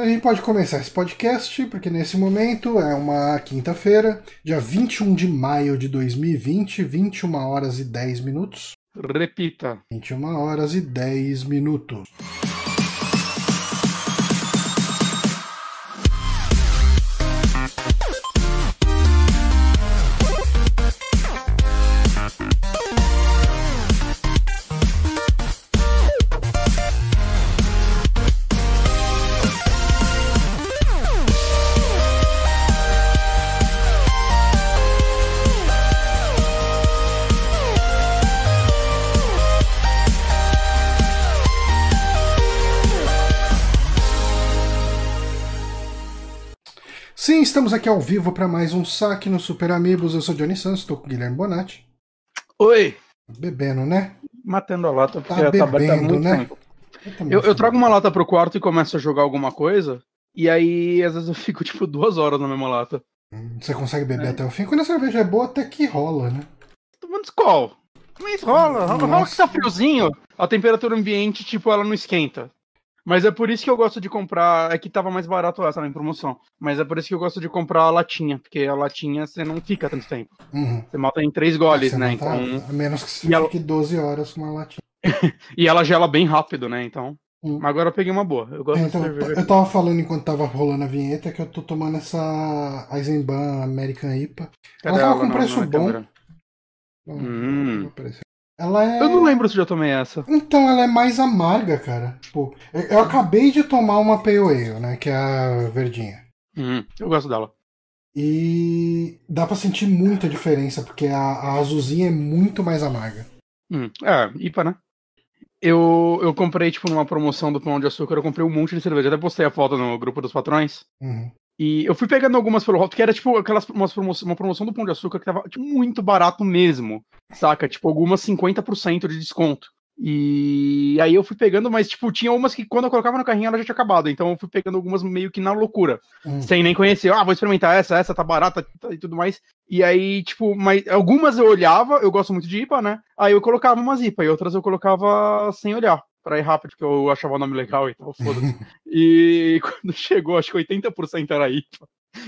Então a gente pode começar esse podcast, porque nesse momento é uma quinta-feira, dia 21 de maio de 2020, 21 horas e 10 minutos. Repita. 21 horas e 10 minutos. Estamos aqui ao vivo para mais um saque no Super Amigos. Eu sou Johnny Santos, estou com o Guilherme Bonatti. Oi! Bebendo, né? Matando a lata, porque Tá a tabela tá bebendo, muito né? tempo. Eu, eu sou trago uma lata pro quarto e começo a jogar alguma coisa, e aí às vezes eu fico tipo duas horas na mesma lata. Hum, Você consegue beber É. até o fim? Quando a cerveja é boa, até que rola, né? Tomando Skol. Mas rola, rola, rola que tá friozinho. A temperatura ambiente, tipo, ela não esquenta. Mas é por isso que eu gosto de comprar. É que tava mais barato essa em promoção. Mas é por isso que eu gosto de comprar a latinha. Porque a latinha você não fica tanto tempo. Uhum. Você mata em três goles, né? Então. A menos que você E ela- fique 12 horas com uma latinha. E ela gela bem rápido, né? Então. Hum. Mas agora eu peguei uma boa. Eu gosto Então, de cerveja. eu tava falando enquanto tava rolando a vinheta que eu tô tomando essa Eisenbahn American IPA. Cadê ela tava com na- preço na bom. câmera? Hum. Ela é. Eu não lembro se já tomei essa. Então, ela é mais amarga, cara. Tipo, eu, acabei de tomar uma Pale Ale, né? Que é a verdinha. Hum, eu gosto dela. E dá pra sentir muita diferença, porque a, a azulzinha é muito mais amarga. Hum, é, IPA, né? Eu, eu comprei, tipo, numa promoção do Pão de Açúcar, eu comprei um monte de cerveja. Até postei a foto no grupo dos patrões. Uhum. E eu fui pegando algumas pelo rótulo, que era, tipo, aquelas, umas promo uma promoção do Pão de Açúcar que tava tipo, muito barato mesmo. Saca? Tipo, algumas 50% de desconto. E aí eu fui pegando, mas, tipo, tinha umas que quando eu colocava no carrinho ela já tinha acabado. Então eu fui pegando algumas meio que na loucura. Hum. sem nem conhecer. Ah, vou experimentar essa, essa tá barata e tudo mais. E aí, tipo, mas algumas eu olhava, eu gosto muito de IPA, né? Aí eu colocava umas IPA e outras eu colocava sem olhar. Pra ir rápido, porque eu achava o nome legal e tal, foda-se. e quando chegou, acho que 80% era IPA.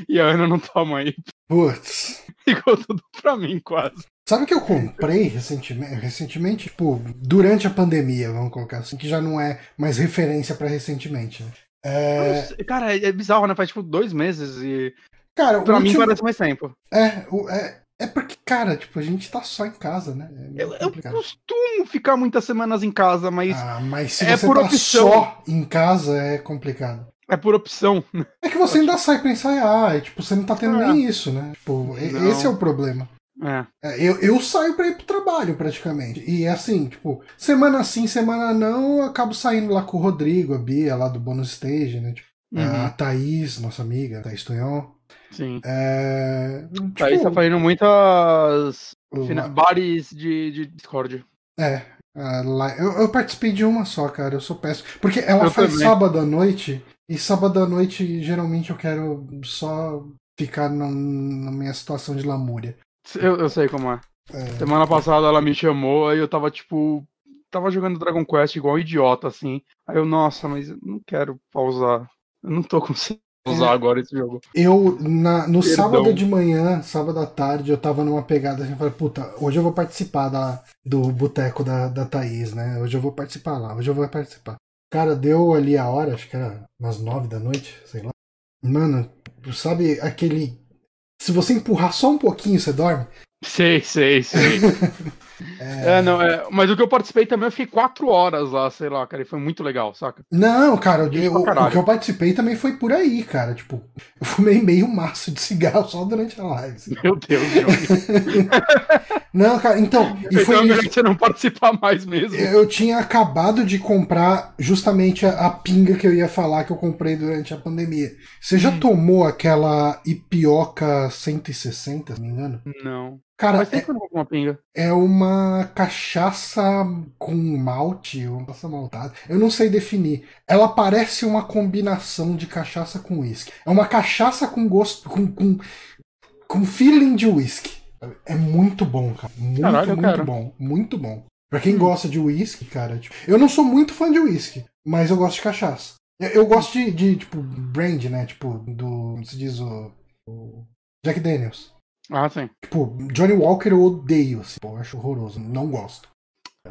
E a Ana não toma IPA. Putz. Ficou tudo pra mim, quase. Sabe o que eu comprei recentemente, recentemente, tipo, durante a pandemia, vamos colocar assim, que já não é mais referência pra recentemente, né? É, Cara, é, é bizarro, né? Faz tipo dois meses e cara, pra mim parece mais tempo. é, o- é, é porque, cara, tipo, a gente tá só em casa, né? É Eu, eu costumo ficar muitas semanas em casa, mas Ah, mas se é você por tá opção. só em casa, é complicado. é por opção. É que você ainda sai pra ensaiar, e, tipo, você não tá tendo É. nem isso, né? Tipo, Não. esse é o problema. É. É, Eu, eu saio pra ir pro trabalho, praticamente. E é assim, tipo, semana sim, semana não, eu acabo saindo lá com o Rodrigo, a Bia, lá do Bonus Stage, né? Tipo, Uhum. A Thaís, nossa amiga, Thaís Tunhon. Sim. É. Tá aí tipo, tá fazendo muitas fina- bares de, de Discord. É. eu, eu participei de uma só, cara. Eu sou péssimo. Porque ela Eu faz também. sábado à noite. E sábado à noite, geralmente, eu quero só ficar na, na minha situação de lamúria. Eu, eu sei como é. É. Semana passada ela me chamou, aí eu tava tipo. Tava jogando Dragon Quest igual um idiota, assim. Aí eu, nossa, mas eu não quero pausar. Eu não tô conseguindo pausar É. agora esse jogo. Eu, na, no Perdão. sábado de manhã, sábado à tarde, eu tava numa pegada assim, eu falei, puta, hoje eu vou participar da, do boteco da, da Thaís, né? Hoje eu vou participar lá, hoje eu vou participar. Cara, deu ali a hora, acho que era umas nove da noite, sei lá. Mano, sabe aquele. Se você empurrar só um pouquinho, você dorme? Sei, sei, sei. é, não, é. Mas o que eu participei também, eu fiquei quatro horas lá, sei lá, cara, e foi muito legal, saca? Não, cara, eu- pra o que eu participei também foi por aí, cara. Tipo, eu fumei meio maço de cigarro só durante a live. assim. Meu Deus. Não, cara, então. E Então foi é melhor você não participar mais mesmo. Eu tinha acabado de comprar justamente a, a pinga que eu ia falar que eu comprei durante a pandemia. Você já Hum. tomou aquela Ipioca 160, se não me engano? Não. Cara, Mas tem é, que eu não uma pinga. é uma cachaça com malte, ou cachaça maltada. Eu não sei definir. Ela parece uma combinação de cachaça com uísque. É uma cachaça com gosto. com, com, com feeling de uísque. É muito bom, cara. Muito, Caralho, muito quero. bom. Muito bom. Pra quem Hum. gosta de uísque, cara. tipo, eu não sou muito fã de uísque, mas eu gosto de cachaça. Eu, eu gosto de, de, tipo, brand, né? Tipo, do. Como se diz o. o Jack Daniels. Ah, sim. Tipo, Johnny Walker eu odeio, assim. Pô, eu acho horroroso. Não gosto.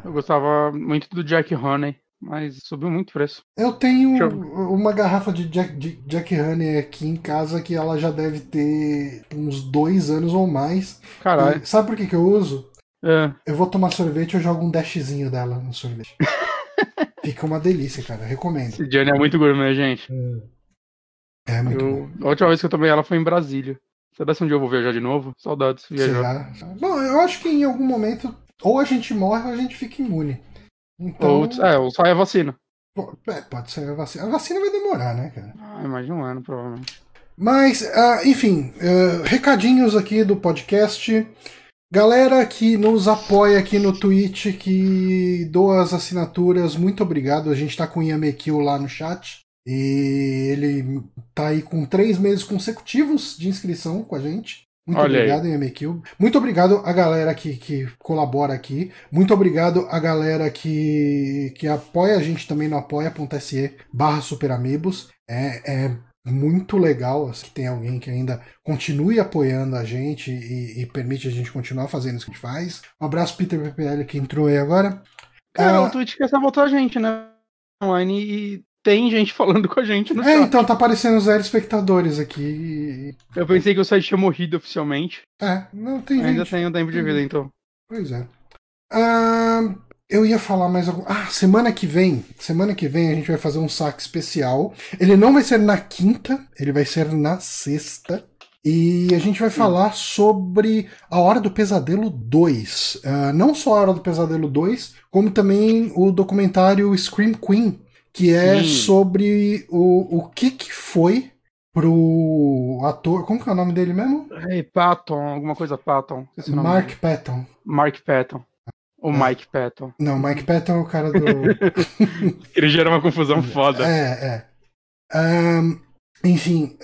Eu gostava muito do Jack Honey, mas subiu muito o preço. Eu tenho Deixa uma garrafa de Jack, de Jack Honey aqui em casa que ela já deve ter uns dois anos ou mais. Caralho. E sabe por que, que eu uso? É. Eu vou tomar sorvete e eu jogo um dashzinho dela no sorvete. Fica uma delícia, cara. Recomendo. Esse Johnny é muito gourmet, gente. É muito Eu- a última vez que eu tomei ela foi em Brasília. Será que um dia eu vou viajar de novo? Saudades de viajar. Será? Bom, eu acho que em algum momento ou a gente morre ou a gente fica imune. Então, Ou, é, ou sai a vacina. é, pode ser a vacina. A vacina vai demorar, né, cara? Ah, mais de um ano, provavelmente. Mas, ah, enfim, ah, recadinhos aqui do podcast. Galera que nos apoia aqui no Twitch, que doa as assinaturas, muito obrigado. A gente tá com o Yamekil lá no chat. E ele tá aí com três meses consecutivos de inscrição com a gente. Muito Olha obrigado, Yamekil. Muito obrigado a galera que, que colabora aqui. Muito obrigado a galera que, que apoia a gente também no apoia.se barra superamigos. É, é muito legal assim, que tem alguém que ainda continue apoiando a gente e, e permite a gente continuar fazendo isso que a gente faz. Um abraço, Peter PPL, que entrou aí agora. Cara, Ah, o Twitch quer sabotar a gente, né? Online e tem gente falando com a gente no É, chat. então tá aparecendo zero espectadores aqui. Eu pensei que o site tinha morrido oficialmente. É, não tem Ainda gente. tem um tempo de vida, então. Pois é. Ah, eu ia falar mais algum. Ah, semana que vem. Semana que vem a gente vai fazer um saque especial. Ele não vai ser na quinta, ele vai ser na sexta. E a gente vai falar sobre A Hora do Pesadelo 2. Ah, não só A Hora do Pesadelo 2, como também o documentário Scream Queen, que é sobre o, o que, que foi pro ator. Como que é o nome dele mesmo? Ei, Patton, alguma coisa Patton. Nome Mark dele. Patton. Mark Patton. O Ah. Mike Patton. Não, Mike Patton é o cara do. Ele gera uma confusão foda. É, é. Ahn, enfim,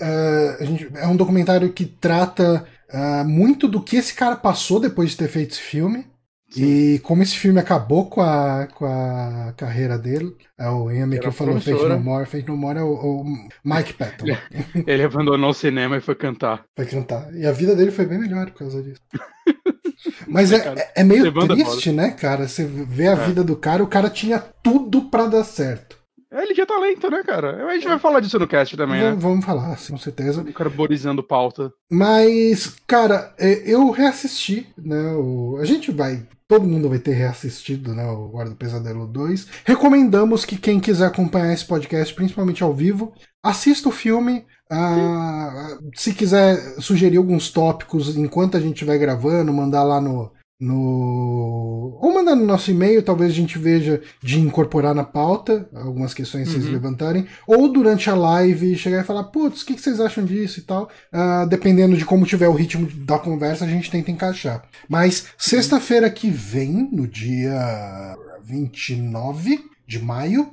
a gente- é um documentário que trata ah, muito do que esse cara passou depois de ter feito esse filme. E como esse filme acabou com a, com a carreira dele. É, o Ian Era McKellen falou Fate. No More. Fate No More é o, o Mike Patton. Ele abandonou o cinema e foi cantar. Vai cantar. E a vida dele foi bem melhor por causa disso. Mas é, é- é meio triste, né, cara? Você vê a É. vida do cara, o cara tinha tudo pra dar certo. Ele tinha talento, né, cara? A gente vai falar disso no cast também, Vamos, né? vamos falar, sim, com certeza. Carborizando pauta. Mas, cara, é, eu reassisti, né? o- a gente vai. Todo mundo vai ter reassistido, né? O Guarda do Pesadelo 2. Recomendamos que quem quiser acompanhar esse podcast, principalmente ao vivo, assista o filme. ah, se quiser sugerir alguns tópicos enquanto a gente estiver gravando, mandar lá no. No ou mandar no nosso e-mail, talvez a gente veja de incorporar na pauta algumas questões que vocês Uhum. levantarem. Ou durante a live chegar e falar, putz, o que que vocês acham disso e tal. Ah, dependendo de como tiver o ritmo da conversa, a gente tenta encaixar. Mas sexta-feira que vem, no dia 29 de maio,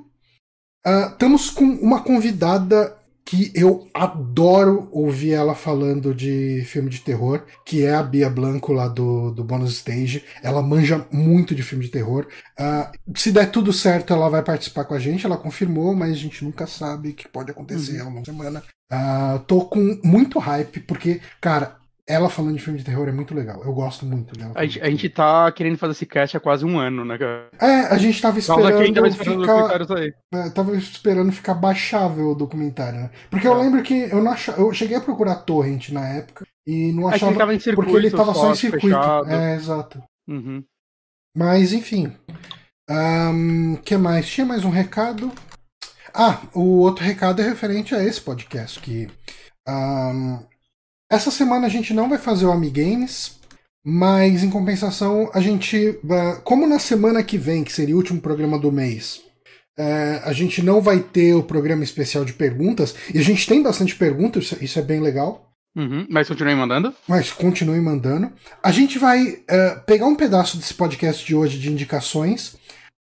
ah, estamos com uma convidada que eu adoro ouvir ela falando de filme de terror, que é a Bia Blanco lá do, do Bonus Stage. Ela manja muito de filme de terror. Ah, se der tudo certo, ela vai participar com a gente. Ela confirmou, mas a gente nunca sabe o que pode acontecer ao longo da semana. Ah, tô com muito hype, porque, cara, ela falando de filme de terror é muito legal. Eu gosto muito dela. A gente, a gente tá querendo fazer esse cast há quase um ano, né, cara? É, a gente tava Causa que a gente tava esperando esperando ficar. É, tava esperando ficar baixável o documentário, né? Porque eu É. lembro que eu não achava, eu cheguei a procurar Torrent na época e não achava ele tava em circuito, porque ele tava só em circuito. fechado. É, exato. Uhum. Mas enfim. O que mais? Tinha mais um recado. Ah, o outro recado é referente a esse podcast que ahn, essa semana a gente não vai fazer o Amigames, mas em compensação a gente, como na semana que vem, que seria o último programa do mês, é, a gente não vai ter o programa especial de perguntas, e a gente tem bastante perguntas, isso- isso é bem legal. Uhum. Mas continue mandando. Mas continue mandando. A gente vai eh, pegar um pedaço desse podcast de hoje de indicações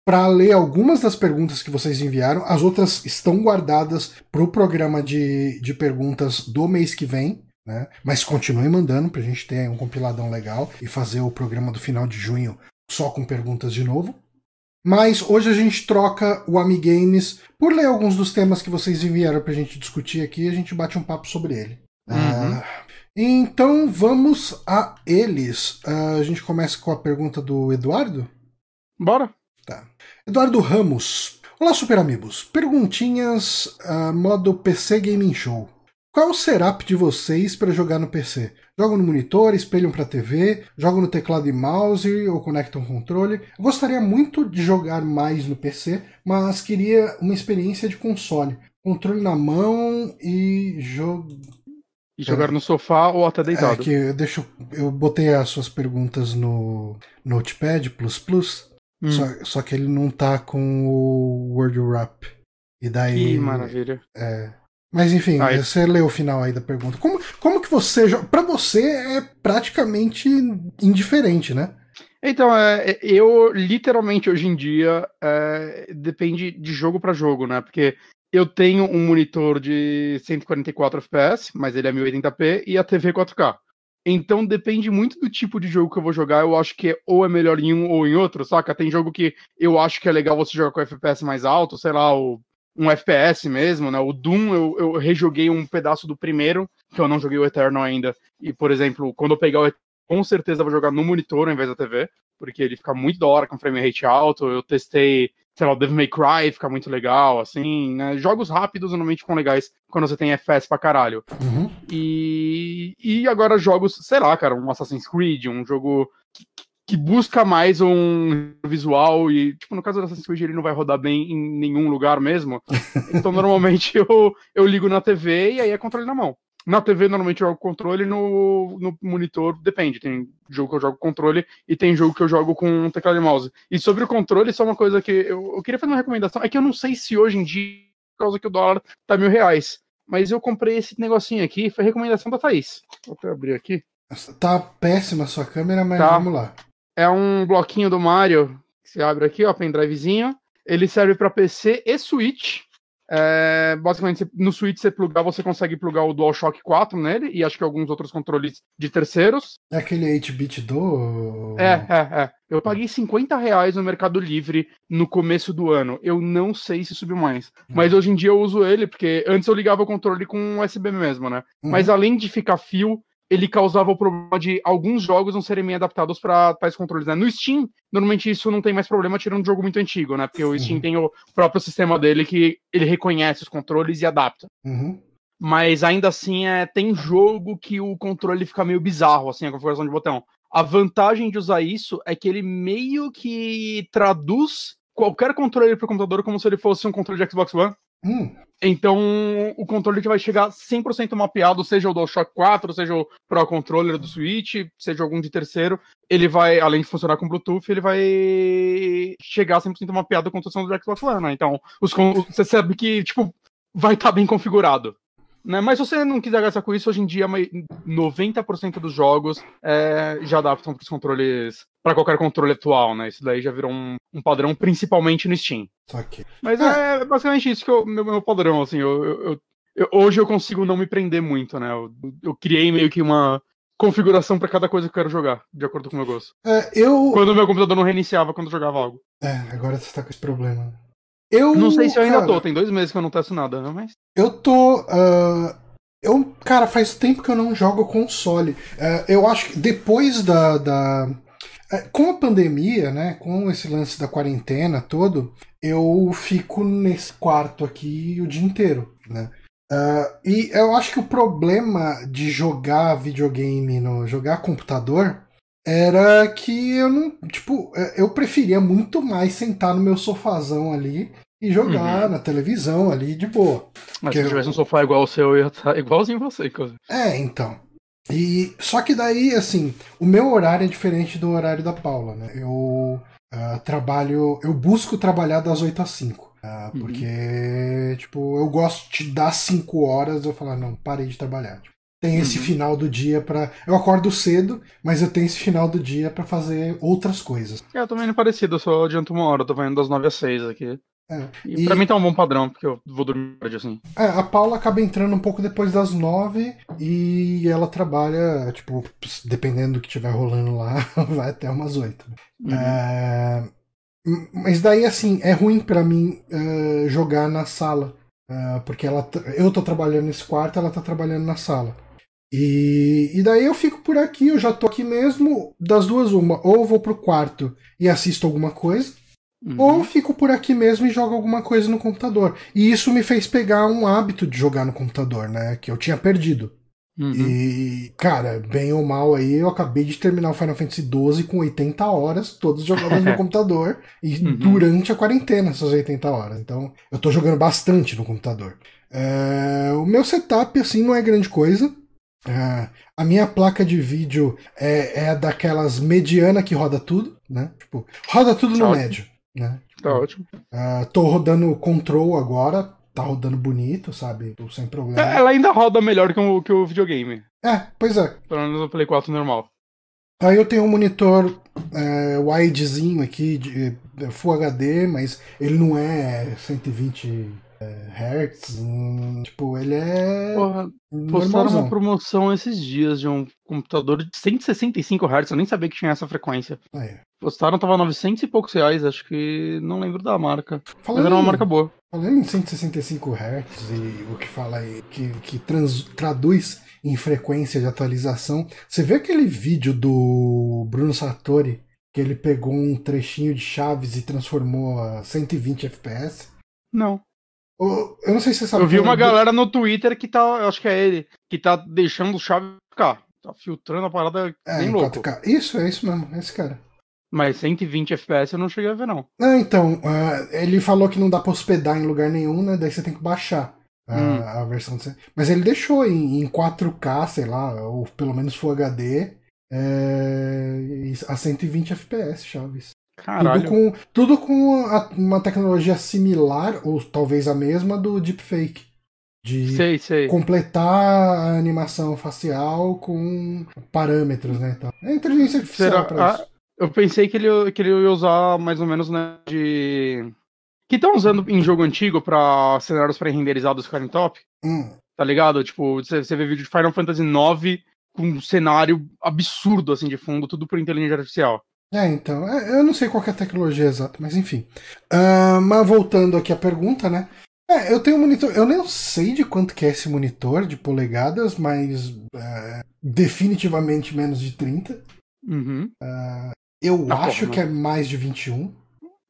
para ler algumas das perguntas que vocês enviaram. As outras estão guardadas para o programa de, de perguntas do mês que vem. Né? Mas continue mandando para a gente ter um compiladão legal e fazer o programa do final de junho só com perguntas de novo. Mas hoje a gente troca o Amigames por ler alguns dos temas que vocês enviaram pra gente discutir aqui e a gente bate um papo sobre ele. Uhum. Uh, então vamos a eles. Uh, a gente começa com a pergunta do Eduardo. Bora. Tá. Eduardo Ramos. Olá, Super Amigos. Perguntinhas uh, modo PC Gaming Show. Qual o setup de vocês para jogar no PC? Jogam no monitor, espelham para TV, jogam no teclado e mouse ou conectam controle? Eu gostaria muito de jogar mais no PC, mas queria uma experiência de console. Controle na mão e jogo. E jogar é, no sofá ou até deitado. É que eu, deixo, eu botei as suas perguntas no Notepad++, hum. só, só que ele não tá com o Word Wrap. E daí. Que maravilha. É. Mas enfim, Ai. você leu o final aí da pergunta. Como, como que você. Para você é praticamente indiferente, né? Então, é, eu literalmente hoje em dia é, depende de jogo para jogo, né? Porque eu tenho um monitor de 144 FPS, mas ele é 1080p, e a TV 4K. Então depende muito do tipo de jogo que eu vou jogar. Eu acho que ou é melhor em um ou em outro, saca? Tem jogo que eu acho que é legal você jogar com FPS mais alto, sei lá, o um FPS mesmo, né? O Doom, eu, eu rejoguei um pedaço do primeiro, que eu não joguei o Eternal ainda. E, por exemplo, quando eu pegar o Eternal, com certeza vou jogar no monitor ao invés da TV, porque ele fica muito da hora com frame rate alto. Eu testei, sei lá, o Devil May Cry, fica muito legal, assim, né? Jogos rápidos normalmente ficam legais quando você tem FPS pra caralho. Uhum. E, e agora jogos, sei lá, cara, um Assassin's Creed, um jogo que, que busca mais um visual e, tipo, no caso do Assassin's Creed ele não vai rodar bem em nenhum lugar mesmo. Então, normalmente eu, eu ligo na TV e aí é controle na mão. Na TV, normalmente eu jogo controle, no, no monitor depende. Tem jogo que eu jogo controle e tem jogo que eu jogo com teclado e mouse. E sobre o controle, só uma coisa que eu, eu queria fazer uma recomendação. É que eu não sei se hoje em dia, por causa que o dólar tá mil reais. Mas eu comprei esse negocinho aqui, foi recomendação da Thaís. Vou até abrir aqui. Tá péssima a sua câmera, mas tá. vamos lá é um bloquinho do Mario que você abre aqui, ó, pendrivezinho. Ele serve para PC e Switch. É, basicamente, no Switch você plugar, você consegue plugar o DualShock 4 nele e acho que alguns outros controles de terceiros. É aquele 8-bit do. É, é, é. Eu paguei 50 reais no Mercado Livre no começo do ano. Eu não sei se subiu mais. Uhum. Mas hoje em dia eu uso ele, porque antes eu ligava o controle com USB mesmo, né? Uhum. Mas além de ficar fio, ele causava o problema de alguns jogos não serem bem adaptados para tais controles. Né? No Steam, normalmente isso não tem mais problema tirando um jogo muito antigo, né? Porque o Steam uhum. tem o próprio sistema dele que ele reconhece os controles e adapta. Uhum. Mas ainda assim, é, tem jogo que o controle fica meio bizarro, assim, a configuração de botão. A vantagem de usar isso é que ele meio que traduz qualquer controle para o computador como se ele fosse um controle de Xbox One. Hum. Então, o controle que vai chegar 100% mapeado, seja o DualShock 4, seja o Pro Controller do Switch, seja algum de terceiro, ele vai, além de funcionar com Bluetooth, ele vai chegar 100% mapeado com a construção do Xbox One, né? Então, os, você sabe que, tipo, vai estar tá bem configurado. Né? Mas se você não quiser gastar com isso, hoje em dia 90% dos jogos é, já adaptam para os controles, para qualquer controle atual, né? Isso daí já virou um, um padrão, principalmente no Steam. Okay. Mas é. é basicamente isso que é o meu, meu padrão, assim. Eu, eu, eu, hoje eu consigo não me prender muito, né? Eu, eu criei meio que uma configuração para cada coisa que eu quero jogar, de acordo com o meu gosto. É, eu... Quando o meu computador não reiniciava quando eu jogava algo. É, agora você tá com esse problema. Eu, não sei se eu ainda cara, tô, tem dois meses que eu não testo nada, né? Mas. Eu tô. Uh, eu, cara, faz tempo que eu não jogo console. Uh, eu acho que depois da. da uh, com a pandemia, né? Com esse lance da quarentena todo, eu fico nesse quarto aqui o dia inteiro, né? Uh, e eu acho que o problema de jogar videogame, no jogar computador, era que eu não. Tipo, é, eu preferia muito mais sentar no meu sofazão ali e jogar uhum. na televisão ali de boa. Mas se eu tivesse um sofá igual o seu, eu ia estar igualzinho você, inclusive. É, então. E só que daí, assim, o meu horário é diferente do horário da Paula, né? Eu uh, trabalho, eu busco trabalhar das 8 às 5. Uh, ah, uhum. Porque, tipo, eu gosto de dar 5 horas eu falar, não, parei de trabalhar. Tipo, tem esse uhum. final do dia para Eu acordo cedo, mas eu tenho esse final do dia para fazer outras coisas. É, eu também é parecido, eu só adianto uma hora, eu tô vendo das 9 às 6 aqui. É. E, e pra mim tá um bom padrão, porque eu vou dormir tarde assim. É, a Paula acaba entrando um pouco depois das nove e ela trabalha, tipo, dependendo do que tiver rolando lá, vai até umas oito. Uhum. É... Mas daí, assim, é ruim para mim uh, jogar na sala. Uh, porque ela, eu tô trabalhando nesse quarto, ela tá trabalhando na sala. E, e daí eu fico por aqui, eu já tô aqui mesmo, das duas uma. Ou vou pro quarto e assisto alguma coisa, uhum. ou fico por aqui mesmo e jogo alguma coisa no computador. E isso me fez pegar um hábito de jogar no computador, né? Que eu tinha perdido. Uhum. E, cara, bem ou mal aí, eu acabei de terminar o Final Fantasy XII com 80 horas, todos jogadas no computador, e uhum. durante a quarentena, essas 80 horas. Então, eu tô jogando bastante no computador. É, o meu setup, assim, não é grande coisa. É, a minha placa de vídeo é, é daquelas mediana que roda tudo, né? Tipo, roda tudo no médio, né? Tá ótimo. Uh, tô rodando Control agora, tá rodando bonito, sabe? Tô sem problema. É, ela ainda roda melhor que o, que o videogame. É, pois é. Pelo menos no Play 4 normal. Aí eu tenho um monitor é, widezinho aqui, de, de Full HD, mas ele não é 120 é, Hertz. Hum, tipo, ele é. Porra, postaram uma promoção esses dias de um computador de 165 Hz. Eu nem sabia que tinha essa frequência. Ah, é. Postaram, tava 900 e poucos reais. Acho que. Não lembro da marca. Falando mas era uma marca boa. Falando em 165 Hz e o que fala aí, que, que trans, traduz em frequência de atualização. Você vê aquele vídeo do Bruno Sartori que ele pegou um trechinho de Chaves e transformou a 120 FPS? Não. Eu não sei se você sabe. Eu vi uma galera no Twitter que tá, eu acho que é ele, que tá deixando o Chaves ficar. Tá filtrando a parada é, bem louco. Isso, é isso mesmo, é esse cara. Mas 120 FPS eu não cheguei a ver, não. Ah, então, uh, ele falou que não dá pra hospedar em lugar nenhum, né? Daí você tem que baixar a, hum. a versão. De... Mas ele deixou em, em 4K, sei lá, ou pelo menos Full HD, é, a 120 FPS, Chaves. Caralho. Tudo com, tudo com a, uma tecnologia similar, ou talvez a mesma, do deepfake. De sei, sei. completar a animação facial com parâmetros, né? Então, é inteligência artificial Será? pra isso. Ah, eu pensei que ele, que ele ia usar mais ou menos, né, de... Que estão usando em jogo antigo pra cenários pré-renderizados ficarem top. Hum. Tá ligado? Tipo, você, vê vídeo de Final Fantasy IX com um cenário absurdo, assim, de fundo, tudo por inteligência artificial. É, então, é, eu não sei qual é a tecnologia exata, mas enfim. Uh, mas voltando aqui à pergunta, né? É, eu tenho um monitor, eu nem sei de quanto que é esse monitor de polegadas, mas uh, definitivamente menos de 30. Uhum. Uh, eu ah, acho que é mais de 21.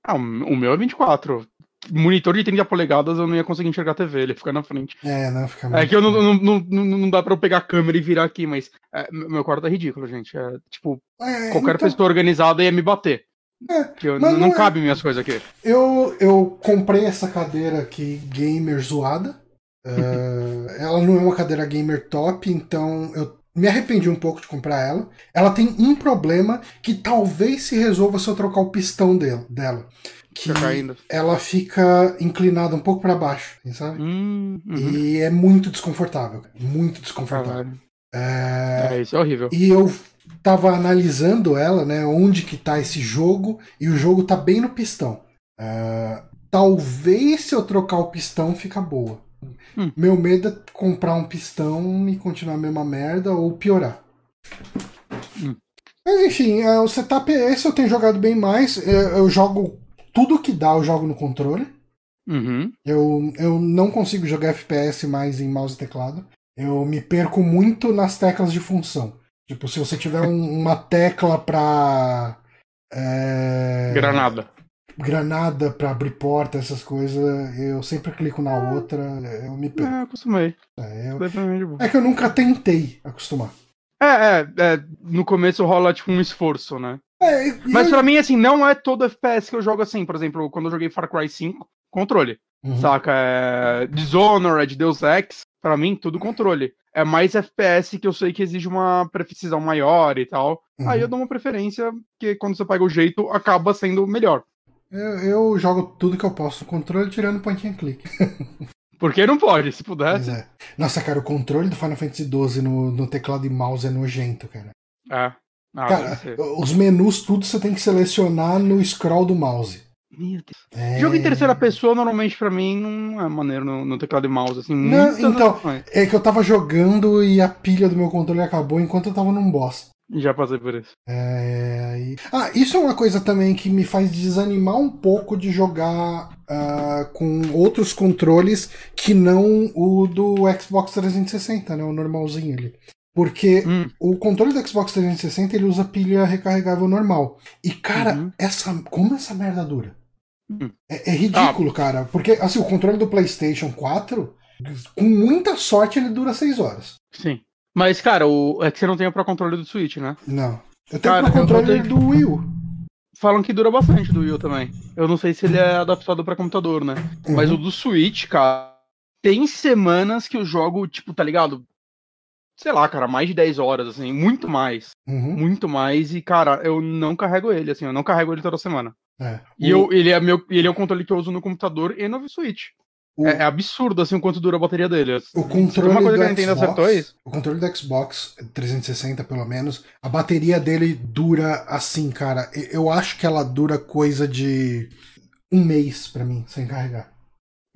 Ah, o meu é 24. Monitor de 30 polegadas eu não ia conseguir enxergar a TV, ele fica na frente. É, não, fica É que eu não, não, não, não, dá pra eu pegar a câmera e virar aqui, mas é, meu quarto é ridículo, gente. É, tipo, é, qualquer então... pessoa organizada ia me bater. É, que eu, não, não é... cabe minhas coisas aqui. Eu, eu comprei essa cadeira aqui, gamer zoada. uh, ela não é uma cadeira gamer top, então eu me arrependi um pouco de comprar ela. Ela tem um problema que talvez se resolva se eu trocar o pistão dela. dela que ela fica inclinada um pouco para baixo, sabe? Hum, uhum. E é muito desconfortável. Muito desconfortável. É... é, isso é horrível. E eu tava analisando ela, né? Onde que tá esse jogo, e o jogo tá bem no pistão. É... Talvez se eu trocar o pistão fica boa. Hum. Meu medo é comprar um pistão e continuar a mesma merda ou piorar. Hum. Mas enfim, é, o setup é esse, eu tenho jogado bem mais. É, eu jogo tudo que dá, eu jogo no controle. Uhum. Eu, eu não consigo jogar FPS mais em mouse e teclado. Eu me perco muito nas teclas de função. Tipo, se você tiver um, uma tecla pra. É... Granada granada para abrir porta, essas coisas, eu sempre clico na outra, eu me perco. É, acostumei. É, eu... é que eu nunca tentei acostumar. É, é, é, no começo rola tipo um esforço, né? É, Mas eu... para mim, assim, não é todo FPS que eu jogo assim. Por exemplo, quando eu joguei Far Cry 5, controle. Uhum. Saca? É... Dishonored, Deus Ex, para mim, tudo controle. É mais FPS que eu sei que exige uma precisão maior e tal. Uhum. Aí eu dou uma preferência que quando você pega o jeito, acaba sendo melhor. Eu, eu, jogo tudo que eu posso no controle, tirando point and click. Porque não pode, se pudesse. É. Nossa, cara, o controle do Final Fantasy XII no, no teclado e mouse é nojento, cara. É. Ah, cara, os menus, tudo você tem que selecionar no scroll do mouse. Meu Deus. É... Jogo em terceira pessoa, normalmente, pra mim, não é maneiro no, no teclado e mouse, assim. Não, então, é que eu tava jogando e a pilha do meu controle acabou enquanto eu tava num boss. Já passei por isso. É, Ah, isso é uma coisa também que me faz desanimar um pouco de jogar ah, com outros controles que não o do Xbox 360, né? O normalzinho ali. Porque Hum, o controle do Xbox 360 ele usa pilha recarregável normal. E, cara, Uhum. essa. Como essa merda dura? Hum. É, é ridículo, cara. Porque, assim, o controle do PlayStation 4, com muita sorte, ele dura 6 horas. sim. Mas, cara, o... é que você não tem o Pro Controle do Switch, né? Não. Eu tenho Cara, pro eu controle vou ter- do Wii U. Falam que dura bastante do Wii U também. Eu não sei se ele é adaptado pra computador, né? Mas Uhum. o do Switch, cara, tem semanas que eu jogo, tipo, tá ligado? Sei lá, cara, mais de 10 horas, assim, muito mais. Uhum. Muito mais. E, cara, eu não carrego ele, assim, eu não carrego ele toda semana. É. E O- eu, ele, é meu, ele é o controle que eu uso no computador e no Switch. O- É, é absurdo, assim, o quanto dura a bateria dele. O controle uma coisa do que a Nintendo Xbox, acertou é isso. o controle do Xbox 360 pelo menos, a bateria dele dura assim, cara. Eu acho que ela dura coisa de um mês pra mim, sem carregar.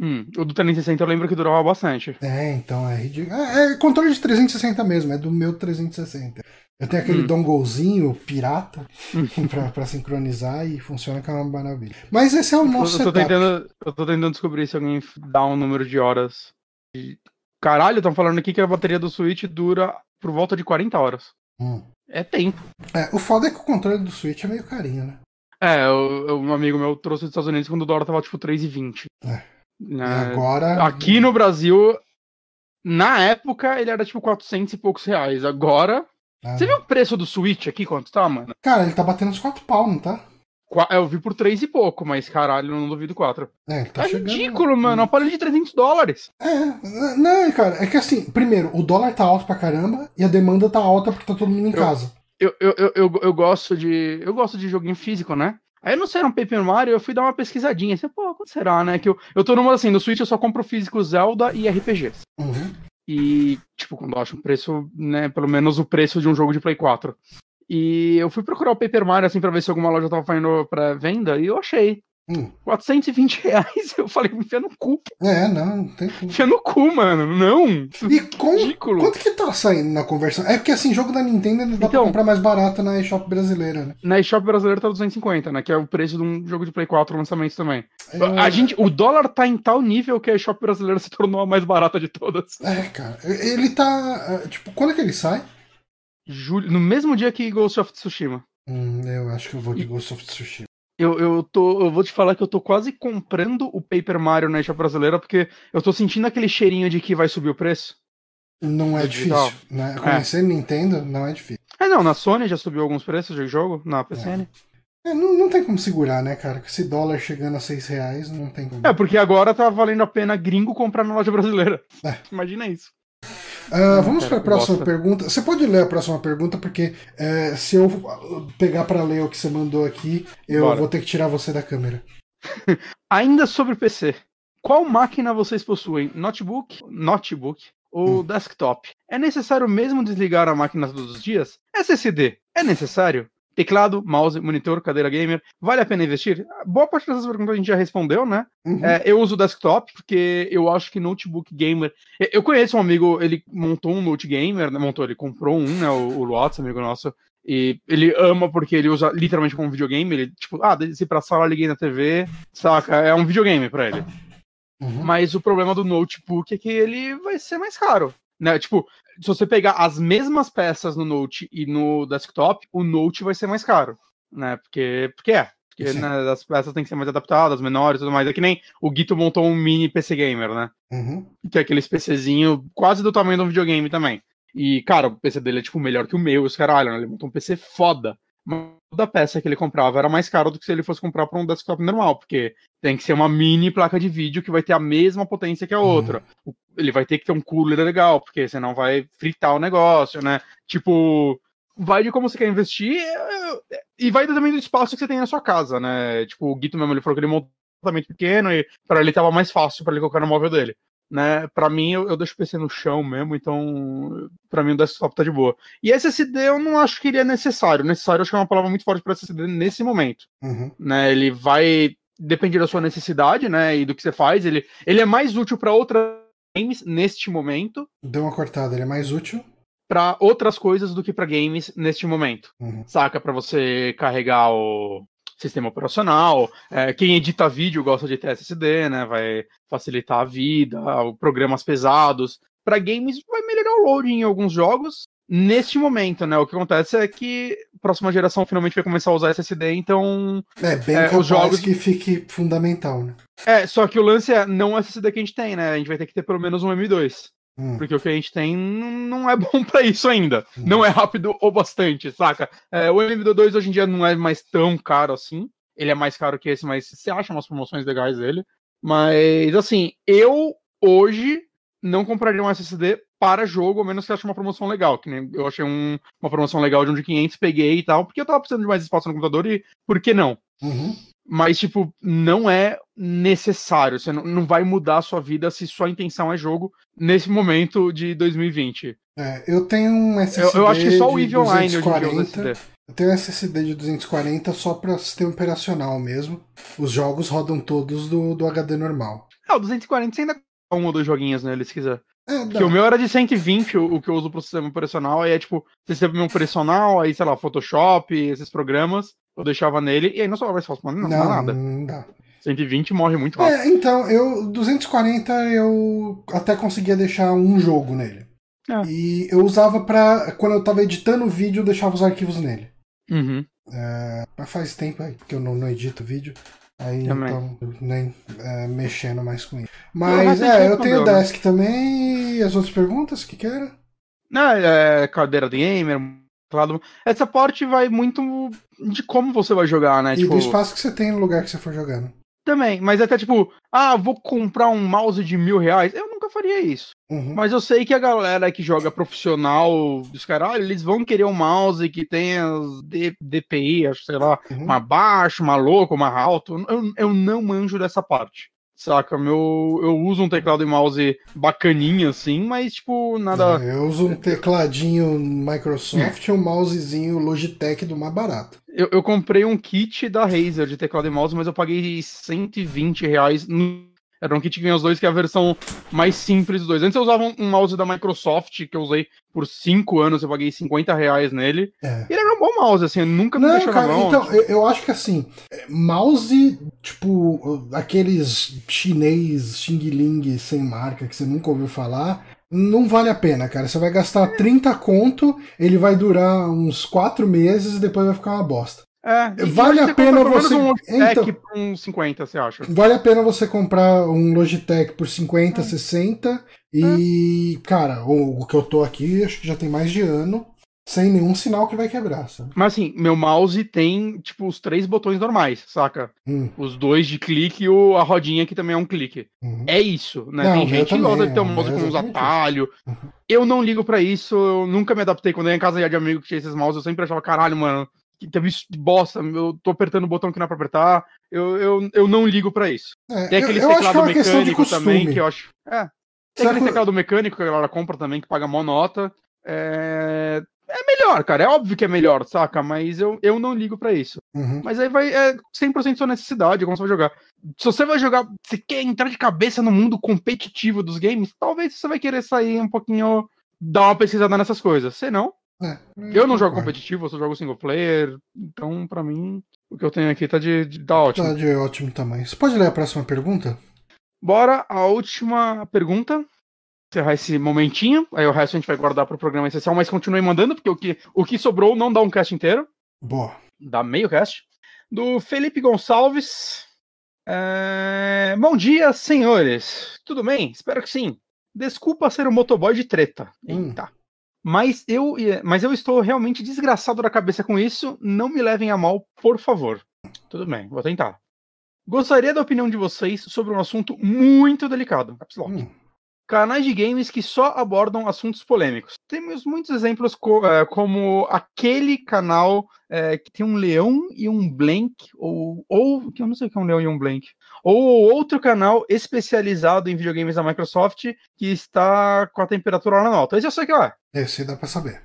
Hum, o do 360 eu lembro que durava bastante. É, então é ridículo. É, é controle de 360 mesmo, é do meu 360. Eu tenho aquele Hum. donglezinho pirata pra, pra sincronizar e funciona que é uma maravilha. Mas esse é o Eu, nosso eu tô setup. tentando, eu tô tentando descobrir se alguém dá um número de horas. de- Caralho, estão falando aqui que a bateria do Switch dura por volta de 40 horas. Hum. É tempo. É, o foda é que o controle do Switch é meio carinho, né? É, eu- eu- um amigo meu trouxe dos Estados Unidos quando o dólar tava tipo 3,20. É. E agora. Aqui no Brasil, na época, ele era tipo 400 e poucos reais. Agora. Ah. Você viu o preço do Switch aqui quanto tá, mano? Cara, ele tá batendo uns 4 pau, não tá? Qua- Eu vi por 3 e pouco, mas caralho, não duvido 4. É, ele tá Tá chegando. ridículo, mano. Um aparelho de 300 dólares. É, não, cara, é que assim, primeiro, o dólar tá alto pra caramba e a demanda tá alta porque tá todo mundo em Eu- casa. Eu, eu, eu, eu, eu gosto de. Eu gosto de joguinho físico, né? Aí não sei, era um Paper Mario, eu fui dar uma pesquisadinha. Assim, pô, quanto será, né? Que eu, eu tô numa assim, no Switch eu só compro físico Zelda e RPGs. Uhum. E, tipo, quando eu acho um preço, né, pelo menos o preço de um jogo de Play 4. E eu fui procurar o Paper Mario, assim, pra ver se alguma loja tava fazendo pra venda, e eu achei. Hum. 420 reais. Eu falei, enfia no cu, É, não, não tem como. enfia no cu, mano. Não. E com, Ridículo. quanto que tá saindo na conversão? É porque assim, jogo da Nintendo ele dá pra Então- comprar mais barato na eShop brasileira, né? Na eShop brasileira tá 250, né? Que é o preço de um jogo de Play 4 lançamento também. Eu- A gente, o dólar tá em tal nível que a eShop brasileira se tornou a mais barata de todas. É, cara. Ele tá. é, Tipo, quando é que ele sai? Julho, no mesmo dia que Ghost of Tsushima. Hum, eu acho que eu vou de Ghost of Tsushima. Eu, eu, tô, eu vou te falar que eu tô quase comprando o Paper Mario na eShop brasileira porque eu tô sentindo aquele cheirinho de que vai subir o preço. Não é É digital. difícil, né? Conhecer Nintendo não é difícil. Ah, não, na Sony já subiu alguns preços de jogo, na PCN. É, não, não tem como segurar, né, cara? Com esse dólar chegando a 6 reais, não tem como. É, porque agora tá valendo a pena gringo comprar na loja brasileira. É. Imagina isso. Ah, vamos para a próxima bosta. pergunta. Você pode ler a próxima pergunta, porque é, se eu pegar para ler o que você mandou aqui, eu Bora. vou ter que tirar você da câmera. Ainda sobre PC. Qual máquina vocês possuem? Notebook, notebook ou Hum. desktop? É necessário mesmo desligar a máquina todos os dias? SSD é necessário? Teclado, mouse, monitor, cadeira gamer, vale a pena investir? Boa parte dessas perguntas a gente já respondeu, né? Uhum. É, eu uso desktop porque eu acho que notebook gamer. eu- conheço um amigo, ele montou um note gamer, né? montou, ele comprou um, né? O, o Luatz, amigo nosso. E ele ama porque ele usa literalmente como videogame. Ele, tipo, ah, desci pra sala, liguei na TV, saca? É um videogame pra ele. Uhum. Mas o problema do notebook é que ele vai ser mais caro. Né? Tipo, se você pegar as mesmas peças no Note e no desktop, o Note vai ser mais caro. Né? Porque, porque é. Porque né, as peças têm que ser mais adaptadas, menores e tudo mais. É que nem o Guito montou um mini PC Gamer, né? Uhum. Que é aqueles PCzinho quase do tamanho de um videogame também. E, cara, o PC dele é, tipo, melhor que o meu, os caralho, né? Ele montou um PC foda. Toda peça que ele comprava era mais caro do que se ele fosse comprar para um desktop normal, porque tem que ser uma mini placa de vídeo que vai ter a mesma potência que a Uhum. outra. O- Ele vai ter que ter um cooler legal, porque senão vai fritar o negócio, né? Tipo, vai de como você quer investir é, é, e vai também do espaço que você tem na sua casa, né? Tipo, o Guito mesmo, ele falou que ele montou um apartamento pequeno e para ele tava mais fácil para ele colocar no móvel dele. Né, para mim, eu, eu deixo o PC no chão mesmo, então para mim o desktop tá de boa. E SSD eu não acho que ele é necessário. Necessário eu acho que é uma palavra muito forte para SSD nesse momento. Uhum. Né? Ele vai depender da sua necessidade, né? E do que você faz. Ele, ele é mais útil para outras games neste momento. Deu uma cortada, ele é mais útil. para outras coisas do que para games neste momento. Uhum. Saca? Para você carregar o sistema operacional. É, quem edita vídeo gosta de ter SSD, né? Vai facilitar a vida, programas pesados. Para games vai melhorar o loading em alguns jogos. Neste momento, né? O que acontece é que a próxima geração finalmente vai começar a usar SSD, então. É bem é, os jogos que fique fundamental, né? É, só que o lance é não o SSD que a gente tem, né? A gente vai ter que ter pelo menos um M2. Hum. Porque o que a gente tem não é bom para isso ainda. Hum. Não é rápido o bastante, saca? É, o MV2 hoje em dia não é mais tão caro assim. Ele é mais caro que esse, mas você acha umas promoções legais dele. Mas, assim, eu hoje não compraria um SSD para jogo, a menos que ache uma promoção legal. Que nem eu achei um, uma promoção legal de um de 500, peguei e tal, porque eu tava precisando de mais espaço no computador e por que não? Uhum. Mas, tipo, não é necessário. Você não, não vai mudar a sua vida se sua intenção é jogo nesse momento de 2020. É, eu tenho um SSD. Eu, eu acho que só o EVE Online hoje em dia usa SSD. Eu tenho um SSD de 240 só para sistema operacional mesmo. Os jogos rodam todos do, do HD normal. Ah, o 240 você ainda um ou dois joguinhos nele, se quiser. É, que o meu era de 120, o, o que eu uso pro sistema operacional, aí é tipo, sistema operacional, aí, sei lá, Photoshop, esses programas eu deixava nele e aí não só mais fácil, não, não, não nada. Não dá. 120 morre muito rápido. É, então, eu 240 eu até conseguia deixar um jogo nele. É. E eu usava pra. Quando eu tava editando o vídeo, eu deixava os arquivos nele. Uhum. É, mas faz tempo aí que eu não, não edito vídeo. Aí também. então nem é, mexendo mais com isso. Mas é, eu tenho o Desk também. E as outras perguntas que quer? Não, é cadeira de gamer, Claro, essa parte vai muito de como você vai jogar, né? E tipo... do espaço que você tem no lugar que você for jogando. Também, mas até tipo, ah, vou comprar um mouse de mil reais. Eu nunca faria isso. Uhum. Mas eu sei que a galera que joga profissional dos caras, eles vão querer um mouse que tenha DPI, acho, sei lá, uhum. uma baixo, uma louco, uma alto. Eu, eu não manjo dessa parte. Saca, meu, eu uso um teclado e mouse bacaninha assim, mas tipo, nada. É, eu uso um tecladinho Microsoft e um mousezinho Logitech do mais barato. Eu, eu comprei um kit da Razer de teclado e mouse, mas eu paguei 120 reais no era um kit que vinha os dois, que é a versão mais simples dos dois. Antes eu usava um mouse da Microsoft, que eu usei por 5 anos, eu paguei 50 reais nele. É. E ele era um bom mouse, assim, nunca me Não, deixou cara, na mão. Então, tipo... eu, eu acho que assim, mouse, tipo, aqueles chinês Xing Ling sem marca, que você nunca ouviu falar, não vale a pena, cara. Você vai gastar 30 conto, ele vai durar uns 4 meses e depois vai ficar uma bosta. É, vale a pena você. Um então, por uns 50, você acha? Vale a pena você comprar um Logitech por 50, é. 60. E, é. cara, o, o, que eu tô aqui, acho que já tem mais de ano. Sem nenhum sinal que vai quebrar, sabe? Mas assim, meu mouse tem, tipo, os três botões normais, saca? Hum. Os dois de clique e o, a rodinha que também é um clique. Uhum. É isso, né? Não, tem gente que gosta de ter um mouse com uns atalhos. Uhum. Eu não ligo para isso, eu nunca me adaptei. Quando eu ia em casa de amigo que tinha esses mouse, eu sempre achava, caralho, mano, que teve bosta, eu tô apertando o botão que não é pra apertar, eu, eu, eu não ligo para isso. É, tem aquele eu, eu teclado é mecânico também, que eu acho. É. Tem aquele teclado mecânico que a galera compra também, que paga mó nota. É, é melhor, cara. É óbvio que é melhor, saca? Mas eu, eu não ligo para isso. Uhum. Mas aí vai. É 100% sua necessidade, como você vai jogar. Se você vai jogar. Você quer entrar de cabeça no mundo competitivo dos games, talvez você vai querer sair um pouquinho. Dar uma pesquisada nessas coisas. Se não, é, eu não jogo competitivo, eu só jogo single player, então para mim o que eu tenho aqui tá de, de tá ótimo. Tá de ótimo tamanho. Você pode ler a próxima pergunta? Bora, a última pergunta. Encerrar esse momentinho, aí o resto a gente vai guardar para o programa especial, mas continue mandando, porque o que, o que sobrou não dá um cast inteiro. Boa. Dá meio cast. Do Felipe Gonçalves. É... Bom dia, senhores. Tudo bem? Espero que sim. Desculpa ser o motoboy de treta. Hum. Eita. Hum. Mas eu, mas eu estou realmente desgraçado da cabeça com isso. Não me levem a mal, por favor. Tudo bem, vou tentar. Gostaria da opinião de vocês sobre um assunto muito delicado. Hum. Canais de games que só abordam assuntos polêmicos. Temos muitos exemplos co é, como aquele canal é, que tem um leão e um blank, ou, ou que eu não sei o que é um leão e um blank, ou outro canal especializado em videogames da Microsoft que está com a temperatura lá no alto. Esse eu sei que é. Esse dá para saber.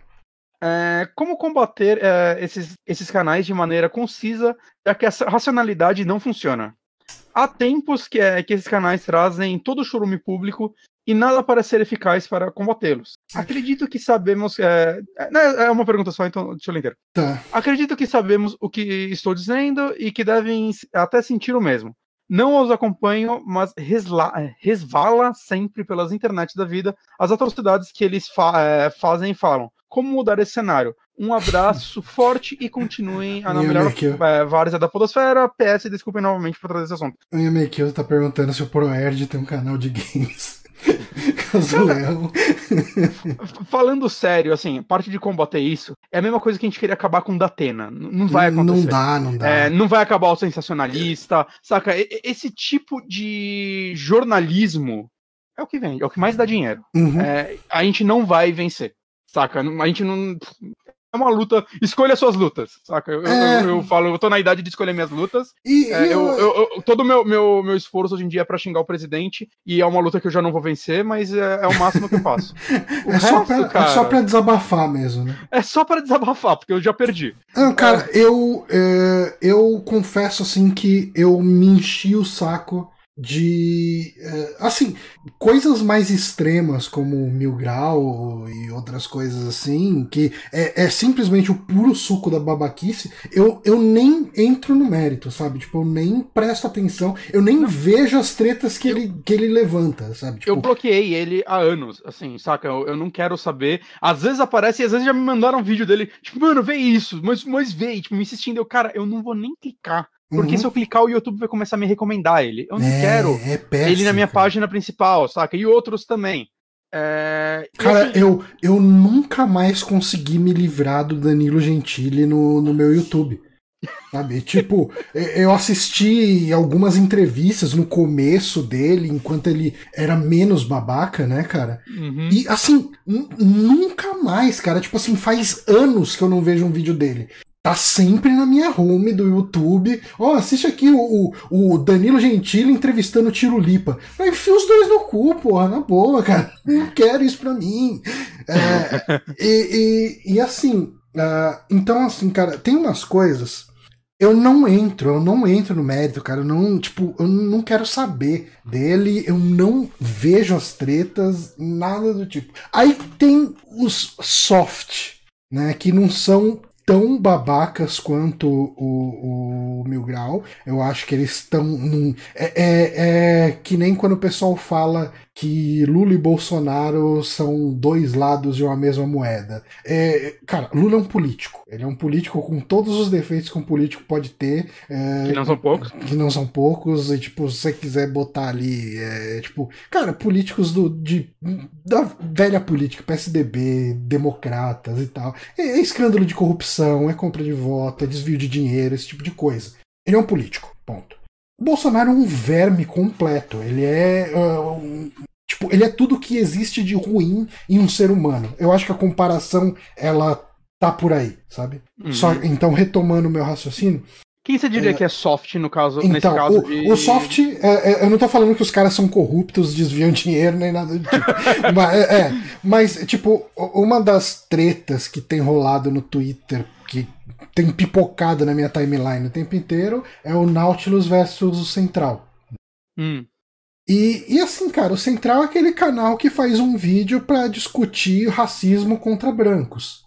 É, como combater é, esses, esses canais de maneira concisa, já que essa racionalidade não funciona? Há tempos que, é, que esses canais trazem todo o churume público e nada parece ser eficaz para combatê-los. Acredito que sabemos. É, é, é uma pergunta só, então deixa eu ler. Tá. Acredito que sabemos o que estou dizendo e que devem até sentir o mesmo. Não os acompanho, mas resla, resvala sempre pelas internet da vida as atrocidades que eles fa é, fazem e falam. Como mudar esse cenário? Um abraço forte e continuem a na melhor é, várzea da Podosfera. PS, desculpem novamente por trazer esse assunto. O Yamekio tá perguntando se o ProErd tem um canal de games. Falando sério, assim, parte de combater isso é a mesma coisa que a gente queria acabar com o Datena. Não vai acontecer. Não dá, não dá. É, não vai acabar o sensacionalista, saca? Esse tipo de jornalismo é o que vende, é o que mais dá dinheiro. Uhum. É, a gente não vai vencer, saca? A gente não é uma luta. Escolha suas lutas, saca? Eu, é... eu, eu, falo, eu tô na idade de escolher minhas lutas. E, é, eu... eu, todo o meu, meu, meu esforço hoje em dia é pra xingar o presidente. E é uma luta que eu já não vou vencer, mas é, é o máximo que eu faço. é, resto, só pra, cara, é só pra desabafar mesmo, né? É só pra desabafar, porque eu já perdi. Não, cara, eu, é, eu confesso assim que eu me enchi o saco de eh, assim coisas mais extremas como mil grau e outras coisas assim que é, é, simplesmente o puro suco da babaquice eu, eu nem entro no mérito sabe? Tipo eu nem presto atenção eu nem não. vejo as tretas que, eu, ele, que ele levanta sabe? Tipo, eu bloqueei ele há anos assim saca? Eu, eu não quero saber. Às vezes aparece e às vezes já me mandaram um vídeo dele tipo mano vê isso mas mas vê tipo me insistindo. Eu cara eu não vou nem clicar porque uhum. se eu clicar, o YouTube vai começar a me recomendar ele. Eu não é, quero é péssimo, ele na minha cara. página principal, saca? E outros também. É... Cara, assim... eu, eu nunca mais consegui me livrar do Danilo Gentili no, no meu YouTube. Sabe? tipo, eu assisti algumas entrevistas no começo dele, enquanto ele era menos babaca, né, cara? Uhum. E assim, nunca mais, cara. Tipo assim, faz anos que eu não vejo um vídeo dele tá sempre na minha home do YouTube. Ó, oh, assiste aqui o, o, Danilo Gentili entrevistando o Tiro Lipa. Aí enfia os dois no cu, porra, na boa, cara. Não quero isso pra mim. É, e, e, e, assim, uh, então assim, cara, tem umas coisas. Eu não entro, eu não entro no mérito, cara. Eu não, tipo, eu não quero saber dele, eu não vejo as tretas, nada do tipo. Aí tem os soft, né, que não são tão babacas quanto o, o Mil Grau. Eu acho que eles estão num. É, é, é, que nem quando o pessoal fala que Lula e Bolsonaro são dois lados de uma mesma moeda. É, cara, Lula é um político. Ele é um político com todos os defeitos que um político pode ter. É, que não são poucos. Que não são poucos. E, tipo, se você quiser botar ali, é, tipo, cara, políticos do, de, da velha política, PSDB, democratas e tal. É, é escândalo de corrupção, é compra de voto, é desvio de dinheiro, esse tipo de coisa. Ele é um político, ponto. O Bolsonaro é um verme completo. Ele é. Uh, um, tipo, ele é tudo que existe de ruim em um ser humano. Eu acho que a comparação, ela tá por aí, sabe? Uhum. Só, então, retomando o meu raciocínio. Quem você diria é, que é soft no caso, então, nesse caso? O, de... o soft, é, é, eu não tô falando que os caras são corruptos, desviam dinheiro, nem nada do tipo. mas, é, é, mas, tipo, uma das tretas que tem rolado no Twitter que tem pipocado na minha timeline o tempo inteiro é o Nautilus versus o Central. Hum. E, e assim, cara, o Central é aquele canal que faz um vídeo para discutir racismo contra brancos.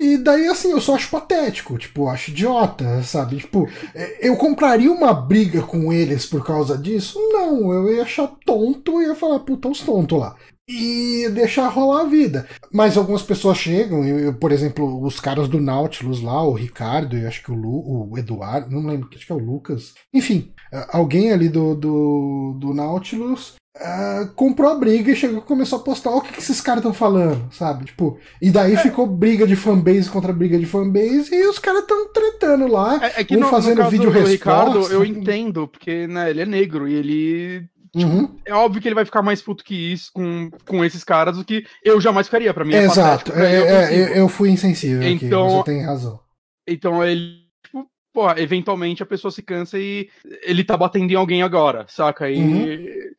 E daí, assim, eu só acho patético, tipo, acho idiota, sabe? Tipo, é, eu compraria uma briga com eles por causa disso? Não, eu ia achar tonto e ia falar, puta, os tontos lá e deixar rolar a vida. Mas algumas pessoas chegam, eu, por exemplo, os caras do Nautilus lá, o Ricardo, eu acho que o, Lu, o Eduardo, não lembro, acho que é o Lucas. Enfim, alguém ali do, do, do Nautilus Uh, comprou a briga e chegou começou a postar o que, que esses caras estão falando, sabe? Tipo, e daí é. ficou briga de fanbase contra briga de fanbase e os caras estão tretando lá, é, é que um no, fazendo no vídeo resposta. Ricardo, eu entendo, porque né, ele é negro e ele uhum. É óbvio que ele vai ficar mais puto que isso com, com esses caras do que eu jamais ficaria. Pra mim é Exato. É, é, eu, eu, fui insensível então, aqui, você tem razão. Então ele, tipo, pô, eventualmente a pessoa se cansa e ele tá batendo em alguém agora, saca? E uhum.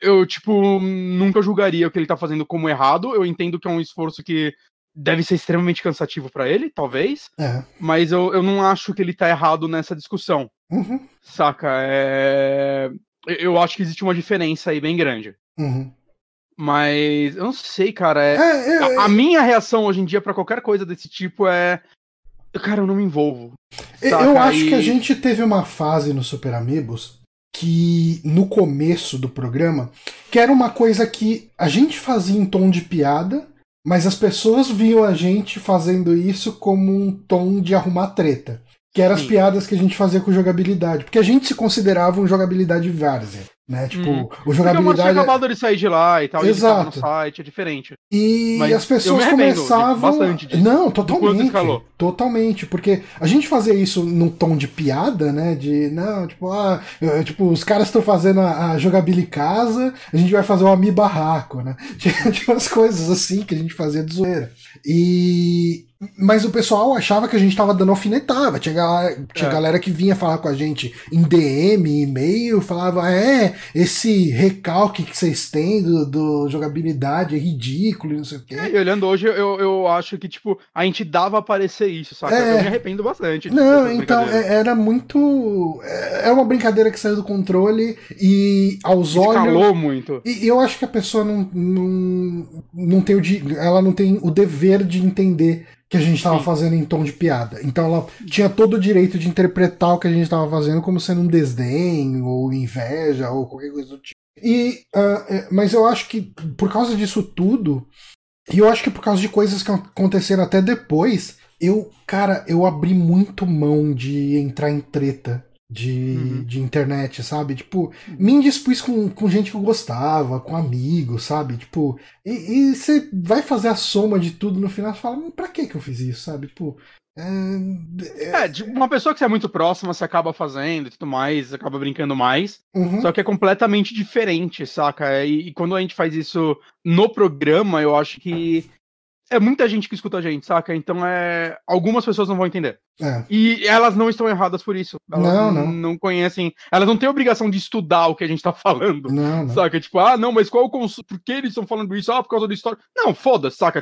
eu, tipo, nunca julgaria o que ele tá fazendo como errado. Eu entendo que é um esforço que deve ser extremamente cansativo para ele, talvez. É. Mas eu, eu não acho que ele tá errado nessa discussão. Uhum. Saca? É eu acho que existe uma diferença aí bem grande. Uhum. Mas eu não sei, cara. É... É, é, a, a, minha reação hoje em dia para qualquer coisa desse tipo é. Cara, eu não me envolvo. Saca? Eu acho e... que a gente teve uma fase no Super Amigos que no começo do programa, que era uma coisa que a gente fazia em tom de piada, mas as pessoas viam a gente fazendo isso como um tom de arrumar treta. Que eram as piadas que a gente fazia com jogabilidade. Porque a gente se considerava um jogabilidade várzea. Né? Tipo, hum. o jogabilidade. Porque tinha acabado de sair de lá e tal, Exato. no site, é diferente. E Mas as pessoas começavam. Bastante. Não, totalmente. Totalmente. Porque a gente fazia isso num tom de piada, né? De, não, tipo, ah, tipo, os caras estão fazendo a, a jogabilidade casa, a gente vai fazer o Ami Barraco, né? Tinha, tinha umas coisas assim que a gente fazia de zoeira. E, mas o pessoal achava que a gente tava dando alfinetada. Tinha, galera, tinha é. galera que vinha falar com a gente em DM, e-mail, falava: é, esse recalque que vocês têm do, do jogabilidade é ridículo, não sei o quê. É, e olhando hoje, eu, eu acho que, tipo, a gente dava a parecer isso, sabe? É. Eu me arrependo bastante. Não, então, é, era muito. É, é uma brincadeira que saiu do controle e aos olhos. Escalou muito. E eu acho que a pessoa não, não, não tem o. Ela não tem o dever de entender que a gente estava fazendo em tom de piada. Então ela tinha todo o direito de interpretar o que a gente estava fazendo como sendo um desdém, ou inveja, ou qualquer coisa do tipo. E, uh, mas eu acho que por causa disso tudo, e eu acho que por causa de coisas que aconteceram até depois, eu, cara, eu abri muito mão de entrar em treta de, uhum. de internet, sabe? Tipo, me indispus com, com gente que eu gostava, com amigos, sabe? Tipo, e, você vai fazer a soma de tudo no final e fala, pra que que eu fiz isso, sabe? Tipo, é, é, de uma pessoa que você é muito próxima, você acaba fazendo e tudo mais, acaba brincando mais. Uhum. Só que é completamente diferente, saca? E, e, quando a gente faz isso no programa, eu acho que é muita gente que escuta a gente, saca? Então é. Algumas pessoas não vão entender. É. E elas não estão erradas por isso. Elas não, não. Não conhecem. Elas não têm obrigação de estudar o que a gente tá falando. Não, não. Saca? Tipo, ah, não, mas qual o cons... Por que eles estão falando isso? Ah, por causa da história. Não, foda-se, saca?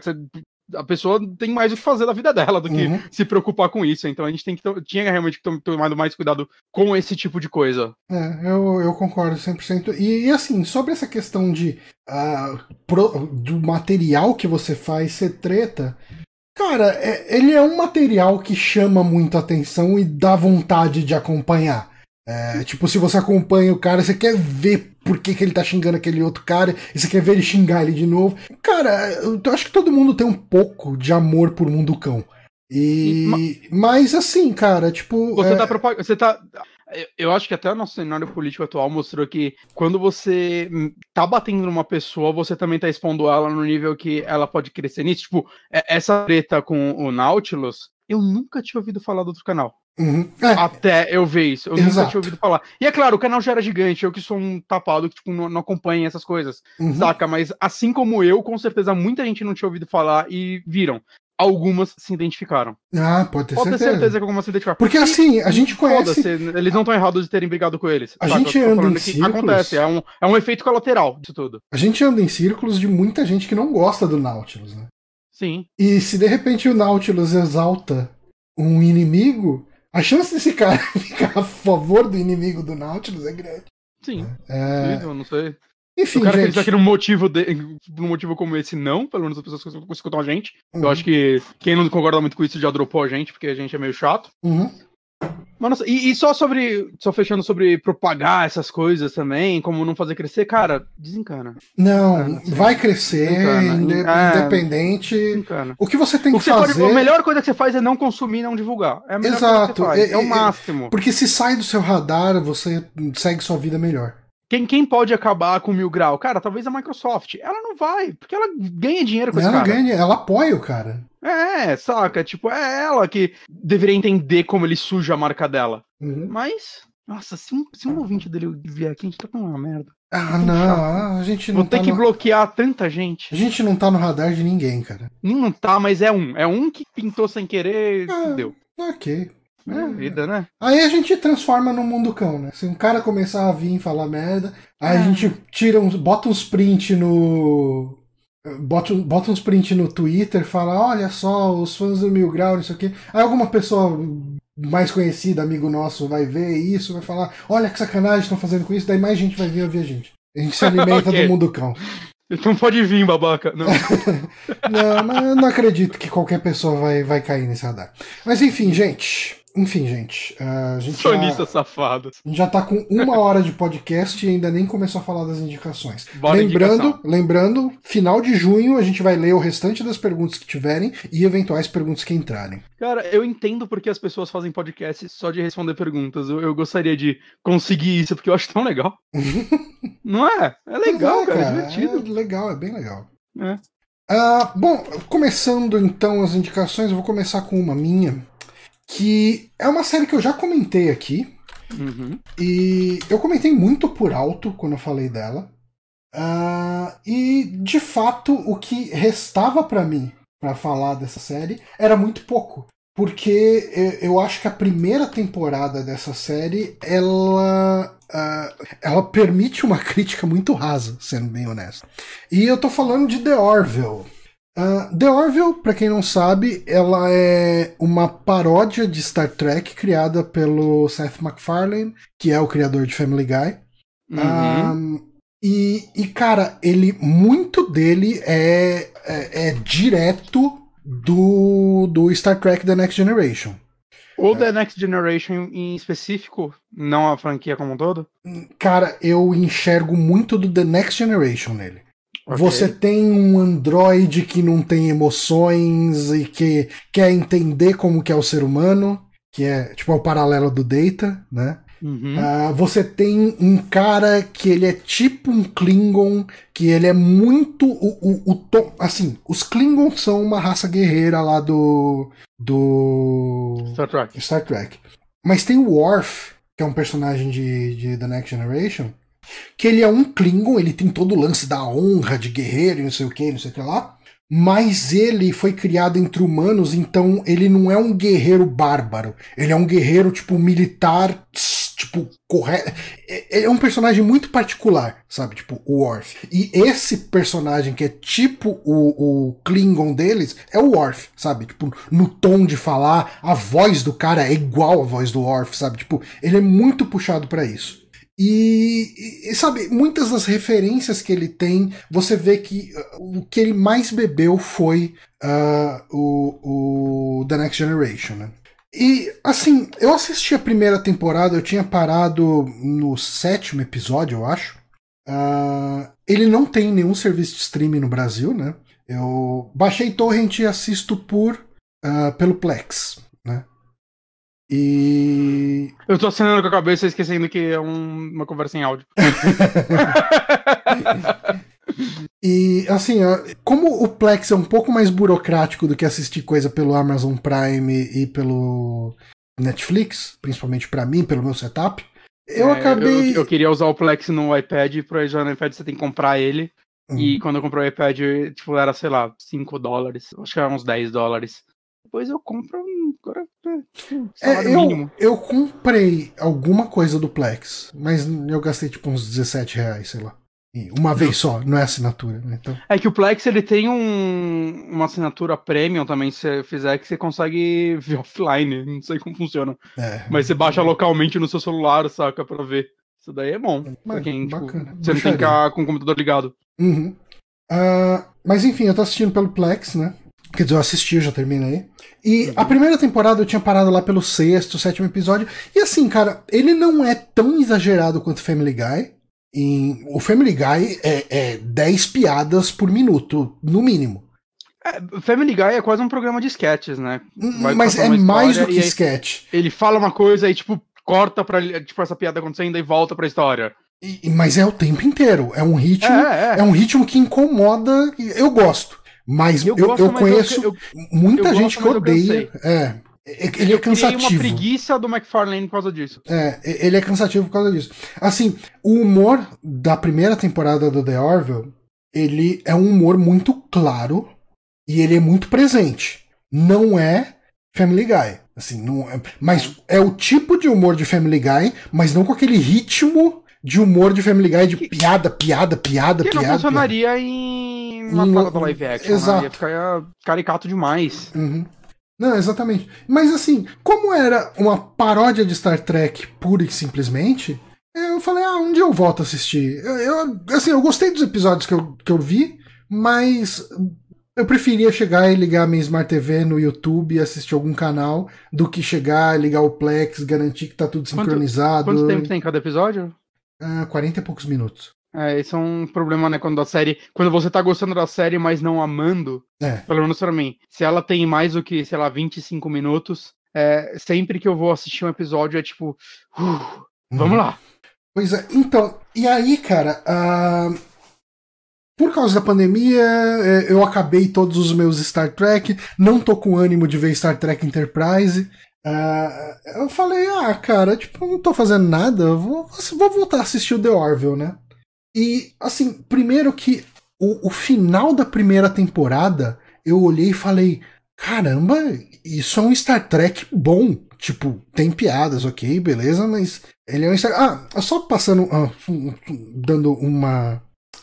A pessoa tem mais o que fazer da vida dela do que uhum. se preocupar com isso. Então a gente tem que tinha realmente que tomar mais cuidado com esse tipo de coisa. É, eu, eu concordo 100%. E, e assim, sobre essa questão de uh, pro, do material que você faz ser treta, cara, é, ele é um material que chama muito atenção e dá vontade de acompanhar. É, tipo, se você acompanha o cara, você quer ver por que, que ele tá xingando aquele outro cara, e você quer ver ele xingar ele de novo. Cara, eu acho que todo mundo tem um pouco de amor por Mundo Cão. E. Mas assim, cara, tipo. Você é... tá propagando. Você tá. Eu acho que até o nosso cenário político atual mostrou que quando você tá batendo numa pessoa, você também tá expondo ela no nível que ela pode crescer nisso. Tipo, é, essa treta com o Nautilus, eu nunca tinha ouvido falar do outro canal. Uhum. É. Até eu ver isso. Eu Exato. nunca tinha ouvido falar. E é claro, o canal já era gigante, eu que sou um tapado que tipo, não, não acompanha essas coisas. Uhum. Saca? Mas assim como eu, com certeza muita gente não tinha ouvido falar e viram. Algumas se identificaram. Ah, pode ter pode certeza. ter certeza que algumas se identificaram. Porque assim, a gente conhece. Eles não estão errados de terem brigado com eles. A saca? gente anda em círculos. Acontece, é um, é um efeito colateral disso tudo. A gente anda em círculos de muita gente que não gosta do Nautilus, né? Sim. E se de repente o Nautilus exalta um inimigo, a chance desse cara ficar a favor do inimigo do Nautilus é grande. Sim. É... Eu não sei. Enfim, o cara gente... que num motivo, de... num motivo como esse, não, pelo menos as pessoas que escutam a gente. Uhum. Eu acho que quem não concorda muito com isso já dropou a gente, porque a gente é meio chato. Uhum. E, e, só sobre. Só fechando sobre propagar essas coisas também, como não fazer crescer, cara, desencana. Não, vai crescer, inde é, independente. Desencana. O que você tem que, que fazer. Pode, a melhor coisa que você faz é não consumir não divulgar. É a melhor Exato. Você faz. É, é, o máximo. Porque se sai do seu radar, você segue sua vida melhor. Quem, quem pode acabar com o mil grau? Cara, talvez a Microsoft. Ela não vai, porque ela ganha dinheiro com ela esse cara. Ganha, ela apoia o cara. É, saca? Tipo, é ela que deveria entender como ele suja a marca dela. Uhum. Mas, nossa, se um, se um ouvinte dele vier aqui, a gente tá com uma merda. Ah, não, chato. a gente não Vou ter tá que no... bloquear tanta gente. A gente não tá no radar de ninguém, cara. Não tá, mas é um. É um que pintou sem querer e deu. Ok. É, vida, né? Aí a gente transforma no mundo cão, né? Se um cara começar a vir e falar merda, aí a gente tira uns, bota uns print no. Bota, bota uns print no Twitter, fala, olha só, os fãs do Mil Grau, não sei o quê. Aí alguma pessoa mais conhecida, amigo nosso, vai ver isso, vai falar, olha que sacanagem estão fazendo com isso, daí mais gente vai vir ouvir a gente. A gente se alimenta okay. do mundo cão. Então pode vir, babaca. Não. não, mas eu não acredito que qualquer pessoa vai, vai cair nesse radar. Mas enfim, gente. Enfim, gente. Uh, a gente Sonista já, safado. A gente já tá com uma hora de podcast e ainda nem começou a falar das indicações. Bora lembrando, indicação. lembrando, final de junho a gente vai ler o restante das perguntas que tiverem e eventuais perguntas que entrarem. Cara, eu entendo porque as pessoas fazem podcast só de responder perguntas. Eu, eu gostaria de conseguir isso, porque eu acho tão legal. Não é? É legal, é, cara, cara. É divertido. É legal, é bem legal. É. Uh, bom, começando então as indicações, eu vou começar com uma minha que é uma série que eu já comentei aqui. Uhum. E eu comentei muito por alto quando eu falei dela. Uh, e de fato, o que restava para mim para falar dessa série era muito pouco. Porque eu acho que a primeira temporada dessa série ela, uh, ela permite uma crítica muito rasa, sendo bem honesto. E eu tô falando de The Orville. Uh, The Orville, para quem não sabe, ela é uma paródia de Star Trek criada pelo Seth MacFarlane, que é o criador de Family Guy. Uhum. Uh, e, e, cara, ele muito dele é, é, é, direto do, do Star Trek The Next Generation. Ou The Next Generation em específico, não a franquia como um todo? Cara, eu enxergo muito do The Next Generation nele. Okay. Você tem um androide que não tem emoções e que quer entender como que é o ser humano, que é tipo é o paralelo do Data, né? Uhum. Uh, você tem um cara que ele é tipo um Klingon, que ele é muito o, o, o tom, assim, os Klingons são uma raça guerreira lá do do Star Trek. Star Trek. Mas tem o Worf, que é um personagem de, de The Next Generation, que ele é um Klingon, ele tem todo o lance da honra de guerreiro não sei o que, não sei o que lá. Mas ele foi criado entre humanos, então ele não é um guerreiro bárbaro. Ele é um guerreiro, tipo, militar, tipo, correto. É, é um personagem muito particular, sabe? Tipo, o Worf. E esse personagem que é tipo o, o Klingon deles é o Worf, sabe? Tipo, no tom de falar, a voz do cara é igual à voz do Worf, sabe? Tipo, ele é muito puxado para isso. E, e, sabe, muitas das referências que ele tem, você vê que uh, o que ele mais bebeu foi uh, o, o The Next Generation, né? E, assim, eu assisti a primeira temporada, eu tinha parado no sétimo episódio, eu acho. Uh, ele não tem nenhum serviço de streaming no Brasil, né? Eu baixei Torrent e assisto por, uh, pelo Plex? E. Eu tô acenando com a cabeça esquecendo que é um, uma conversa em áudio. e assim, como o Plex é um pouco mais burocrático do que assistir coisa pelo Amazon Prime e pelo Netflix, principalmente para mim, pelo meu setup, eu é, acabei. Eu, eu, queria usar o Plex no iPad, para já no iPad você tem que comprar ele. Uhum. E quando eu comprei o iPad, tipo, era, sei lá, 5 dólares. Acho que era uns 10 dólares. Depois eu compro agora é, é eu, eu comprei alguma coisa do Plex, mas eu gastei tipo uns 17 reais, sei lá. Uma vez só, não é assinatura, né? Então... É que o Plex ele tem um, uma assinatura premium também, se você fizer, que você consegue ver offline. Não sei como funciona. É, mas você baixa localmente no seu celular, saca, pra ver. Isso daí é bom. Pra quem, tipo, você não tem que ficar com o computador ligado. Uhum. Uh, mas enfim, eu tô assistindo pelo Plex, né? Quer dizer, eu assisti, eu já terminei. E uhum. a primeira temporada eu tinha parado lá pelo sexto, sétimo episódio. E assim, cara, ele não é tão exagerado quanto Family Guy. Em... O Family Guy é, é 10 piadas por minuto, no mínimo. É, Family Guy é quase um programa de sketches, né? Vai Mas é mais do que sketch. Ele fala uma coisa e, tipo, corta pra tipo, essa piada acontecendo e volta pra história. E, mas é o tempo inteiro. É um ritmo. É, é. é um ritmo que incomoda. Eu gosto. Mas eu, eu, eu conheço eu, muita gente gosto, que odeia. É. Ele é cansativo. Eu uma preguiça do McFarlane por causa disso. É, ele é cansativo por causa disso. Assim, o humor da primeira temporada do The Orville, ele é um humor muito claro e ele é muito presente. Não é Family Guy. Assim, não é, mas é o tipo de humor de Family Guy, mas não com aquele ritmo de humor de Family Guy de piada, piada, piada, que piada. Que não funcionaria piada. em uma parada do live action, Exato. Né? Ia ficar caricato demais. Uhum. Não, exatamente. Mas assim, como era uma paródia de Star Trek pura e simplesmente, Eu falei, ah, um dia eu volto a assistir. Eu, eu, assim, eu gostei dos episódios que eu, que eu vi, mas eu preferia chegar e ligar minha Smart TV no YouTube e assistir algum canal do que chegar, ligar o Plex, garantir que tá tudo sincronizado. Quanto, quanto tempo tem cada episódio? Ah, 40 e poucos minutos. É, esse é um problema, né, quando a série. Quando você tá gostando da série, mas não amando. É. Pelo menos pra mim. Se ela tem mais do que, sei lá, 25 minutos, é, sempre que eu vou assistir um episódio é tipo. Uh, vamos Uhum. lá. Pois é, então, e aí, cara, ah, por causa da pandemia, eh, eu acabei todos os meus Star Trek, não tô com ânimo de ver Star Trek Enterprise. Ah, eu falei, ah, cara, tipo, não tô fazendo nada, vou, vou voltar a assistir o The Orville, né? E, assim, primeiro que o, o final da primeira temporada, eu olhei e falei, caramba, isso é um Star Trek bom. Tipo, tem piadas, ok, beleza, mas ele é um Star... Ah, só passando, ah, dando uma...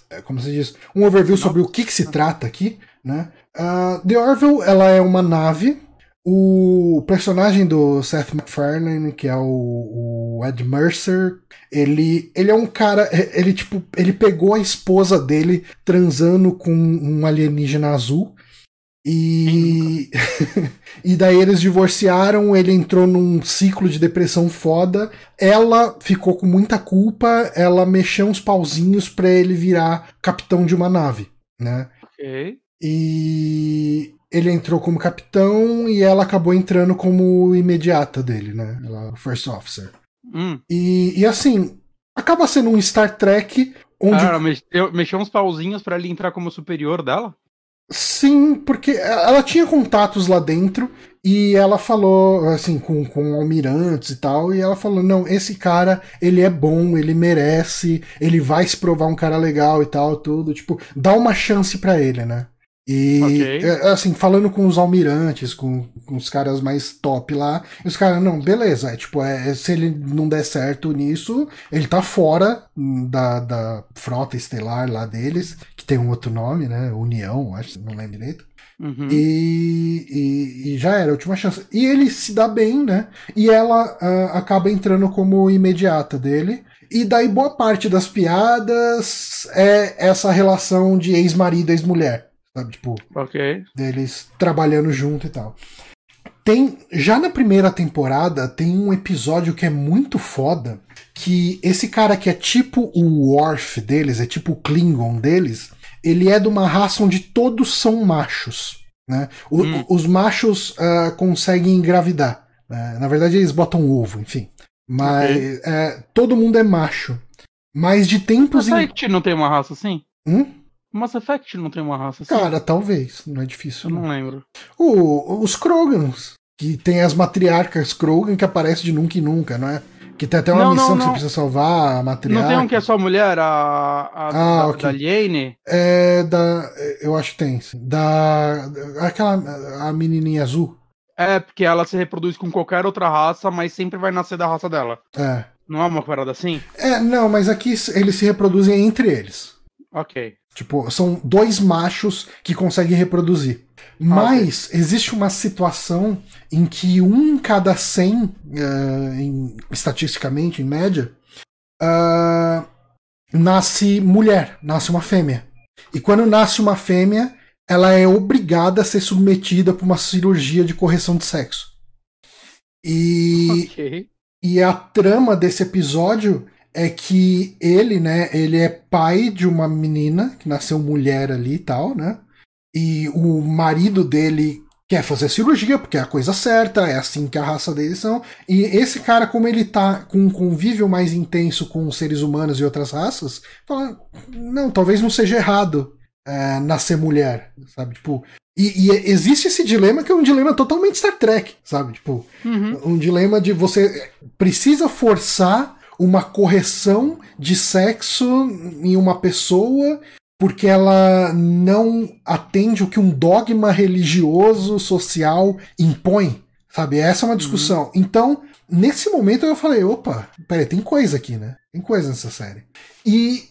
é, Como se diz? Um overview sobre o que, que se trata aqui, né? Ah, The Orville, ela é uma nave. O personagem do Seth MacFarlane, que é o, o Ed Mercer, ele, ele é um cara. Ele, tipo, ele pegou a esposa dele transando com um alienígena azul. E. e daí eles divorciaram, ele entrou num ciclo de depressão foda. Ela ficou com muita culpa, ela mexeu uns pauzinhos pra ele virar capitão de uma nave, né? Ok. E ele entrou como capitão e ela acabou entrando como imediata dele, né? Ela, first officer. Hum. E, e assim, acaba sendo um Star Trek onde. Cara, mexeu, mexeu uns pauzinhos pra ele entrar como superior dela? Sim, porque ela tinha contatos lá dentro e ela falou, assim, com, com almirantes e tal, e ela falou: não, esse cara, ele é bom, ele merece, ele vai se provar um cara legal e tal, tudo. Tipo, dá uma chance pra ele, né? E, Ok. é, assim, falando com os almirantes, com, com os caras mais top lá, e os caras, não, beleza, é, tipo, é, se ele não der certo nisso, ele tá fora hum, da, da frota estelar lá deles, que tem um outro nome, né? União, acho, não lembro direito. Uhum. E, e- e já era, a última chance. E ele se dá bem, né? E ela ah, acaba entrando como imediata dele. E daí boa parte das piadas é essa relação de ex-marido e ex-mulher. Sabe? Tipo, Ok. deles trabalhando junto e tal. Tem, já na primeira temporada, tem um episódio que é muito foda, que esse cara que é tipo o Worf deles, é tipo o Klingon deles, ele é de uma raça onde todos são machos. Né? O- Hum. Os machos ah, conseguem engravidar. né? Na verdade, eles botam ovo, enfim. Mas é, todo mundo é macho. Mas de tempos Mass em. Não tem uma raça assim? Hum? Mass Effect não tem uma raça assim? Cara, talvez. Não é difícil. não. não lembro. O- os Krogans, que tem as matriarcas Krogan que aparecem de nunca e nunca, não é? Que tem até uma Não, missão não, que você precisa salvar a matriarca. Não tem um que é só mulher, a, a Ah, da, ok. da Liane? É da. Eu acho que tem. sim. Da. Aquela. A menininha azul. É, porque ela se reproduz com qualquer outra raça, mas sempre vai nascer da raça dela. É. Não é uma parada assim? É, não, mas aqui eles se reproduzem entre eles. Ok. Tipo, são dois machos que conseguem reproduzir. Mas existe uma situação em que um cada 100, eh, em- estatisticamente, em média, ah, nasce mulher, nasce uma fêmea. E quando nasce uma fêmea, ela é obrigada a ser submetida por uma cirurgia de correção de sexo. E Ok. e a trama desse episódio é que ele, né, ele é pai de uma menina que nasceu mulher ali e tal, né? E o marido dele quer fazer cirurgia porque é a coisa certa, é assim que a raça deles são. E esse cara, como ele tá com um convívio mais intenso com os seres humanos e outras raças, fala: não, talvez não seja errado é, nascer mulher, sabe? Tipo. E, e existe esse dilema que é um dilema totalmente Star Trek, sabe? Tipo, Uhum. um dilema de você precisa forçar uma correção de sexo em uma pessoa porque ela não atende o que um dogma religioso, social impõe, sabe? Essa é uma discussão. Então, nesse momento eu falei, opa, peraí, tem coisa aqui, né? Tem coisa nessa série. E,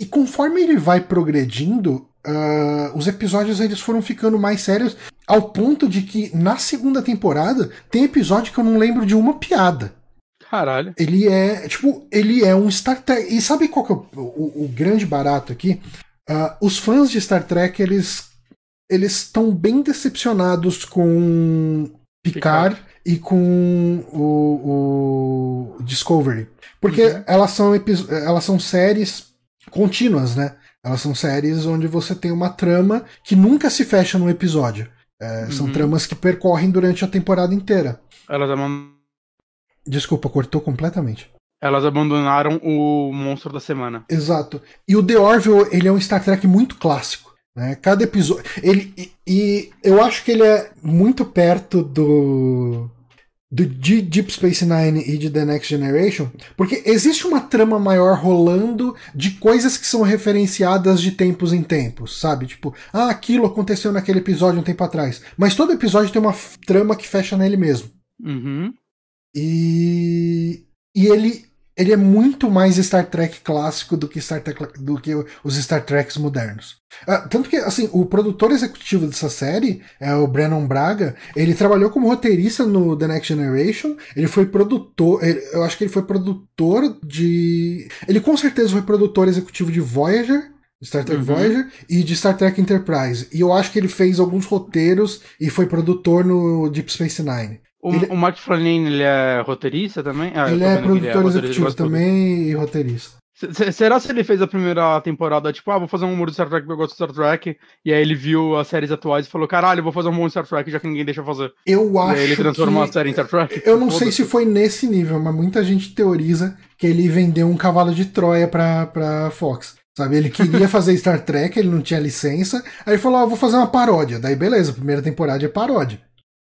e conforme ele vai progredindo, ah, os episódios eles foram ficando mais sérios ao ponto de que na segunda temporada tem episódio que eu não lembro de uma piada. Caralho. Ele é, tipo, ele é um Star Trek. E sabe qual que é o, o, o grande barato aqui? Uh, os fãs de Star Trek, eles eles estão bem decepcionados com Picard, Picard. e com o, o Discovery. Porque uhum. elas, são elas são séries contínuas, né? Elas são séries onde você tem uma trama que nunca se fecha num episódio. É, uhum. São tramas que percorrem durante a temporada inteira. Elas abandonaram. Desculpa, cortou completamente. Elas abandonaram o monstro da semana. Exato. E o The Orville, ele é um Star Trek muito clássico. Né? Cada episódio. Ele, e, e, eu acho que ele é muito perto do. Do de Deep Space Nine e de The Next Generation, porque existe uma trama maior rolando de coisas que são referenciadas de tempos em tempos, sabe? Tipo, ah, aquilo aconteceu naquele episódio um tempo atrás. Mas todo episódio tem uma trama que fecha nele mesmo. Uhum. E, e ele, ele é muito mais Star Trek clássico do que, Star Trek, do que os Star Treks modernos. Ah, tanto que, assim, o produtor executivo dessa série é o Brennan Braga. Ele trabalhou como roteirista no The Next Generation. Ele foi produtor. Ele, eu acho que ele foi produtor de. Ele com certeza foi produtor executivo de Voyager. Star Trek uhum. Voyager e de Star Trek Enterprise. E eu acho que ele fez alguns roteiros e foi produtor no Deep Space Nine. O, ele... o Mark Fronin, ele é roteirista também? Ah, ele é produtor ele é executivo também e roteirista. Será se ele fez a primeira temporada, tipo, ah, vou fazer um humor de Star Trek porque eu gosto de Star Trek, e aí ele viu as séries atuais e falou, caralho, vou fazer um humor de Star Trek já que ninguém deixa fazer. Eu acho. E aí ele transformou que... a série em Star Trek? Eu não sei se foi nesse nível, mas muita gente teoriza que ele vendeu um cavalo de Troia pra, pra Fox. Sabe, ele queria fazer Star Trek, ele não tinha licença, aí ele falou, ah, vou fazer uma paródia. Daí beleza, a primeira temporada é paródia.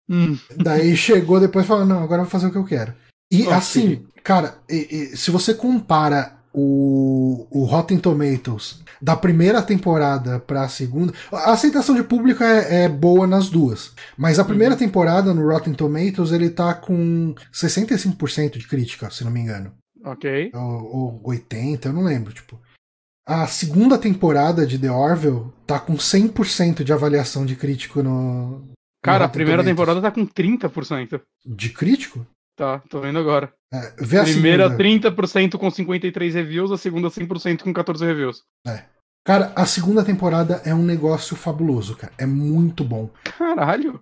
Hum. Daí chegou depois e falou: não, agora eu vou fazer o que eu quero. E okay. assim, cara, e, e, se você compara o, o Rotten Tomatoes da primeira temporada para a segunda, a aceitação de público é, é, boa nas duas. Mas a primeira uhum. temporada no Rotten Tomatoes ele tá com 65% de crítica, se não me engano. Ok. Ou, ou 80, eu não lembro, tipo. A segunda temporada de The Orville tá com 100% de avaliação de crítico no, Cara, a primeira temporada tá com 30%. De crítico? Tá, tô vendo agora. É, vê primeira a 30% com 53 reviews, a segunda 100% com 14 reviews. É. Cara, a segunda temporada é um negócio fabuloso, cara. É muito bom. Caralho.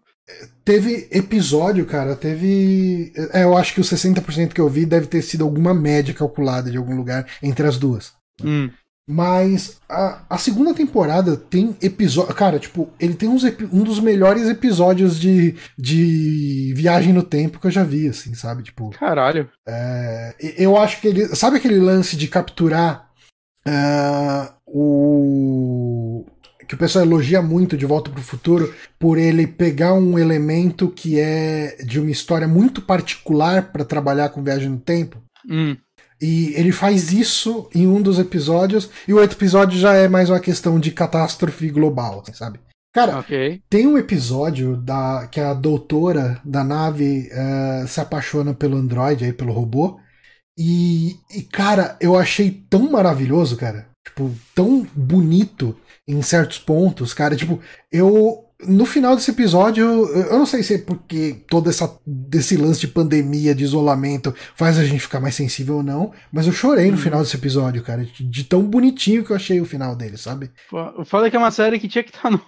Teve episódio, cara, teve. É, eu acho que os 60% que eu vi deve ter sido alguma média calculada de algum lugar entre as duas. Hum. Mas a, a segunda temporada tem episódio. Cara, tipo, ele tem uns, um dos melhores episódios de, de viagem no tempo que eu já vi, assim, sabe? Tipo. Caralho. É, eu acho que ele. Sabe aquele lance de capturar uh, o. Que o pessoal elogia muito de Volta para o Futuro por ele pegar um elemento que é de uma história muito particular para trabalhar com viagem no tempo? Hum. E ele faz isso em um dos episódios, e o outro episódio já é mais uma questão de catástrofe global, assim, sabe? Cara, okay. tem um episódio da que a doutora da nave uh, se apaixona pelo androide, aí, pelo robô. E, e, cara, eu achei tão maravilhoso, cara. Tipo, tão bonito em certos pontos, cara. Tipo, eu no final desse episódio, eu não sei se é porque todo essa, desse lance de pandemia, de isolamento, faz a gente ficar mais sensível ou não, mas eu chorei no uhum. final desse episódio, cara, de, de, tão bonitinho que eu achei o final dele, sabe? O foda é que é uma série que tinha que estar tá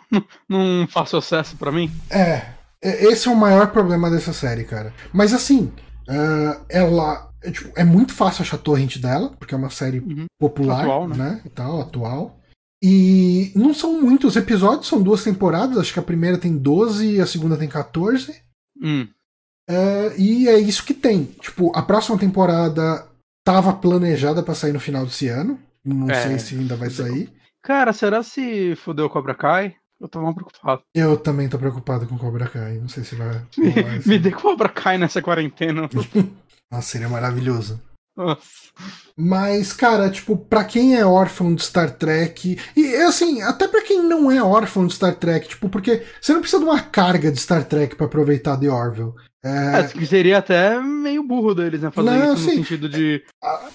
num fácil acesso para mim. É, esse é o maior problema dessa série, cara. Mas assim, uh, ela é, tipo, é, muito fácil achar torrent dela, porque é uma série uhum. popular, atual, né? né? E tal, atual. E não são muitos episódios, são duas temporadas. Acho que a primeira tem 12 e a segunda tem 14. Hum. É, e é isso que tem. Tipo, a próxima temporada tava planejada para sair no final desse ano. Não é, sei se ainda vai sair. Cara, será se fudeu o Cobra Kai? Eu tô mal preocupado. Eu também tô preocupado com Cobra Kai. Não sei se vai. Me, me dê Cobra Kai nessa quarentena. Nossa, seria maravilhoso. Nossa. Mas, cara, tipo, pra quem é órfão de Star Trek, e assim, até pra quem não é órfão de Star Trek, tipo, porque você não precisa de uma carga de Star Trek para aproveitar The Orville. É... é... seria até meio burro deles, né? Fazer não, isso no assim, sentido de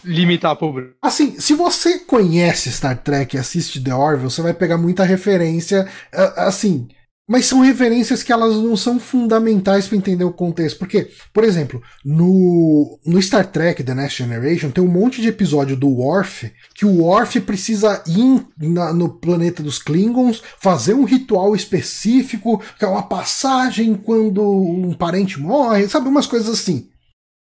limitar a público. Assim, se você conhece Star Trek e assiste The Orville, você vai pegar muita referência, assim, mas são referências que elas não são fundamentais para entender o contexto. Porque, por exemplo, no, no Star Trek The Next Generation tem um monte de episódio do Worf que o Worf precisa ir na, no planeta dos Klingons, fazer um ritual específico, que é uma passagem quando um parente morre, sabe? Umas coisas assim.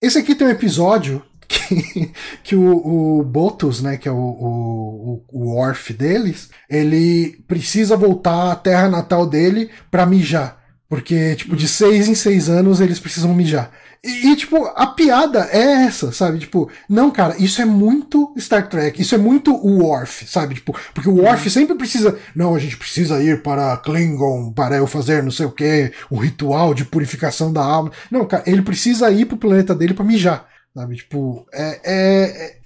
Esse aqui tem um episódio que, que o, o Botus, né, que é o, o, o Worf deles, ele precisa voltar à terra natal dele pra mijar. Porque, tipo, de seis em seis anos eles precisam mijar. E, e, tipo, a piada é essa, sabe? Tipo, não, cara, isso é muito Star Trek, isso é muito o Worf, sabe? Tipo, porque o Worf uhum. sempre precisa. Não, a gente precisa ir para Klingon para eu fazer não sei o que, o ritual de purificação da alma. Não, cara, ele precisa ir pro planeta dele para mijar. Sabe? Tipo, é, é, é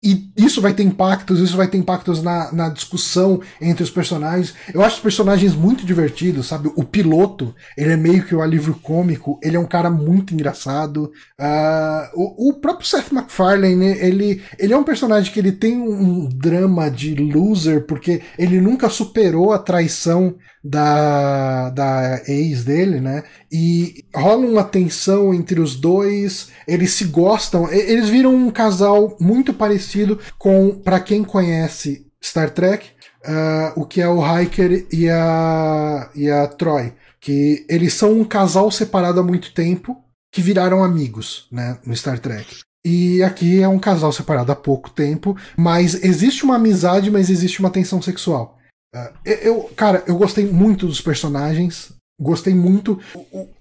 e isso vai ter impactos, isso vai ter impactos na, na discussão entre os personagens. Eu acho os personagens muito divertidos, sabe? O piloto, ele é meio que o alívio cômico, ele é um cara muito engraçado. Uh, o, o, próprio Seth MacFarlane, ele, ele é um personagem que ele tem um drama de loser, porque ele nunca superou a traição da, da ex dele, né? E rola uma tensão entre os dois, eles se gostam, eles viram um casal muito parecido com, para quem conhece Star Trek, uh, o que é o Hiker e a, e a Troy. Que eles são um casal separado há muito tempo, que viraram amigos, né, no Star Trek. E aqui é um casal separado há pouco tempo, mas existe uma amizade, mas existe uma tensão sexual. Uh, eu, cara, eu gostei muito dos personagens. Gostei muito.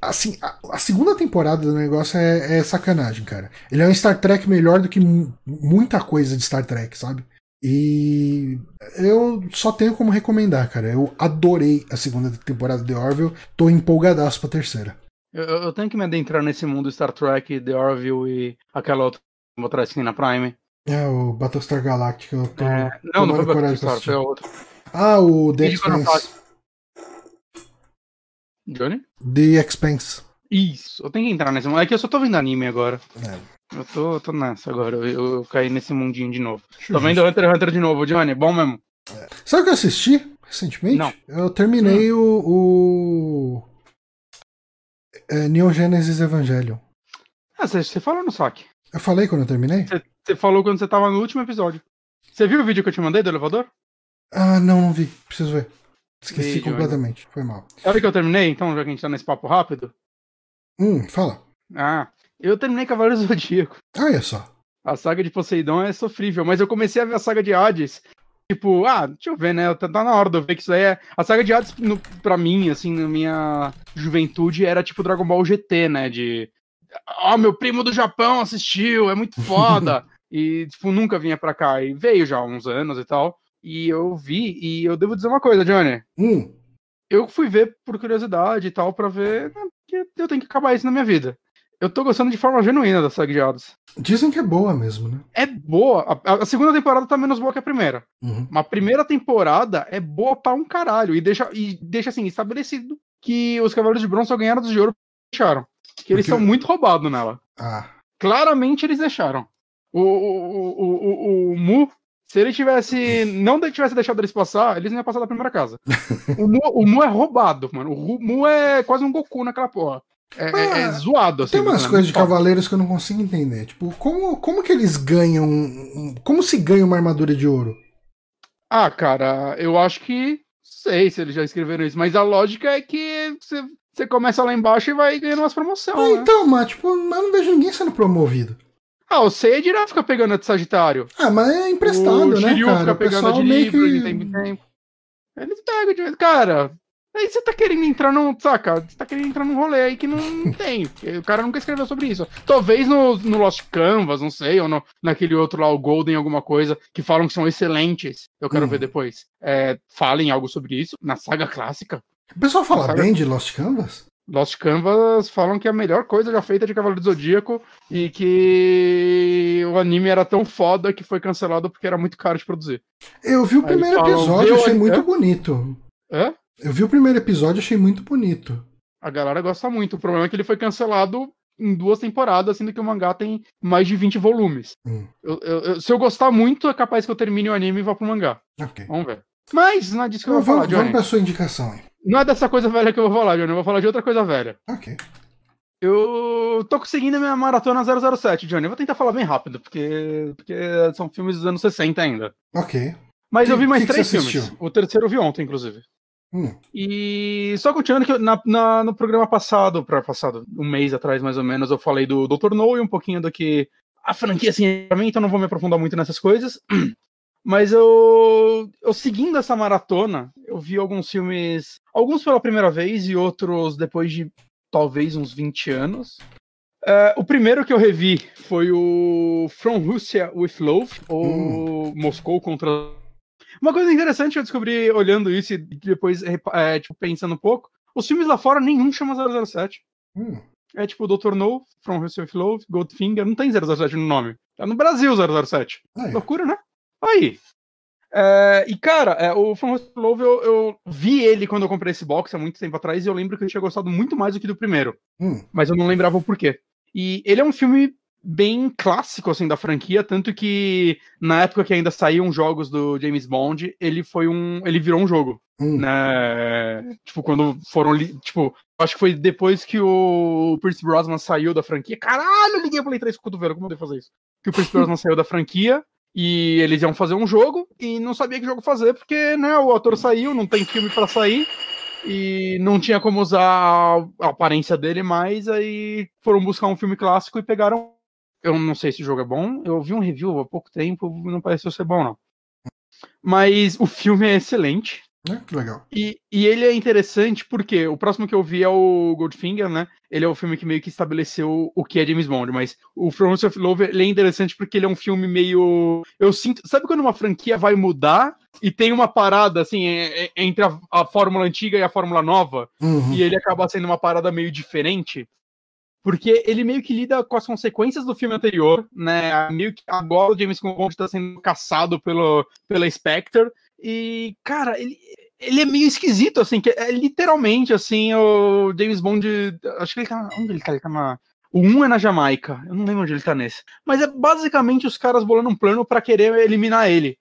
Assim, a, segunda temporada do negócio é, é, sacanagem, cara. Ele é um Star Trek melhor do que muita coisa de Star Trek, sabe? E eu só tenho como recomendar, cara. Eu adorei a segunda temporada de Orville. Tô empolgadaço pra terceira. Eu, eu tenho que me adentrar nesse mundo Star Trek, The Orville e aquela outra vou trazer na Prime. É, o Battlestar Galactica. Eu tô, é, não, não foi Battlestar, foi outro. Ah, o The Expanse. Johnny? The Expanse. Isso, eu tenho que entrar nesse mundo. É que eu só tô vendo anime agora. É. Eu tô, tô nessa agora. Eu, eu, eu, caí nesse mundinho de novo. Tô vendo Hunter x Hunter de novo, Johnny. Bom mesmo. É. Sabe o que eu assisti recentemente? Não. Eu terminei hum. o. o... É, Neon Genesis Evangelion. Ah, você falou no saque. Eu falei quando eu terminei? Você falou quando você tava no último episódio. Você viu o vídeo que eu te mandei do elevador? Ah, não, não vi. Preciso ver. Esqueci Vídeo, completamente. Foi mal. Sabe que eu terminei, então, já que a gente tá nesse papo rápido? Hum, fala. Ah, eu terminei Cavaleiro Zodíaco. Olha só. A saga de Poseidon é sofrível, mas eu comecei a ver a saga de Hades. Tipo, ah, deixa eu ver, né? Tá, tá na hora de eu ver que isso aí é. A saga de Hades, no, pra mim, assim, na minha juventude, era tipo Dragon Ball GT, né? De. Ó, oh, meu primo do Japão assistiu, é muito foda. e, tipo, nunca vinha pra cá. E veio já há uns anos e tal. E eu vi, e eu devo dizer uma coisa, Johnny. Hum. Eu fui ver por curiosidade e tal, para ver né, que eu tenho que acabar isso na minha vida. Eu tô gostando de forma genuína da saga de Hades. Dizem que é boa mesmo, né? É boa. A, a segunda temporada tá menos boa que a primeira. Uhum. Mas a primeira temporada é boa pra um caralho. E deixa, e deixa assim, estabelecido que os Cavaleiros de Bronze só ganharam dos de ouro deixaram. Que eles são muito roubados nela. Ah. Claramente eles deixaram. O, o, o, o, o Mu se ele tivesse. Não tivesse deixado eles passar, eles não iam passar da primeira casa. o, Mu, o Mu é roubado, mano. O Mu é quase um Goku naquela porra. É, ah, é, é zoado, assim. Tem umas né? coisas de cavaleiros que eu não consigo entender. Tipo, como, como que eles ganham. Como se ganha uma armadura de ouro? Ah, cara, eu acho que. Sei se eles já escreveram isso, mas a lógica é que você, você começa lá embaixo e vai ganhando umas promoções. Ah, né? Então, mas, tipo, eu não vejo ninguém sendo promovido. Ah, o Seiya dirá fica pegando a de Sagitário. Ah, mas é emprestado, o né, cara? fica pegando a de Libra que... de tempo em tempo. Eles pegam de vez. Cara, aí você tá querendo entrar num. Saca? Você tá querendo entrar num rolê aí que não tem. o cara nunca escreveu sobre isso. Talvez no, no Lost Canvas, não sei, ou no, naquele outro lá, o Golden, alguma coisa, que falam que são excelentes. Eu quero hum. ver depois. É, falem algo sobre isso. Na saga clássica. O pessoal fala saga... bem de Lost Canvas? Lost Canvas falam que é a melhor coisa já feita de Cavaleiro do Zodíaco e que o anime era tão foda que foi cancelado porque era muito caro de produzir. Eu vi o Aí primeiro falam, episódio, achei muito bonito. É? Eu vi o primeiro episódio, achei muito bonito. A galera gosta muito. O problema é que ele foi cancelado em duas temporadas, sendo que o mangá tem mais de 20 volumes. Hum. Eu, eu, se eu gostar muito, é capaz que eu termine o anime e vá pro mangá. Okay. Vamos ver. Mas, não é disso que eu vou vamos, falar. Vamos pra sua indicação aí. Não é dessa coisa velha que eu vou falar, Johnny. Eu vou falar de outra coisa velha. Ok. Eu tô conseguindo a minha maratona 007, Johnny. Eu vou tentar falar bem rápido, porque, porque são filmes dos anos 60 ainda. Ok. Mas Que- eu vi mais que que três você filmes. O terceiro eu vi ontem, inclusive. Hum. E só continuando que na, na- no programa passado, para passado, um mês atrás mais ou menos, eu falei do Dr. No e um pouquinho do que a franquia assim pra mim, então não vou me aprofundar muito nessas coisas. Mas eu, eu seguindo essa maratona, eu vi alguns filmes, alguns pela primeira vez e outros depois de talvez uns 20 anos. É, o primeiro que eu revi foi o From Russia with Love, ou Moscou contra uma coisa interessante que eu descobri olhando isso e depois é, tipo, pensando um pouco, os filmes lá fora nenhum chama 007. Hum. É tipo Dr. No, From Russia with Love, Goldfinger, não tem 007 no nome. Tá no Brasil 007. Aí. Loucura, né? Aí. É, e cara, é, o From Love eu, eu vi ele quando eu comprei esse box há muito tempo atrás e eu lembro que eu tinha gostado muito mais do que do primeiro Hum. mas eu não lembrava o porquê. E ele é um filme bem clássico assim da franquia, tanto que na época que ainda saíam jogos do James Bond, ele foi um, ele virou um jogo, Hum. né? Tipo quando foram, li- tipo, acho que foi depois que o Pierce Brosnan saiu da franquia. Caralho, eu liguei o Play 3 com o cotovelo, como eu devo fazer isso? Que o Pierce Brosnan saiu da franquia e eles iam fazer um jogo e não sabia que jogo fazer porque, né, o ator saiu, não tem filme pra sair e não tinha como usar a aparência dele mais, aí foram buscar um filme clássico e pegaram. Eu não sei se o jogo é bom, eu vi um review há pouco tempo, não pareceu ser bom, não. Mas o filme é excelente. É, que legal. E, e ele é interessante porque o próximo que eu vi é o Goldfinger, né? Ele é o filme que meio que estabeleceu o que é James Bond, mas o From of Love ele é interessante porque ele é um filme meio. Eu sinto. Sabe quando uma franquia vai mudar e tem uma parada assim é- é- entre a, a fórmula antiga e a fórmula nova? Uhum. e ele acaba sendo uma parada meio diferente, porque ele meio que lida com as consequências do filme anterior, né? Meio que agora o James Bond tá sendo caçado pelo, pela Spectre, e, cara, ele, ele é meio esquisito, assim, que é literalmente, assim, o James Bond, acho que ele tá, onde ele tá? Ele tá na... O 1 é na Jamaica, eu não lembro onde ele tá nesse. Mas é basicamente os caras bolando um plano pra querer eliminar ele.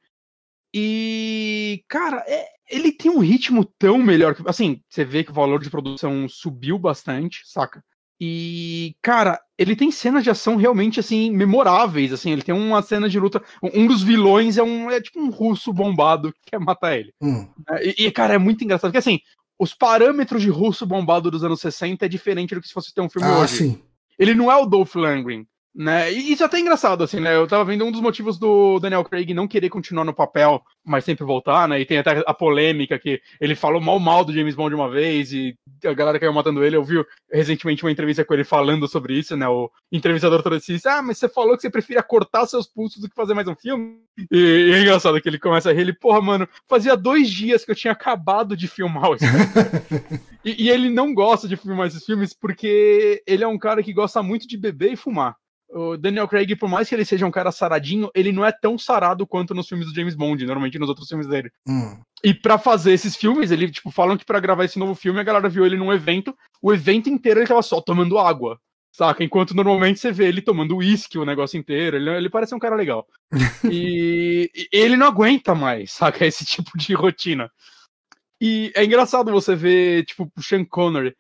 E, cara, é- ele tem um ritmo tão melhor. Assim, você vê que o valor de produção subiu bastante, saca? E, cara, ele tem cenas de ação realmente, assim, memoráveis, assim. Ele tem uma cena de luta. Um dos vilões é um. É tipo um russo bombado que quer matar ele. Hum. né? E, e, cara, é muito engraçado. Porque, assim, os parâmetros de russo bombado dos anos 60 é diferente do que se fosse ter um filme Ah, hoje sim. ele não é o Dolph Lundgren, né? E isso é até engraçado, assim, né? Eu tava vendo um dos motivos do Daniel Craig não querer continuar no papel, mas sempre voltar, né? E tem até a polêmica que ele falou mal mal do James Bond uma vez e a galera caiu matando ele. Eu vi recentemente uma entrevista com ele falando sobre isso, né? O entrevistador todo disse, ah, mas você falou que você preferia cortar seus pulsos do que fazer mais um filme? E, e é engraçado que ele começa a rir, ele, porra, mano, fazia dois dias que eu tinha acabado de filmar o e, e ele não gosta de filmar esses filmes porque ele é um cara que gosta muito de beber e fumar. O Daniel Craig, por mais que ele seja um cara saradinho, ele não é tão sarado quanto nos filmes do James Bond, normalmente nos outros filmes dele. Hum. E pra fazer esses filmes, ele, tipo, falam que pra gravar esse novo filme, a galera viu ele num evento, o evento inteiro ele tava só tomando água, saca? Enquanto normalmente você vê ele tomando uísque o negócio inteiro, ele, ele parece um cara legal. e, e ele não aguenta mais, saca? Esse tipo de rotina. E é engraçado você ver, tipo, o Sean Connery.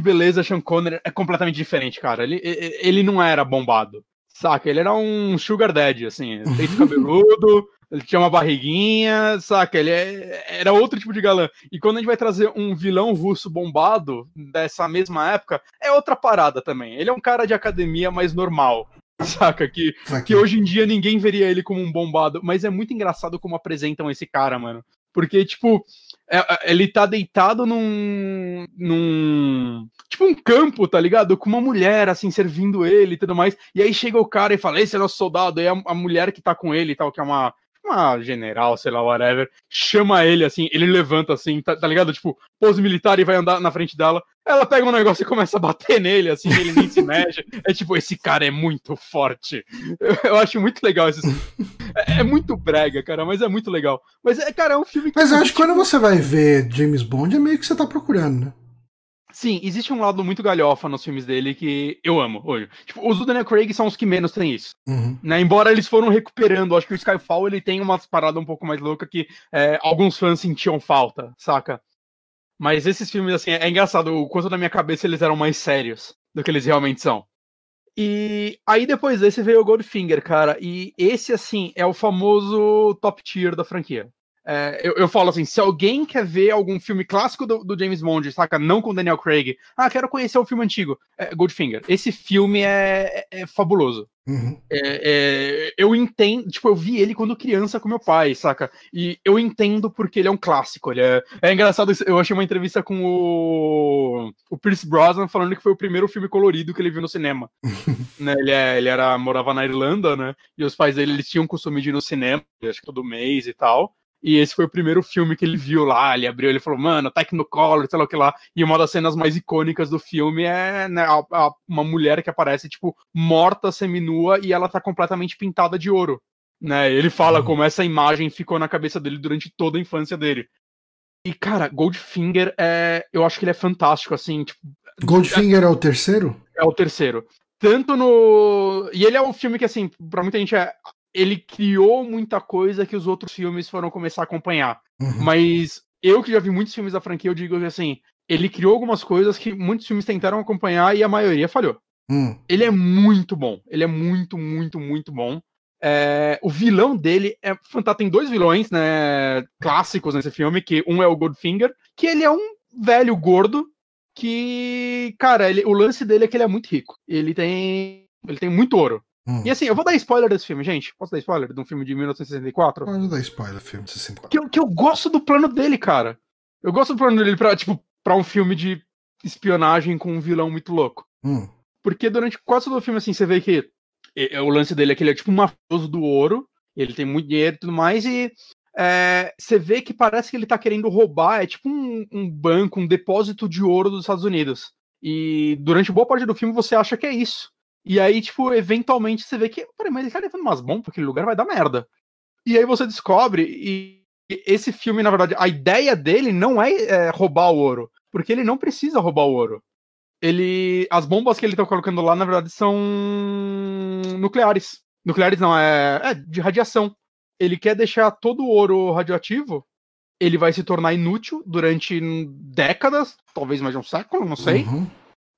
Beleza, Sean Connery é completamente diferente, cara. Ele, ele não era bombado, saca? Ele era um sugar daddy, assim, peito cabeludo, ele tinha uma barriguinha, saca? Ele é- era outro tipo de galã. E quando a gente vai trazer um vilão russo bombado dessa mesma época, é outra parada também. Ele é um cara de academia mais normal, saca? Que que hoje em dia ninguém veria ele como um bombado, mas é muito engraçado como apresentam esse cara, mano. Porque, tipo, é- é- ele tá deitado num. num. Tipo, um campo, tá ligado? Com uma mulher, assim, servindo ele e tudo mais. E aí chega o cara e fala: Esse é nosso soldado. Aí a, a mulher que tá com ele e tal, que é uma. Uma general, sei lá, whatever, chama ele assim, ele levanta assim, tá, tá ligado? Tipo, pose militar e vai andar na frente dela. Ela pega um negócio e começa a bater nele, assim, ele nem se mexe. É tipo, esse cara é muito forte. Eu, eu acho muito legal esses. É, é muito brega, cara, mas é muito legal. Mas, é, cara, é um filme que. Mas eu acho que quando você vai ver James Bond é meio que você tá procurando, né? Sim, existe um lado muito galhofa nos filmes dele que eu amo hoje. Tipo, os do Daniel Craig são os que menos têm isso. Uhum. Né? Embora eles foram recuperando, acho que o Skyfall ele tem umas paradas um pouco mais loucas que é, alguns fãs sentiam falta, saca? Mas esses filmes, assim, é engraçado o quanto na minha cabeça eles eram mais sérios do que eles realmente são. E aí depois desse veio o Goldfinger, cara. E esse, assim, é o famoso top tier da franquia. É, eu, eu, falo assim, se alguém quer ver algum filme clássico do, do, James Bond, saca? Não com Daniel Craig. Ah, quero conhecer o filme antigo. É, Goldfinger. Esse filme é, é, é fabuloso. Uhum. É, é, eu entendo, tipo, eu vi ele quando criança com meu pai, saca? E eu entendo porque ele é um clássico. Ele é, engraçado, eu achei uma entrevista com o, o Pierce Brosnan falando que foi o primeiro filme colorido que ele viu no cinema. né? ele, ele era, morava na Irlanda, né? E os pais dele eles tinham costume de ir no cinema, acho que todo mês e tal. E esse foi o primeiro filme que ele viu lá. Ele abriu, ele falou, mano, Technicolor, sei lá o que lá. E uma das cenas mais icônicas do filme é né, a, a, uma mulher que aparece, tipo, morta, seminua, e ela tá completamente pintada de ouro. Né? Ele fala uhum. como essa imagem ficou na cabeça dele durante toda a infância dele. E, cara, Goldfinger é. Eu acho que ele é fantástico, assim. Tipo, Goldfinger é, é o terceiro? É o terceiro. Tanto no. E ele é um filme que, assim, pra muita gente é ele criou muita coisa que os outros filmes foram começar a acompanhar. Uhum. Mas eu que já vi muitos filmes da franquia, eu digo que assim, ele criou algumas coisas que muitos filmes tentaram acompanhar e a maioria falhou. Uhum. Ele é muito bom. Ele é muito, muito, muito bom. É, o vilão dele é fantástico. Tem dois vilões, né, clássicos nesse filme, que um é o Goldfinger, que ele é um velho gordo que, cara, ele, o lance dele é que ele é muito rico. Ele tem ele tem muito ouro. Hum. E assim, eu vou dar spoiler desse filme, gente. Posso dar spoiler de um filme de 1964? Pode dar spoiler, filme de 64. Que, eu, que eu gosto do plano dele, cara. Eu gosto do plano dele pra, tipo, pra um filme de espionagem com um vilão muito louco. Hum. Porque durante quase todo o filme, assim, você vê que é, o lance dele é que ele é tipo um mafioso do ouro, ele tem muito dinheiro e tudo mais, e é, você vê que parece que ele tá querendo roubar, é tipo um, um, banco, um depósito de ouro dos Estados Unidos. E durante boa parte do filme você acha que é isso. E aí, tipo, eventualmente você vê que, peraí, mas ele tá levando umas bombas pra aquele lugar, vai dar merda. E aí você descobre, e esse filme, na verdade, a ideia dele não é, é roubar o ouro, porque ele não precisa roubar o ouro. Ele. As bombas que ele tá colocando lá, na verdade, são nucleares. Nucleares não, é, é de radiação. Ele quer deixar todo o ouro radioativo, ele vai se tornar inútil durante décadas, talvez mais de um século, não sei. Uhum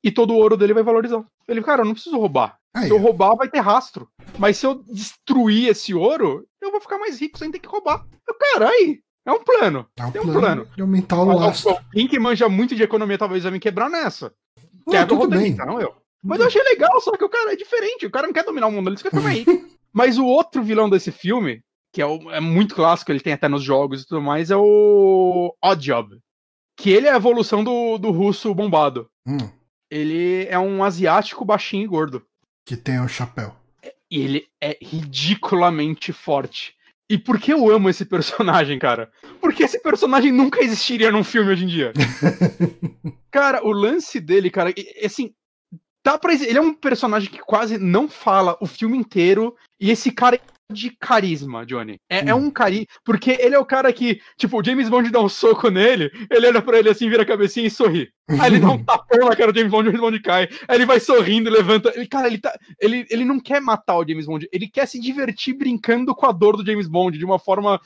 e todo o ouro dele vai valorizar. Ele, cara, eu não preciso roubar. Aí. Se eu roubar, vai ter rastro. Mas se eu destruir esse ouro, eu vou ficar mais rico sem ter que roubar. Eu, cara, aí. É um plano. É um Tem um plano. De aumentar o lastro. Quem que manja muito de economia talvez vai me quebrar nessa. Não, Quebra tudo bem. não eu. Mas eu achei legal, só que o cara é diferente. O cara não quer dominar o mundo, ele quer ficar rico. Mas o outro vilão desse filme, que é, o, é, muito clássico, ele tem até nos jogos e tudo mais, é o Odd Job. Que ele é a evolução do, do russo bombado. Hum. Ele é um asiático baixinho e gordo. Que tem o um chapéu. E ele é ridiculamente forte. E por que eu amo esse personagem, cara? Porque esse personagem nunca existiria num filme hoje em dia. cara, o lance dele, cara, assim, dá pra ele é um personagem que quase não fala o filme inteiro e esse cara de carisma, Johnny. É, hum. é um carisma. Porque ele é o cara que, tipo, o James Bond dá um soco nele, ele olha pra ele assim, vira a cabecinha e sorri. Aí ele dá um tapão na cara do James Bond e o James Bond cai. Aí ele vai sorrindo, levanta. Ele, cara, ele, tá, ele, ele não quer matar o James Bond, ele quer se divertir brincando com a dor do James Bond de uma forma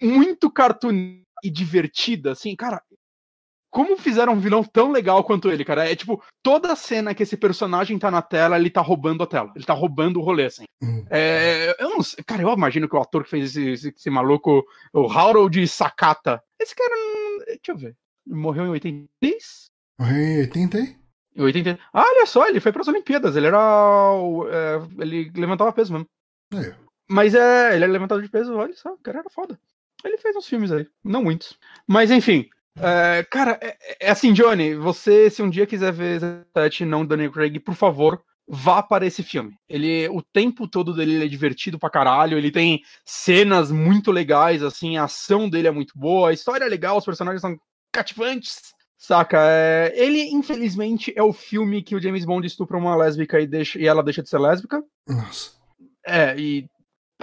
muito cartoon e divertida, assim, cara, como fizeram um vilão tão legal quanto ele, cara? É tipo, toda cena que esse personagem tá na tela, ele tá roubando a tela. Ele tá roubando o rolê, assim. Uhum. É, eu não sei, cara, eu imagino que o ator que fez esse, esse, esse maluco, o Harold Sakata, esse cara, deixa eu ver, morreu em 86? Morreu em 80 aí? Em 80. Ah, olha só, ele foi para as Olimpíadas. Ele era. É, ele levantava peso mesmo. É. Mas é, ele é levantado de peso, olha só, o cara era foda. Ele fez uns filmes aí, não muitos. Mas enfim, é, cara, é, é, assim, Johnny, você, se um dia quiser ver 7 não Daniel Craig, por favor, vá para esse filme. Ele, o tempo todo dele é divertido pra caralho, ele tem cenas muito legais, assim, a ação dele é muito boa, a história é legal, os personagens são cativantes, saca? É, ele, infelizmente, é o filme que o James Bond estupra uma lésbica e, deixa, e ela deixa de ser lésbica. Nossa. É, e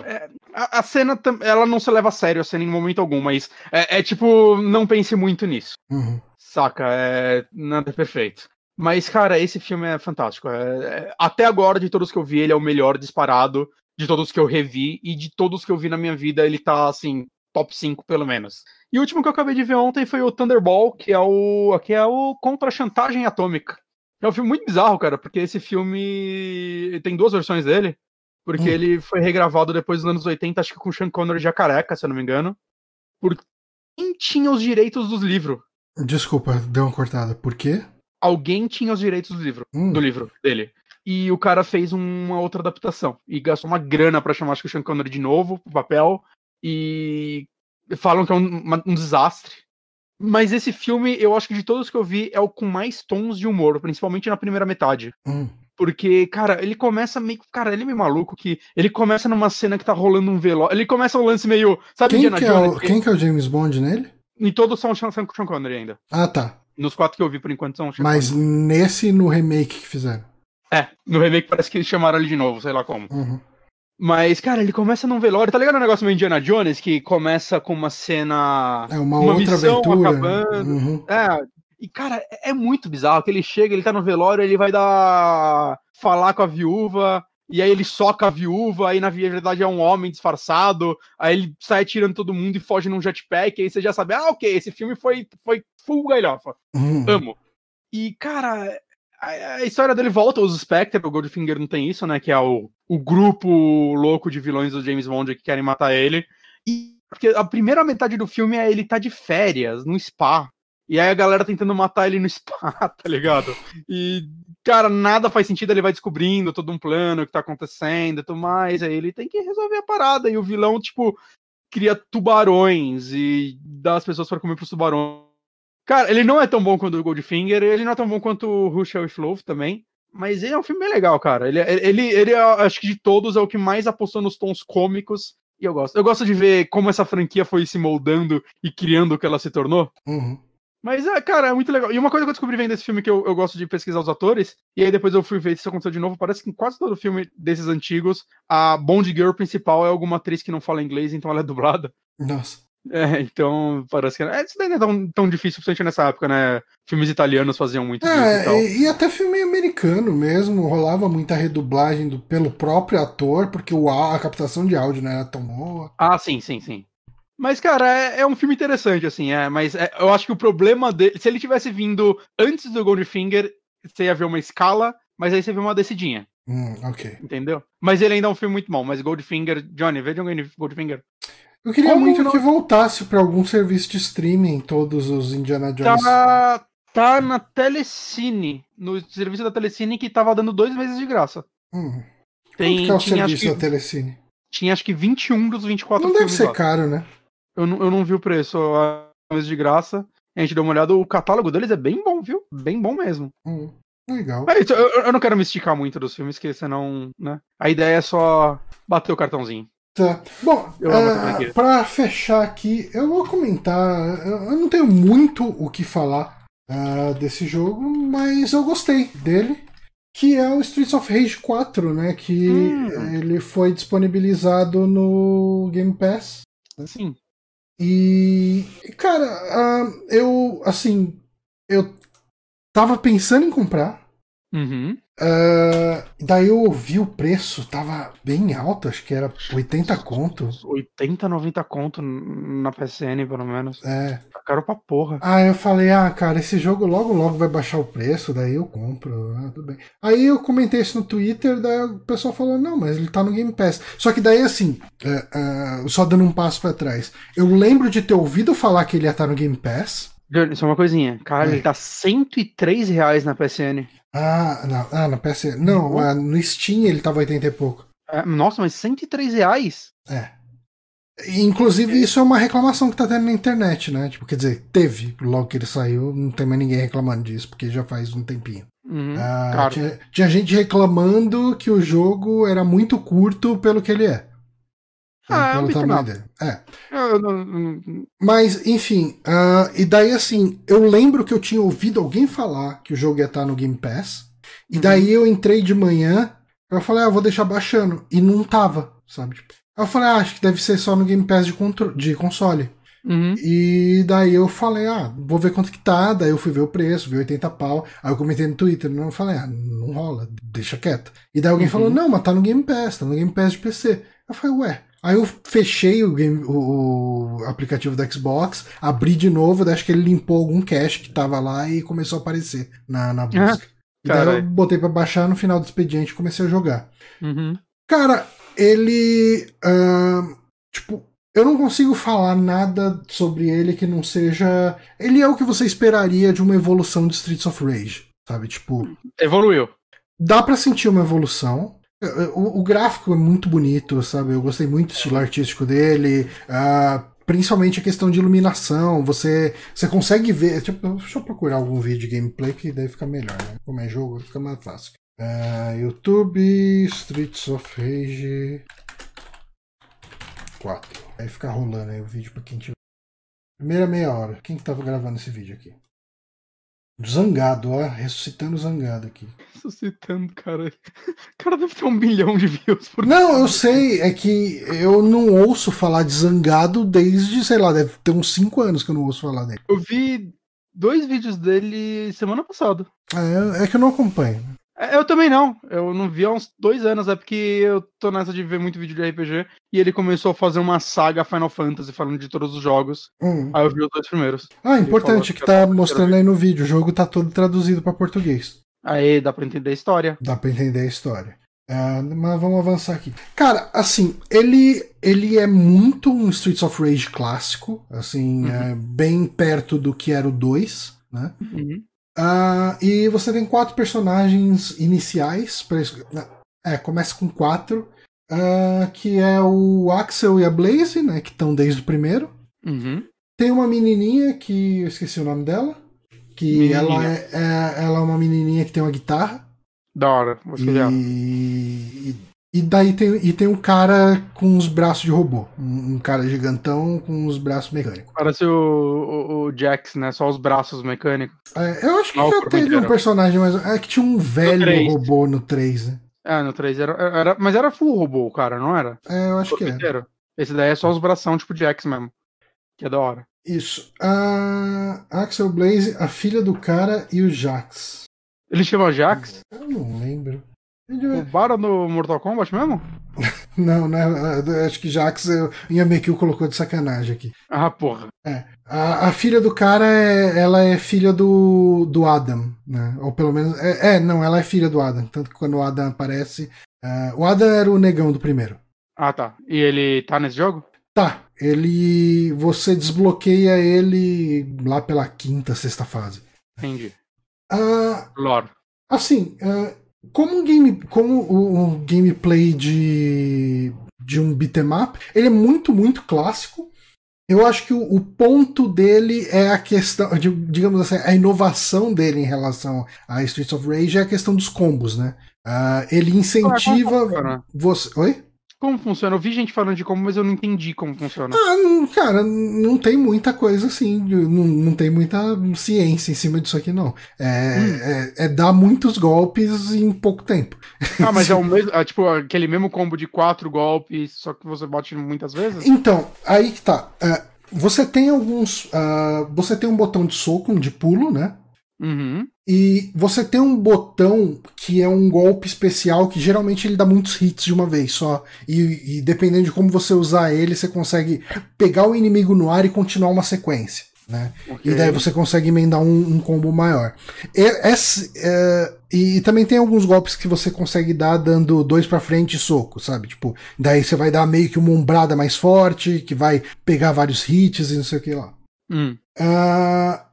é, a, a, cena, ela não se leva a sério a cena em momento algum, mas é, é tipo, não pense muito nisso. Uhum. Saca? É, nada é perfeito. Mas, cara, esse filme é fantástico. É, é, até agora, de todos que eu vi, ele é o melhor disparado. De todos que eu revi e de todos que eu vi na minha vida, ele tá, assim, top 5, pelo menos. E o último que eu acabei de ver ontem foi o Thunderball, que é o. que é o Contra a Chantagem Atômica. É um filme muito bizarro, cara, porque esse filme tem duas versões dele. Porque Hum. ele foi regravado depois dos anos 80, acho que com o Sean Connery já careca, se eu não me engano. Por quem tinha os direitos dos livros? Desculpa, deu uma cortada. Por quê? Alguém tinha os direitos do livro, Hum. do livro dele. E o cara fez uma outra adaptação. E gastou uma grana pra chamar acho que o Sean Connery de novo pro papel. E falam que é um, uma- um desastre. Mas esse filme, eu acho que de todos que eu vi, é o com mais tons de humor, principalmente na primeira metade. Hum. Porque, cara, ele começa meio. Cara, ele é meio maluco que. Ele começa numa cena que tá rolando um velório. Ele começa um lance meio. Sabe, Quem, Indiana que é Jones? o, quem que é o James Bond nele? Em todos são o Sean, Sean Connery ainda. Ah, tá. Nos quatro que eu vi por enquanto são o Sean Mas nesse no remake que fizeram. É, no remake parece que eles chamaram ele de novo, sei lá como. Uhum. Mas, cara, ele começa num velório. Tá ligado o negócio meio Indiana Jones? Que começa com uma cena. É uma, Uma outra missão aventura. acabando. Uhum. É, e, cara, é é muito bizarro que ele chega, ele tá no velório, ele vai dar. falar com a viúva. E aí ele soca a viúva, aí na verdade é um homem disfarçado, aí ele sai atirando todo mundo e foge num jetpack, aí você já sabe, ah, ok, esse filme foi, foi full galhofa. Uhum. Amo. E, cara, a, a história dele volta aos Spectre, o Goldfinger não tem isso, né? Que é o, o grupo louco de vilões do James Bond que querem matar ele. E porque a primeira metade do filme é ele tá de férias, no spa. E aí a galera tentando matar ele no spa, tá ligado? E, cara, nada faz sentido, ele vai descobrindo todo um plano que tá acontecendo e tudo mais. Aí ele tem que resolver a parada. E o vilão, tipo, cria tubarões e dá as pessoas pra comer pros tubarões. Cara, ele não é tão bom quanto o Goldfinger, ele não é tão bom quanto o Rush with Love também. Mas ele é um filme bem legal, cara. Ele, ele, ele é, acho que de todos, é o que mais apostou nos tons cômicos. E eu gosto. Eu gosto de ver como essa franquia foi se moldando e criando o que ela se tornou. Uhum. Mas, é, cara, é muito legal. E uma coisa que eu descobri vendo esse filme que eu, eu gosto de pesquisar os atores, e aí depois eu fui ver se isso aconteceu de novo. Parece que em quase todo filme desses antigos, a Bond Girl principal é alguma atriz que não fala inglês, então ela é dublada. Nossa. É, então parece que. É, isso daí não é tão, tão difícil, principalmente nessa época, né? Filmes italianos faziam muito e É, tal. e, e até filme americano mesmo, rolava muita redublagem do- pelo próprio ator, porque o, á- a captação de áudio não era tão boa. Ah, sim, sim, sim. Mas, cara, é, é um filme interessante, assim, é. Mas é, eu acho que o problema dele. Se ele tivesse vindo antes do Goldfinger, você ia ver uma escala, mas aí você vê uma descidinha, Hum, ok. entendeu? Mas ele ainda é um filme muito bom. Mas Goldfinger, Johnny, veja um Goldfinger. Eu queria Como muito não- que voltasse pra algum serviço de streaming todos os Indiana Jones. Tá, tá na Telecine, no serviço da Telecine que tava dando dois meses de graça. Hum. Tem, Quanto que é o tinha, acho serviço que, da Telecine? tinha acho que 21 dos 24 Não deve ser lá. caro, né? Eu não, eu não vi o preço, a mês de graça. A gente deu uma olhada, o catálogo deles é bem bom, viu? Bem bom mesmo. Hum, legal. É isso, eu, eu não quero me esticar muito dos filmes, que senão, né? A ideia é só bater o cartãozinho. Tá. Bom, franquia. pra fechar aqui, eu vou comentar. Eu não tenho muito o que falar ah, desse jogo, mas eu gostei dele. Que é o Streets of Rage 4, né? Que Hum. ele foi disponibilizado no Game Pass. Sim. E, cara, ah, eu, assim, eu tava pensando em comprar. Uhum. Ah, daí eu ouvi o preço, tava bem alto, acho que era 80 conto. 80, 90 conto na PSN, pelo menos. É. Tá caro pra porra. Ah, eu falei, ah, cara, esse jogo logo logo vai baixar o preço, daí eu compro. Ah, tudo bem. Aí eu comentei isso no Twitter, daí o pessoal falou, não, mas ele tá no Game Pass. Só que daí, assim, é, é, só dando um passo pra trás, eu lembro de ter ouvido falar que ele ia estar no Game Pass. Só uma coisinha. Cara, É. ele tá 103 reais na PSN. Ah, não, ah, na PS. Não, Uhum. ah, no Steam ele tava 80 e pouco. É, nossa, mas 103 reais? É. Inclusive, isso é uma reclamação que tá tendo na internet, né? Tipo, quer dizer, teve, logo que ele saiu, não tem mais ninguém reclamando disso, porque já faz um tempinho. Uhum, Ah, caro. tinha, tinha gente reclamando que o jogo era muito curto pelo que ele é. Ah, é um pelo tamanho dele. É. Eu- eu não- não- Mas, enfim, ah, e daí assim, eu lembro que eu tinha ouvido alguém falar que o jogo ia estar no Game Pass, e Uhum. daí eu entrei de manhã, eu falei, ah, vou deixar baixando, e não tava, sabe? Tipo, eu falei, ah, acho que deve ser só no Game Pass de, contro- de console. Uhum. E daí eu falei, ah, vou ver quanto que tá. Daí eu fui ver o preço, vi 80 pau. Aí eu comentei no Twitter, não eu falei, ah, não rola, deixa quieto. E daí alguém Uhum. falou, não, mas tá no Game Pass, tá no Game Pass de PC. Eu falei, ué. Aí eu fechei o, game, o, o aplicativo da Xbox, abri de novo, acho que ele limpou algum cache que tava lá e começou a aparecer na, na busca. e daí eu botei pra baixar no final do expediente e comecei a jogar. Uhum. Cara, ele. Uh, tipo, eu não consigo falar nada sobre ele que não seja. Ele é o que você esperaria de uma evolução de Streets of Rage. Sabe? Tipo. Evoluiu. Dá para sentir uma evolução. O, o, gráfico é muito bonito, sabe? Eu gostei muito do estilo artístico dele. Uh, principalmente a questão de iluminação. Você, você consegue ver. Tipo, deixa eu procurar algum vídeo de gameplay que daí fica melhor, né? Como é jogo, fica mais fácil. Uh, YouTube Streets of Rage 4. Aí fica rolando aí o vídeo pra quem tiver. Primeira meia hora. Quem que tava gravando esse vídeo aqui? Zangado, ó, ressuscitando Zangado aqui. Ressuscitando, cara. O cara deve ter um bilhão de views por Não, eu sei, é que eu não ouço falar de Zangado desde, sei lá, deve ter uns 5 anos que eu não ouço falar dele. Eu vi dois vídeos dele semana passada. É, é que eu não acompanho. É, eu também não. Eu não vi há uns dois anos, é porque eu tô nessa de ver muito vídeo de RPG. E ele começou a fazer uma saga Final Fantasy falando de todos os jogos. Hum. Aí eu vi os dois primeiros. Ah, importante que, que tá mostrando aí no vídeo. O jogo tá todo traduzido para português. Aí, dá pra entender a história. Dá pra entender a história. É, mas vamos avançar aqui. Cara, assim, ele, ele é muito um Streets of Rage clássico, assim, uhum. é bem perto do que era o 2, né? Uhum. Uh, e você tem quatro personagens iniciais. Pra... É, começa com quatro. Uh, que é o Axel e a Blaze, né? Que estão desde o primeiro. Uhum. Tem uma menininha que eu esqueci o nome dela. Que ela é, é, ela é uma menininha que tem uma guitarra. Da hora, vou e, e, e daí tem, e tem um cara com os braços de robô. Um, um cara gigantão com os braços mecânicos. Parece o, o, o, Jax, né? Só os braços mecânicos. É, eu acho que já teve um personagem, mas é que tinha um velho no robô no 3, né? É, no 3 era, era. Mas era full robô, cara, não era? É, eu acho que era. Esse daí é só os bração, tipo Jax mesmo. Que é da hora. Isso. A Axel Blaze, a filha do cara e o Jax. Ele chama Jax? Eu não lembro. Roubaram no Mortal Kombat mesmo? não, né? Acho que Jax o Yamekil colocou de sacanagem aqui. Ah, porra. É. A, a, filha do cara é, ela é filha do, do Adam, né? Ou pelo menos. É, é, não, ela é filha do Adam. Tanto que quando o Adam aparece. Uh, o Adam era o negão do primeiro. Ah, tá. E ele tá nesse jogo? Tá. Ele. Você desbloqueia ele lá pela quinta, sexta fase. Entendi. Uh, Lore. Assim, uh, como um game, como o, o gameplay de de um beat'em up, ele é muito muito clássico. Eu acho que o, o, ponto dele é a questão, digamos assim, a inovação dele em relação a Streets of Rage é a questão dos combos, né? Uh, ele incentiva você. Oi? Como funciona? Eu vi gente falando de como, mas eu não entendi como funciona. Ah, cara, não tem muita coisa assim, não, não tem muita ciência em cima disso aqui, não. É, hum. é, é, dar muitos golpes em pouco tempo. Ah, mas é o mesmo, é, tipo, aquele mesmo combo de quatro golpes, só que você bate muitas vezes? Então, aí que tá. É, você tem alguns. Uh, você tem um botão de soco, de pulo, né? Uhum. E você tem um botão que é um golpe especial que geralmente ele dá muitos hits de uma vez só. E, e, dependendo de como você usar ele, você consegue pegar o inimigo no ar e continuar uma sequência. Né? Okay. E daí você consegue emendar um, um combo maior. E, esse, é, e, também tem alguns golpes que você consegue dar dando dois para frente e soco, sabe? Tipo, daí você vai dar meio que uma ombrada mais forte, que vai pegar vários hits e não sei o que lá. Hum. Uh,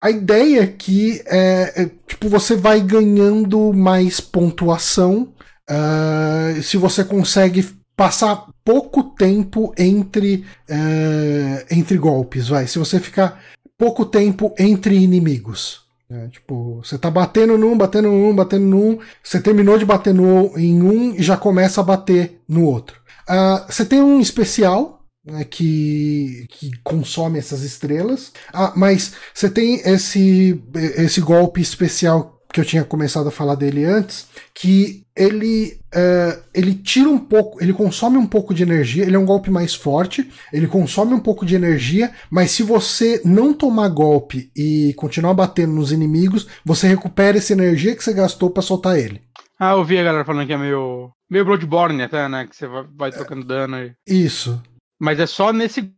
a ideia aqui é, é, tipo, você vai ganhando mais pontuação uh, se você consegue passar pouco tempo entre, uh, entre golpes, vai. Se você ficar pouco tempo entre inimigos. É, tipo, você tá batendo num, batendo num, batendo num, você terminou de bater no, em um e já começa a bater no outro. Uh, você tem um especial né, que, que consome essas estrelas. Ah, mas você tem esse, esse golpe especial que eu tinha começado a falar dele antes, que ele uh, ele tira um pouco, ele consome um pouco de energia, ele é um golpe mais forte, ele consome um pouco de energia, mas se você não tomar golpe e continuar batendo nos inimigos, você recupera essa energia que você gastou para soltar ele. Ah, eu vi a galera falando que é meio Meio Bloodborne até, né? Que você vai, vai trocando dano aí. Isso. Mas é só nesse.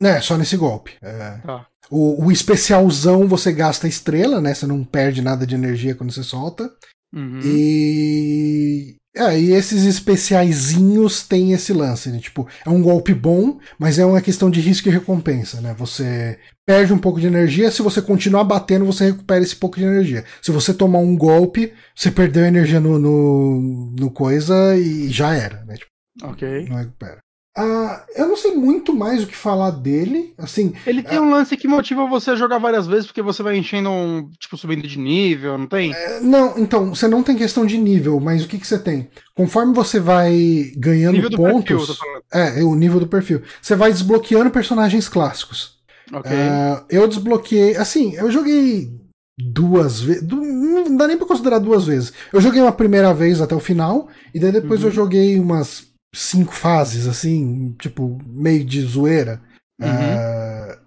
É, só nesse golpe. É. Tá. O, o especialzão você gasta estrela, né? Você não perde nada de energia quando você solta. Uhum. E. É, e esses especiaizinhos têm esse lance, né? Tipo, é um golpe bom, mas é uma questão de risco e recompensa, né? Você perde um pouco de energia, se você continuar batendo, você recupera esse pouco de energia. Se você tomar um golpe, você perdeu energia no, no, no coisa e já era, né? Tipo, Ok. não recupera. Ah, eu não sei muito mais o que falar dele. Assim, Ele tem um lance que motiva você a jogar várias vezes, porque você vai enchendo um. Tipo, subindo de nível, não tem? é, não, então, você não tem questão de nível, mas o que, que você tem? Conforme você vai ganhando nível do perfil, pontos. tô falando. É, é o nível do perfil. Você vai desbloqueando personagens clássicos. Ok. Ah, eu desbloqueei. Assim, eu joguei duas vezes. Não dá nem pra considerar duas vezes. Eu joguei uma primeira vez até o final, e daí depois Uhum. eu joguei umas cinco fases, assim, tipo, meio de zoeira. Uhum. Ah,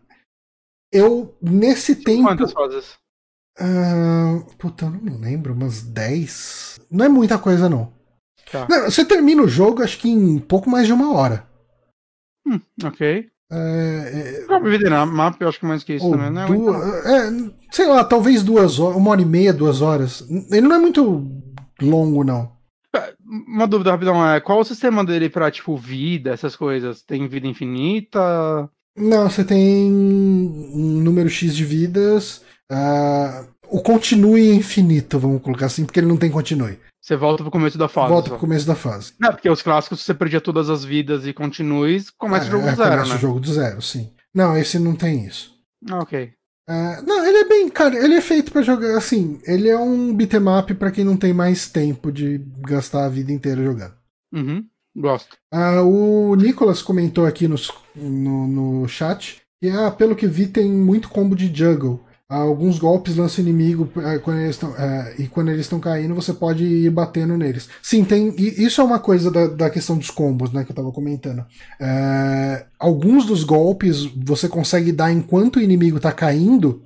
eu, nesse tempo. Quantas fases? ah, puta, eu não me lembro, umas 10. Não é muita coisa, não. Tá. Não, Você termina o jogo, acho que em pouco mais de uma hora. Hum, ok. É, é, vida na mapa? Eu acho que mais que isso também, né? duas, é, sei lá, talvez duas horas, uma hora e meia, duas horas. Ele não é muito longo, não. Uma dúvida rapidão, é qual o sistema dele pra, tipo, vida, essas coisas? Tem vida infinita? Não, você tem um número X de vidas. ah, o continue é infinito, vamos colocar assim, porque ele não tem continue. Você volta pro começo da fase. Volta só. pro começo da fase. Não, porque os clássicos, se você perdia todas as vidas e continues, começa o jogo É, do zero, começa né? o jogo do zero, sim. Não, esse não tem isso. Ah, ok. Ah, não, ele é bem, cara, ele é feito pra jogar assim. Ele é um beat'em up pra quem não tem mais tempo de gastar a vida inteira jogando. Uhum. Gosto. Ah, o Nicolas comentou aqui nos- no, no chat que, ah, pelo que vi, tem muito combo de juggle. Alguns golpes lançam inimigo ah, quando eles ah, e quando eles estão caindo, você pode ir batendo neles. Sim, tem. Isso é uma coisa da, da questão dos combos, né, que eu tava comentando. Ah, alguns dos golpes você consegue dar enquanto o inimigo tá caindo.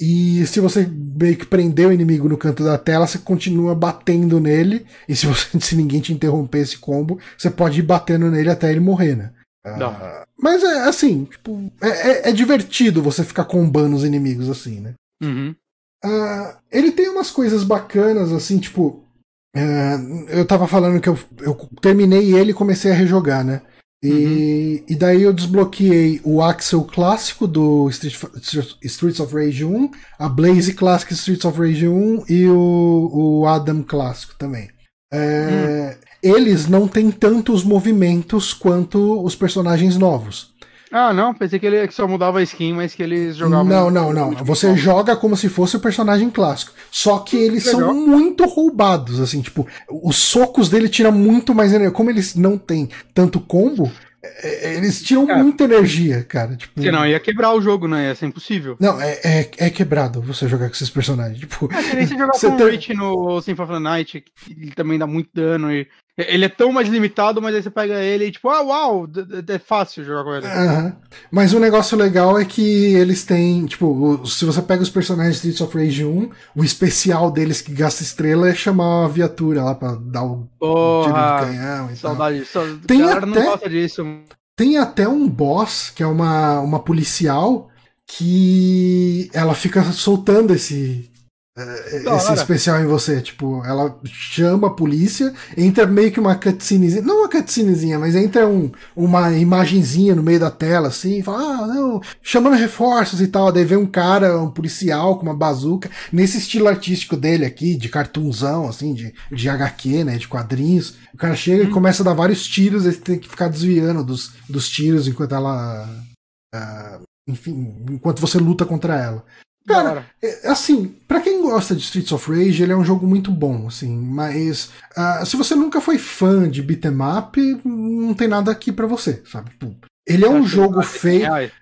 E se você meio que prender o inimigo no canto da tela, você continua batendo nele. E se, você, se ninguém te interromper esse combo, você pode ir batendo nele até ele morrer, né? Dá. Ah, mas é assim, tipo, é, é- é divertido você ficar combando os inimigos assim, né? Uhum. Ah, ele tem umas coisas bacanas, assim, tipo. é, eu tava falando que eu, eu terminei ele e comecei a rejogar, né? E, e daí eu desbloqueei o Axel clássico do Street, Streets of Rage 1, a Blaze clássica Streets of Rage 1 e o, o Adam clássico também. É, Eles não têm tantos movimentos quanto os personagens novos. Ah, não, pensei que ele que só mudava a skin, mas que eles jogavam. Não, não, não. Você joga como se fosse o personagem clássico. Só que eles Legal. são muito roubados, assim, tipo, os socos dele tiram muito mais energia. Como eles não têm tanto combo, é, é, eles tiram Cara. muita energia, cara. Tipo, Senão ia quebrar o jogo, né? Ia ser impossível. Não, é, é, é quebrado você jogar com esses personagens. Tipo, É nem você jogar Você com o tem- Rich no Symphony of the Night, que ele também dá muito dano. E... Ele é tão mais limitado, mas aí você pega ele e tipo, ah, uau, é fácil jogar com ele. Aham. Mas o negócio legal é que eles têm, tipo, se você pega os personagens de Streets of Rage 1, o especial deles que gasta estrela é chamar a viatura lá pra dar o tiro de Porra, canhão e tal. saudade. Tem até- não gosta disso. Tem até um boss, que é uma, uma policial, que ela fica soltando esse. Da Esse especial em você, tipo, ela chama a polícia, entra meio que uma cutscenezinha, não uma cutscenezinha, mas entra um, uma imagenzinha no meio da tela, assim, e fala, ah, não, chamando reforços e tal, daí vem um cara, um policial com uma bazuca, nesse estilo artístico dele aqui, de cartunzão, assim, de, de HQ, né, de quadrinhos, o cara chega e começa a dar vários tiros, você tem que ficar desviando dos, dos tiros enquanto ela, ah, enfim, enquanto você luta contra ela. Cara, é, assim, pra quem gosta de Streets of Rage, ele é um jogo muito bom, assim, mas ah, se você nunca foi fã de beat'em up, não tem nada aqui pra você, sabe? Tipo, Ele é um jogo vale 100 feio. reais.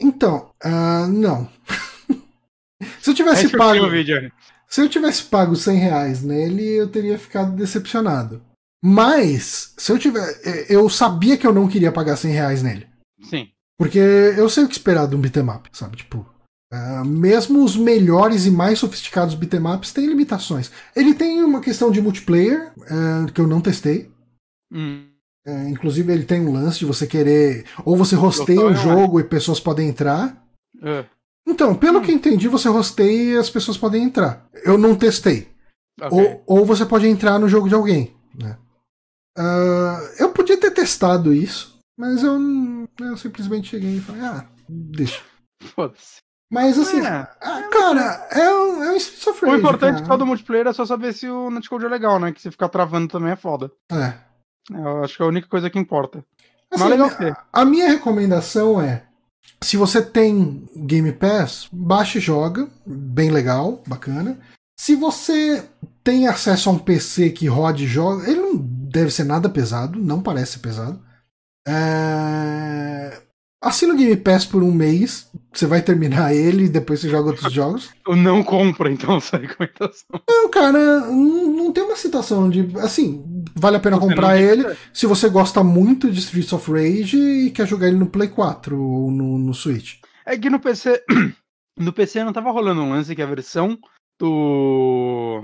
Então, ah, não. se eu tivesse Esse pago, vídeo. se eu tivesse pago 100 reais nele, eu teria ficado decepcionado. Mas, se eu tiver, eh, eu sabia que eu não queria pagar 100 reais nele. Sim. Porque eu sei o que esperar de um beat'em up, sabe? Tipo, Uh, mesmo os melhores e mais sofisticados beatemaps têm limitações. Ele tem uma questão de multiplayer, uh, que eu não testei. Hum. Uh, inclusive, ele tem um lance de você querer. Ou você rosteia o um jogo e pessoas podem entrar. É. Então, pelo hum. que entendi, você rosteia e as pessoas podem entrar. Eu não testei. Okay. Ou, ou você pode entrar no jogo de alguém. Né? eu podia ter testado isso, mas eu, eu simplesmente cheguei e falei: ah, deixa. Foda-se. Mas assim, é, ah, cara, é um, é um Streets of Rage, O importante cara. todo multiplayer é só saber se o netcode é legal, né? Que se ficar travando também é foda. É. Eu acho que é a única coisa que importa. Assim, Mas legal a, a minha recomendação é: se você tem Game Pass, baixe e joga. Bem legal, bacana. Se você tem acesso a um PC que rode e joga, ele não deve ser nada pesado, não parece pesado. É... Assina o Game Pass por um mês, você vai terminar ele e depois você joga outros jogos. Ou não compra, então, essa recomendação. Não, cara, não, não tem uma situação de. Assim, vale a pena você comprar ele se você gosta muito de Streets of Rage e quer jogar ele no Play 4 ou no, no Switch. É que no PC. No PC não tava rolando um lance que a versão do.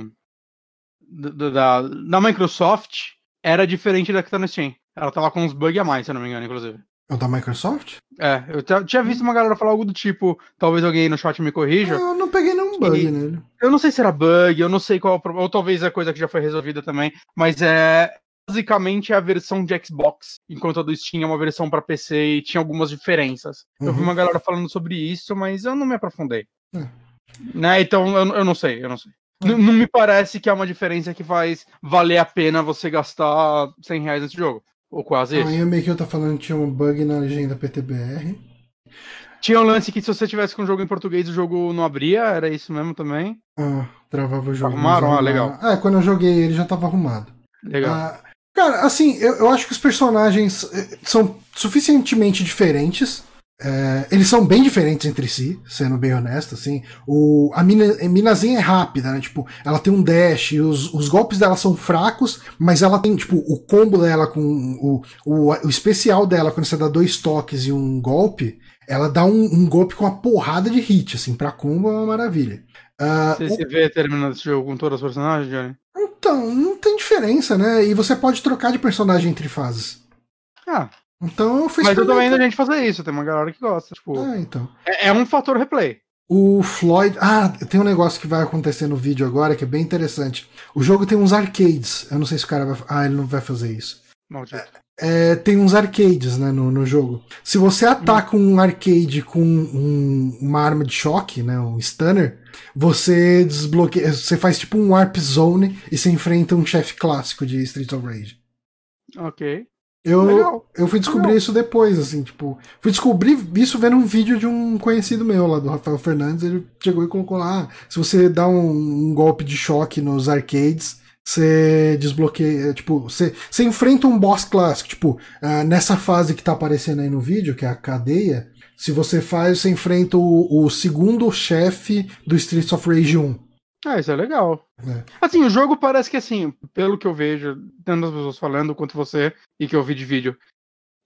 do da, da Microsoft era diferente da que tá no Steam. Ela tava com uns bugs a mais, se eu não me engano, inclusive. É o da Microsoft? É, eu tinha visto uma galera falar algo do tipo, talvez alguém aí no chat me corrija. Eu não peguei nenhum bug e, nele. Eu não sei se era bug, eu não sei qual, ou talvez é coisa que já foi resolvida também, mas é basicamente a versão de Xbox, enquanto a do Steam é uma versão para PC e tinha algumas diferenças. Uhum. Eu vi uhum. uma galera falando sobre isso, mas eu não me aprofundei. É. Né, então eu, eu não sei, eu não sei. Não, não me parece que é uma diferença que faz valer a pena você gastar 100 reais nesse jogo. Ou quase isso. O Meio tá falando que tinha um bug na legenda PTBR. Tinha um lance que se você tivesse com o jogo em português, o jogo não abria, era isso mesmo também? Ah, travava o jogo. Arrumaram? Ah, legal. É, quando eu joguei ele já tava arrumado. Legal. Ah, cara, assim, eu, eu acho que os personagens eh, são suficientemente diferentes é, eles são bem diferentes entre si, sendo bem honesto, assim. O, a, mina, a Minazinha é rápida, né? Tipo, ela tem um dash, os, os golpes dela são fracos, mas ela tem, tipo, o combo dela com o, o, o especial dela, quando você dá dois toques e um golpe, ela dá um, um golpe com uma porrada de hit, assim, pra combo é uma maravilha. Uh, você o... se vê terminando esse jogo com todos os personagens, Johnny? Então, não tem diferença, né? E você pode trocar de personagem entre fases. Ah, então eu fui Mas eu tô vendo a gente fazer isso, tem uma galera que gosta. Tipo, é, então. é, é um fator replay. O Floyd. Ah, tem um negócio que vai acontecer no vídeo agora que é bem interessante. O jogo tem uns arcades. Eu não sei se o cara vai. Ah, ele não vai fazer isso. Maldito. É, tem uns arcades né, no, no jogo. Se você ataca hum. um arcade com um, uma arma de choque, né, um stunner, você desbloqueia. Você faz tipo um warp zone e você enfrenta um chefe clássico de Street of Rage. Ok. Eu, eu fui descobrir Legal. isso depois, assim, tipo. Fui descobrir isso vendo um vídeo de um conhecido meu lá, do Rafael Fernandes. Ele chegou e colocou lá: ah, se você dá um, um, golpe de choque nos arcades, você desbloqueia. Tipo, você, você enfrenta um boss clássico. Tipo, uh, nessa fase que tá aparecendo aí no vídeo, que é a cadeia. Se você faz, você enfrenta o, o segundo chefe do Streets of Rage 1. Ah, isso é legal. É. Assim, o jogo parece que, assim, pelo que eu vejo, tanto as pessoas falando quanto você e que eu vi de vídeo,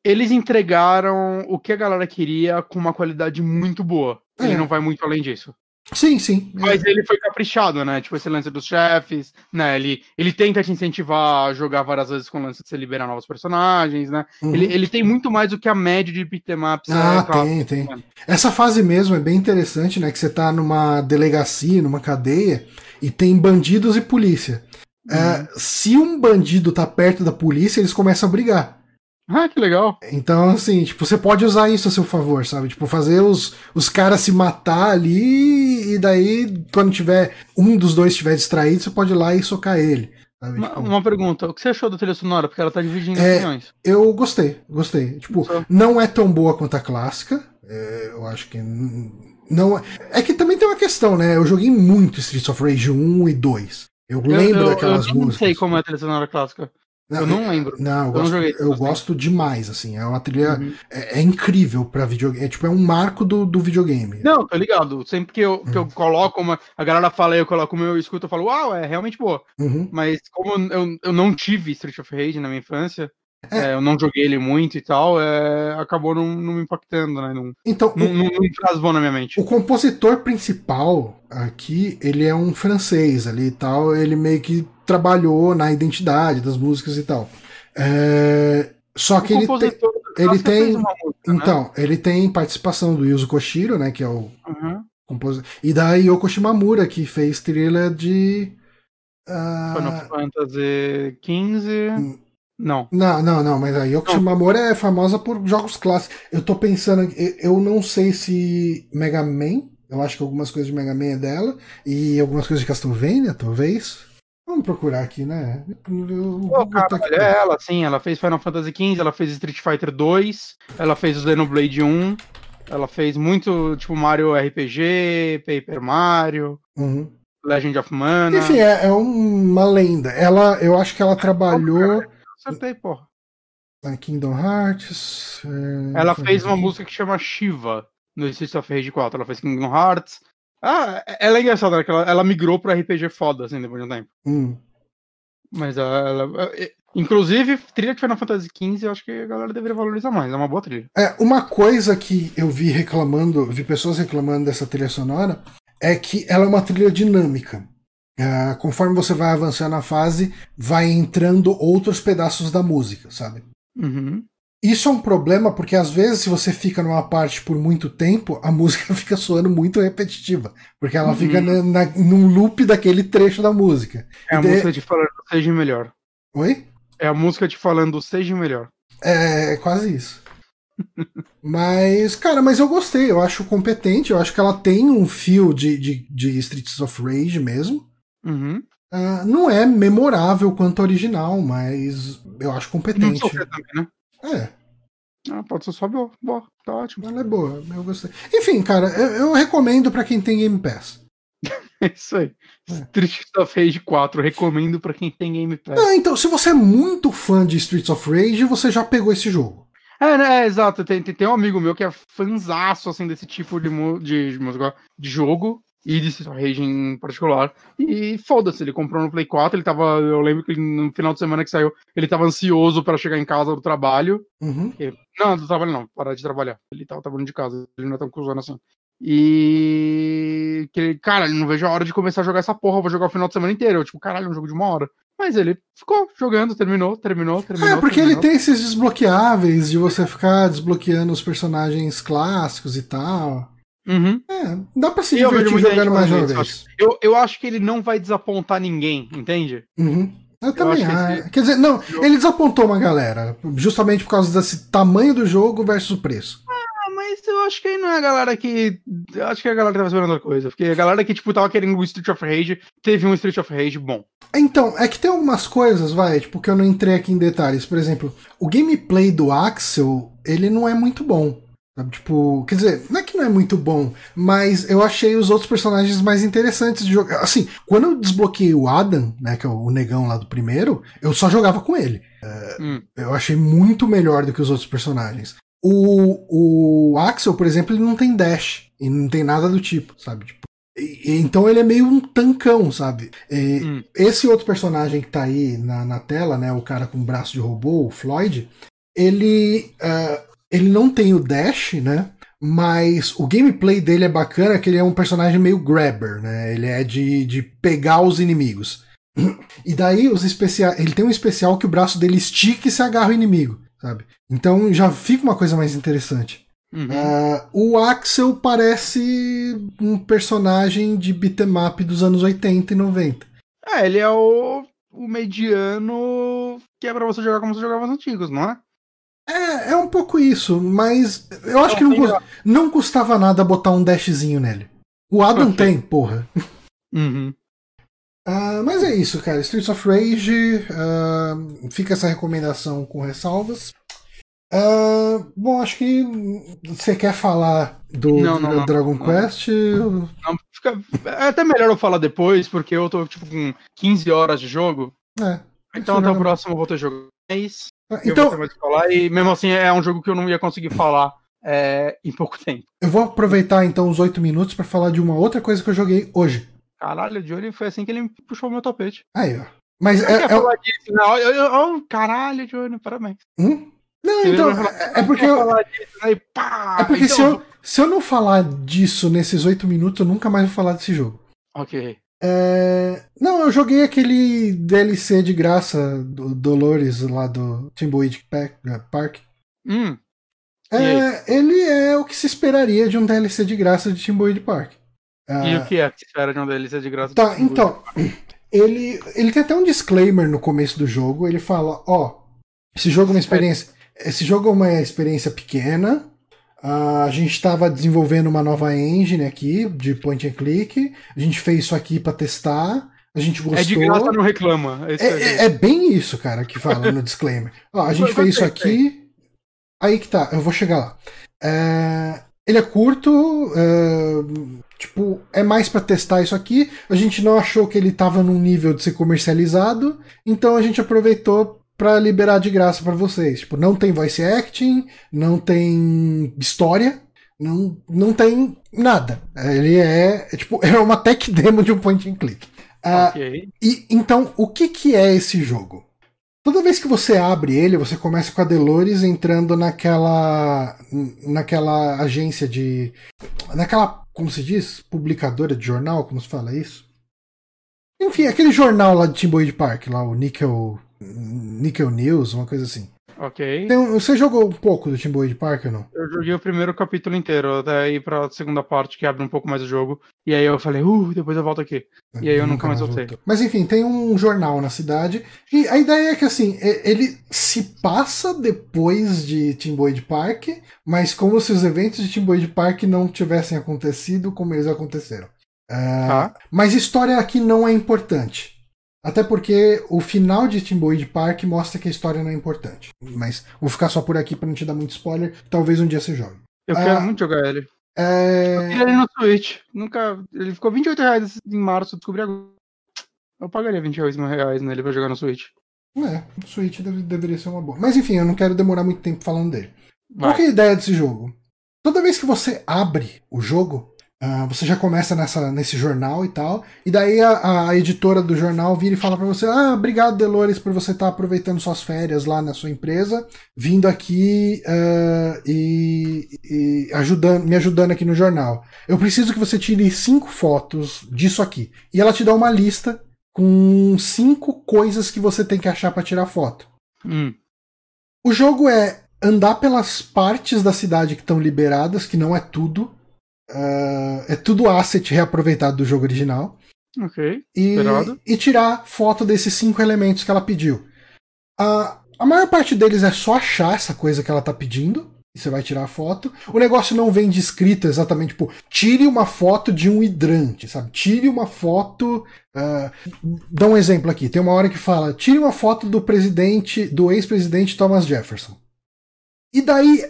eles entregaram o que a galera queria com uma qualidade muito boa. É. Ele não vai muito além disso. Sim, sim. Mas é. ele foi caprichado, né? Tipo, esse lance dos chefes, né? Ele, ele tenta te incentivar a jogar várias vezes com o lance de você liberar novos personagens, né? Uhum. Ele, ele tem muito mais do que a média de beat'em ups. Ah, é, tem, tem. Né? Essa fase mesmo é bem interessante, né? Que você tá numa delegacia, numa cadeia, e tem bandidos e polícia. É, uhum. É, se um bandido tá perto da polícia, eles começam a brigar. Ah, que legal. Então, assim, tipo, você pode usar isso a seu favor, sabe? Tipo, fazer os, os caras se matar ali e daí, quando tiver um dos dois estiver distraído, você pode ir lá e socar ele. Uma, tipo, uma, pergunta, o que você achou da trilha sonora? Porque ela tá dividindo é, opiniões. Eu gostei, gostei. Tipo, Só. não é tão boa quanto a clássica. É, eu acho que não é. É que também tem uma questão, né? Eu joguei muito Streets of Rage 1 e 2. Eu, eu lembro eu, daquelas eu músicas. Eu não sei como é a trilha sonora clássica. Não, eu não lembro. Não, eu, gosto, não eu gosto demais, assim. É uma trilha. Uhum. É, é, incrível pra videogame. É tipo, é um marco do, do videogame. Não, tô ligado. Sempre que eu, que eu uhum. coloco uma. A galera fala, eu coloco o meu escuto, eu falo, uau, é realmente boa. Uhum. Mas como eu, eu não tive Street of Rage na minha infância, é. É, eu não joguei ele muito e tal, é, acabou não, não, me impactando, né? Não, então, não, o, não, bom na minha mente. O compositor principal aqui, ele é um francês ali e tal, ele meio que trabalhou na identidade das músicas e tal. É, só que o ele tem, ele tem música, né? então, né? ele tem participação do Yuzo Koshiro, né, que é o uhum. compositor, e da Yoko Shimamura, que fez trilha de uh... Final Fantasy XV. Não. Não, não, não, mas a Yoko Shimamura é famosa por jogos clássicos. Eu tô pensando, eu não sei se Mega Man, eu acho que algumas coisas de Mega Man é dela, e algumas coisas de Castlevania, talvez. Vamos procurar aqui, né? Pô, cara, aqui. ela, sim, ela fez Final Fantasy XV, ela fez Street Fighter 2, ela fez o Xenoblade 1, ela fez muito, tipo, Mario RPG, Paper Mario. Uhum. Legend of Mana. Enfim, é, é, uma lenda. Ela, eu acho que ela trabalhou. Acertei, porra. Kingdom Hearts. É... Ela fez uma música que chama Shiva no Streets of Rage 4. Ela fez Kingdom Hearts. Ah, ela é engraçada, né? ela, ela migrou pro RPG foda, assim, depois de um tempo. Hum. Mas ela, ela, Inclusive, trilha de Final Fantasy XV, eu acho que a galera deveria valorizar mais. É uma boa trilha. É, uma coisa que eu vi reclamando, vi pessoas reclamando dessa trilha sonora, é que ela é uma trilha dinâmica. Uh, conforme você vai avançando na fase, vai entrando outros pedaços da música, sabe? Uhum. Isso é um problema porque às vezes, se você fica numa parte por muito tempo, a música fica soando muito repetitiva. Porque ela uhum. fica na, na, num loop daquele trecho da música. É a de... música te falando seja melhor. Oi? É a música te falando seja melhor. É, é quase isso mas, cara, mas eu gostei, eu acho competente, eu acho que ela tem um fio de, de, de Streets of Rage mesmo. Uhum. Uh, não é memorável quanto original, mas eu acho competente. Não também, né? É. Ah, pode ser só boa, boa, tá ótimo. Ela é boa, eu gostei. Enfim, cara, eu, eu recomendo para quem tem Game Pass. É isso aí. É. Streets of Rage 4, recomendo para quem tem Game Pass. Ah, então, se você é muito fã de Streets of Rage, você já pegou esse jogo. É, né, é, exato. Tem, tem, tem, um amigo meu que é fanzaço, assim, desse tipo de, de, de, de jogo e de Street Rage em particular. E foda-se, ele comprou no Play 4, ele tava. Eu lembro que no final de semana que saiu, ele tava ansioso para chegar em casa do trabalho. Uhum. não, do trabalho não, parar de trabalhar. Ele tava trabalhando de casa, ele não é tão cuzando assim. E. Que, cara, ele não vejo a hora de começar a jogar essa porra, vou jogar o final de semana inteiro. Eu, tipo, caralho, é um jogo de uma hora. Mas ele ficou jogando, terminou, terminou, terminou. É, porque terminou. ele tem esses desbloqueáveis de você ficar desbloqueando os personagens clássicos e tal. Uhum. É, dá pra se divertir jogando mais uma vez. Eu, eu acho que ele não vai desapontar ninguém, entende? Uhum. Eu, eu também acho. Quer dizer, não, ele desapontou uma galera, justamente por causa desse tamanho do jogo versus o preço mas eu acho que aí não é a galera que. Eu acho que a galera tava esperando outra coisa. Porque a galera que, tipo, tava querendo o Street of Rage teve um Street of Rage bom. Então, é que tem algumas coisas, vai, tipo, que eu não entrei aqui em detalhes. Por exemplo, o gameplay do Axel, ele não é muito bom. Tipo, quer dizer, não é que não é muito bom, mas eu achei os outros personagens mais interessantes de jogar. Assim, quando eu desbloqueei o Adam, né, que é o negão lá do primeiro, eu só jogava com ele. Uh, hum. Eu achei muito melhor do que os outros personagens. O, o Axel, por exemplo, ele não tem dash. E não tem nada do tipo, sabe? Tipo, e, então ele é meio um tancão, sabe? E, hum. Esse outro personagem que tá aí na, na tela, né? O cara com braço de robô, o Floyd, ele, uh, ele não tem o dash, né? Mas o gameplay dele é bacana, que ele é um personagem meio grabber, né? Ele é de, de pegar os inimigos. E daí os especiais. Ele tem um especial que o braço dele estica e se agarra o inimigo sabe? Então já fica uma coisa mais interessante. Uhum. Uh, o Axel parece um personagem de beatmap dos anos 80 e 90. É, ele é o, o mediano que é pra você jogar como você jogava os antigos, não é? É, é um pouco isso, mas eu acho que não, não custava nada botar um dashzinho nele. O Adam okay. tem, porra. Uhum. Uh, mas é isso, cara. Streets of Rage. Uh, fica essa recomendação com ressalvas. Uh, bom, acho que você quer falar do, não, não, não, Dragon Quest? Não, fica, é até melhor eu falar depois, porque eu tô tipo com 15 horas de jogo. É, então até o próximo eu vou ter jogo mais. Então, eu vou falar, e mesmo assim é um jogo que eu não ia conseguir falar é, em pouco tempo. Eu vou aproveitar então os 8 minutos para falar de uma outra coisa que eu joguei hoje. Caralho, o Johnny foi assim que ele puxou o meu tapete. Aí, ó. Mas Não é, é- falar disso, não. Eu, eu, oh, caralho, Johnny, parabéns. Hum? Não, Você então. falar, É, é porque eu, disso, aí, pá, é porque então se, eu, se eu não falar disso nesses oito minutos, eu nunca mais vou falar desse jogo. Ok. É, Não, eu joguei aquele DLC de graça do Dolores lá do Timberwolf Park. Hum, É, ele é o que se esperaria de um DLC de graça de Timberwolf Park. e Ah, o que é que se espera de um DLC de graça? Tá, então. Ele, ele tem até um disclaimer no começo do jogo. Ele fala: Ó, esse jogo é uma experiência. Esse jogo é uma experiência pequena. Ah, a gente estava desenvolvendo uma nova engine aqui de point and click. A gente fez isso aqui para testar. A gente gostou. É de graça, não reclama. É É, é- é bem isso, cara, que fala no disclaimer. Ó, a gente fez isso aqui. Aí que tá, eu vou chegar lá. É, ele é curto, é, tipo, é mais pra testar isso aqui. A gente não achou que ele tava num nível de ser comercializado, então a gente aproveitou pra liberar de graça pra vocês. Tipo, não tem voice acting, não tem história, não, não tem nada. Ele é, é, tipo, é uma tech demo de um point and click. Ah, Ok. e então, o que, que é esse jogo? Toda vez que você abre ele, você começa com a Delores entrando naquela naquela agência de naquela, como se diz, publicadora de jornal, como se fala isso? Enfim, aquele jornal lá de Timboid Park, lá o Nickel Nickel News, uma coisa assim. Ok. Tem um- você jogou um pouco do Timboid Park ou não? Eu joguei o primeiro capítulo inteiro, até ir pra segunda parte, que abre um pouco mais o jogo. E aí eu falei, uh, depois eu volto aqui. E aí eu nunca mais voltei. voltou. Mas enfim, tem um jornal na cidade. E a ideia é que assim, ele se passa depois de Timboid Park, mas como se os eventos de Timboid Park não tivessem acontecido como eles aconteceram. Ah, Tá. Mas história aqui não é importante. Até porque o final de Timboid Park mostra que a história não é importante. Mas vou ficar só por aqui pra não te dar muito spoiler. Talvez um dia você jogue. Eu Ah. quero muito jogar ele. É... Eu queria ele no Switch. Nunca. Ele ficou 28 reais em março, eu descobri agora. Eu pagaria 28 mil reais nele pra jogar no Switch. É, o Switch deve- deveria ser uma boa. Mas enfim, eu não quero demorar muito tempo falando dele. Qual Vai. que é a ideia desse jogo? Toda vez que você abre o jogo, ah, você já começa nessa, nesse jornal e tal, e daí a, a editora do jornal vira e fala pra você: Ah, obrigado, Delores, por você estar aproveitando suas férias lá na sua empresa, vindo aqui ah, e, e ajudando, me ajudando aqui no jornal. Eu preciso que você tire cinco fotos disso aqui. E ela te dá uma lista com cinco coisas que você tem que achar pra tirar foto. Hum. O jogo é andar pelas partes da cidade que estão liberadas, que não é tudo. Ah, é tudo asset reaproveitado do jogo original. Ok. E, e tirar foto desses cinco elementos que ela pediu. A, a maior parte deles é só achar essa coisa que ela tá pedindo. E você vai tirar a foto. O negócio não vem descrito exatamente, tipo, tire uma foto de um hidrante, sabe? Tire uma foto. ah, dá um exemplo aqui. Tem uma hora que fala: tire uma foto do presidente, do ex-presidente Thomas Jefferson. E daí,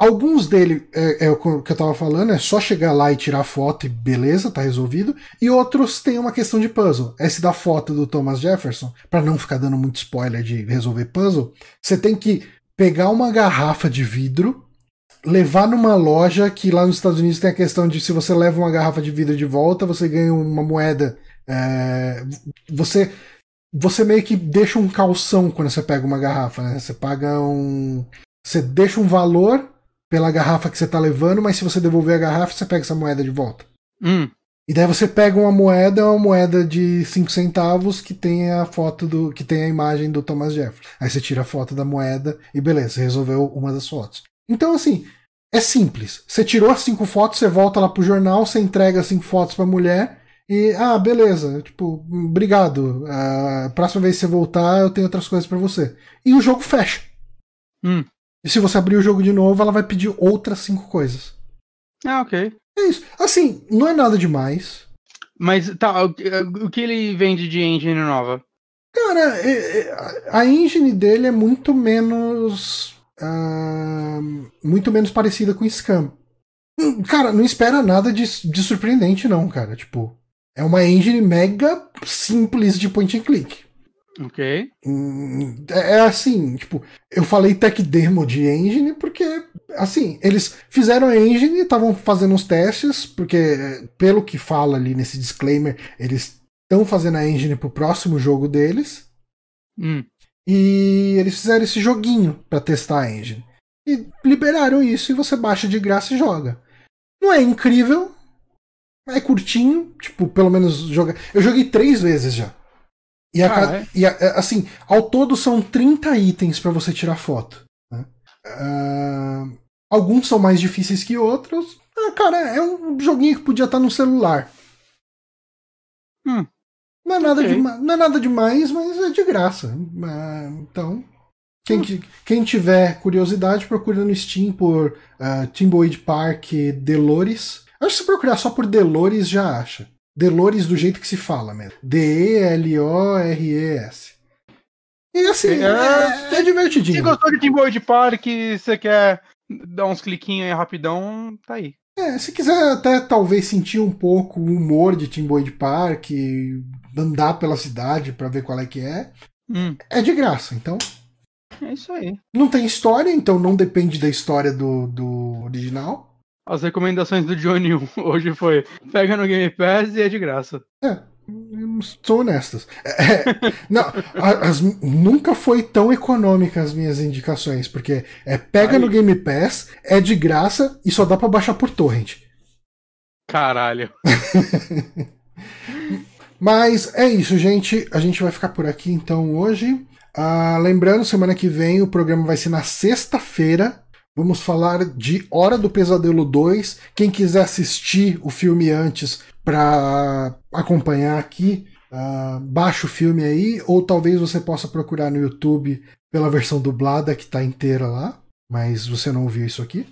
alguns dele, é, é o que eu tava falando, é só chegar lá e tirar foto e beleza, tá resolvido. E outros tem uma questão de puzzle. Esse da foto do Thomas Jefferson, pra não ficar dando muito spoiler de resolver puzzle, você tem que pegar uma garrafa de vidro, levar numa loja que lá nos Estados Unidos tem a questão de se você leva uma garrafa de vidro de volta, você ganha uma moeda. é, você você meio que deixa um calção quando você pega uma garrafa, né? Você paga um. Você deixa um valor pela garrafa que você tá levando, mas se você devolver a garrafa, você pega essa moeda de volta. Hum. E daí você pega uma moeda, uma moeda de 5 centavos que tem a foto do. que tem a imagem do Thomas Jefferson. Aí você tira a foto da moeda e beleza, você resolveu uma das fotos. Então, assim, é simples. Você tirou as cinco fotos, você volta lá pro jornal, você entrega as cinco fotos pra mulher e. Ah, beleza. Tipo, obrigado. A próxima vez que você voltar, eu tenho outras coisas pra você. E o jogo fecha. Hum. E se você abrir o jogo de novo, ela vai pedir outras cinco coisas. Ah, ok. É isso. Assim, não é nada demais. Mas tá, o, que- ele vende de engine nova? Cara, é- é- a engine dele é muito menos. ah, muito menos parecida com Scam. Hum, Cara, não espera nada de, de surpreendente, não, cara. Tipo, é uma engine mega simples de point and click. Ok. Hum, É é assim, tipo, eu falei tech demo de engine porque, assim, eles fizeram a engine, estavam fazendo os testes, porque, pelo que fala ali nesse disclaimer, eles estão fazendo a engine pro próximo jogo deles. Hum. E eles fizeram esse joguinho para testar a engine. E liberaram isso e você baixa de graça e joga. Não é incrível, é curtinho, tipo, pelo menos joga. Eu joguei três vezes já. E, a, Ah, é? e a- é, assim, ao todo são 30 itens para você tirar foto. né? Ah, alguns são mais difíceis que outros. Ah, cara, é um joguinho que podia estar no celular. Hum. Não, é nada dema- não é nada demais, mas é de graça. Ah, então, quem, Hum. quem tiver curiosidade, procura no Steam por ah, Timboid Park Delores. Acho que se procurar só por Delores já acha. Delores do jeito que se fala mesmo. D-E-L-O-R-E-S. E assim, É, é, é divertidinho. Se gostou de Timboy de Park, você quer dar uns cliquinhos aí rapidão, tá aí. É, se quiser até talvez sentir um pouco o humor de Timboid Park, andar pela cidade pra ver qual é que é, Hum, é de graça. Então, é isso aí. não tem história, então não depende da história do, do original. As recomendações do Johnny hoje foi pega no Game Pass e é de graça. É, são honestas. É, não, a- as- nunca foi tão econômica as minhas indicações, porque é pega Aí. no Game Pass, é de graça e só dá pra baixar por torrent. Caralho. Mas é isso, gente. A gente vai ficar por aqui então hoje. Ah, lembrando, semana que vem o programa vai ser na sexta-feira. Vamos falar de Hora do Pesadelo 2. Quem quiser assistir o filme antes para acompanhar aqui, ah, baixa o filme aí, ou talvez você possa procurar no YouTube pela versão dublada que tá inteira lá. Mas você não ouviu isso aqui.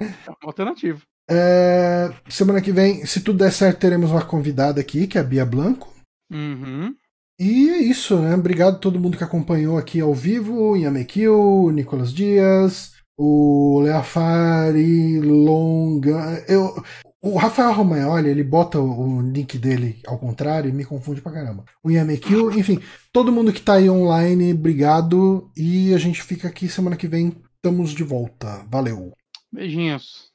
É uma alternativa. É, semana que vem, se tudo der certo, teremos uma convidada aqui, que é a Bia Blanco. Uhum. E é isso, né? Obrigado a todo mundo que acompanhou aqui ao vivo, o Yamekil, o Nicolas Dias, o Leafari, Longa. Eu, o Rafael Romagnoli, ele bota o link dele ao contrário e me confunde pra caramba. O Yamekil, enfim, todo mundo que tá aí online, obrigado. E a gente fica aqui semana que vem, estamos de volta. Valeu! Beijinhos.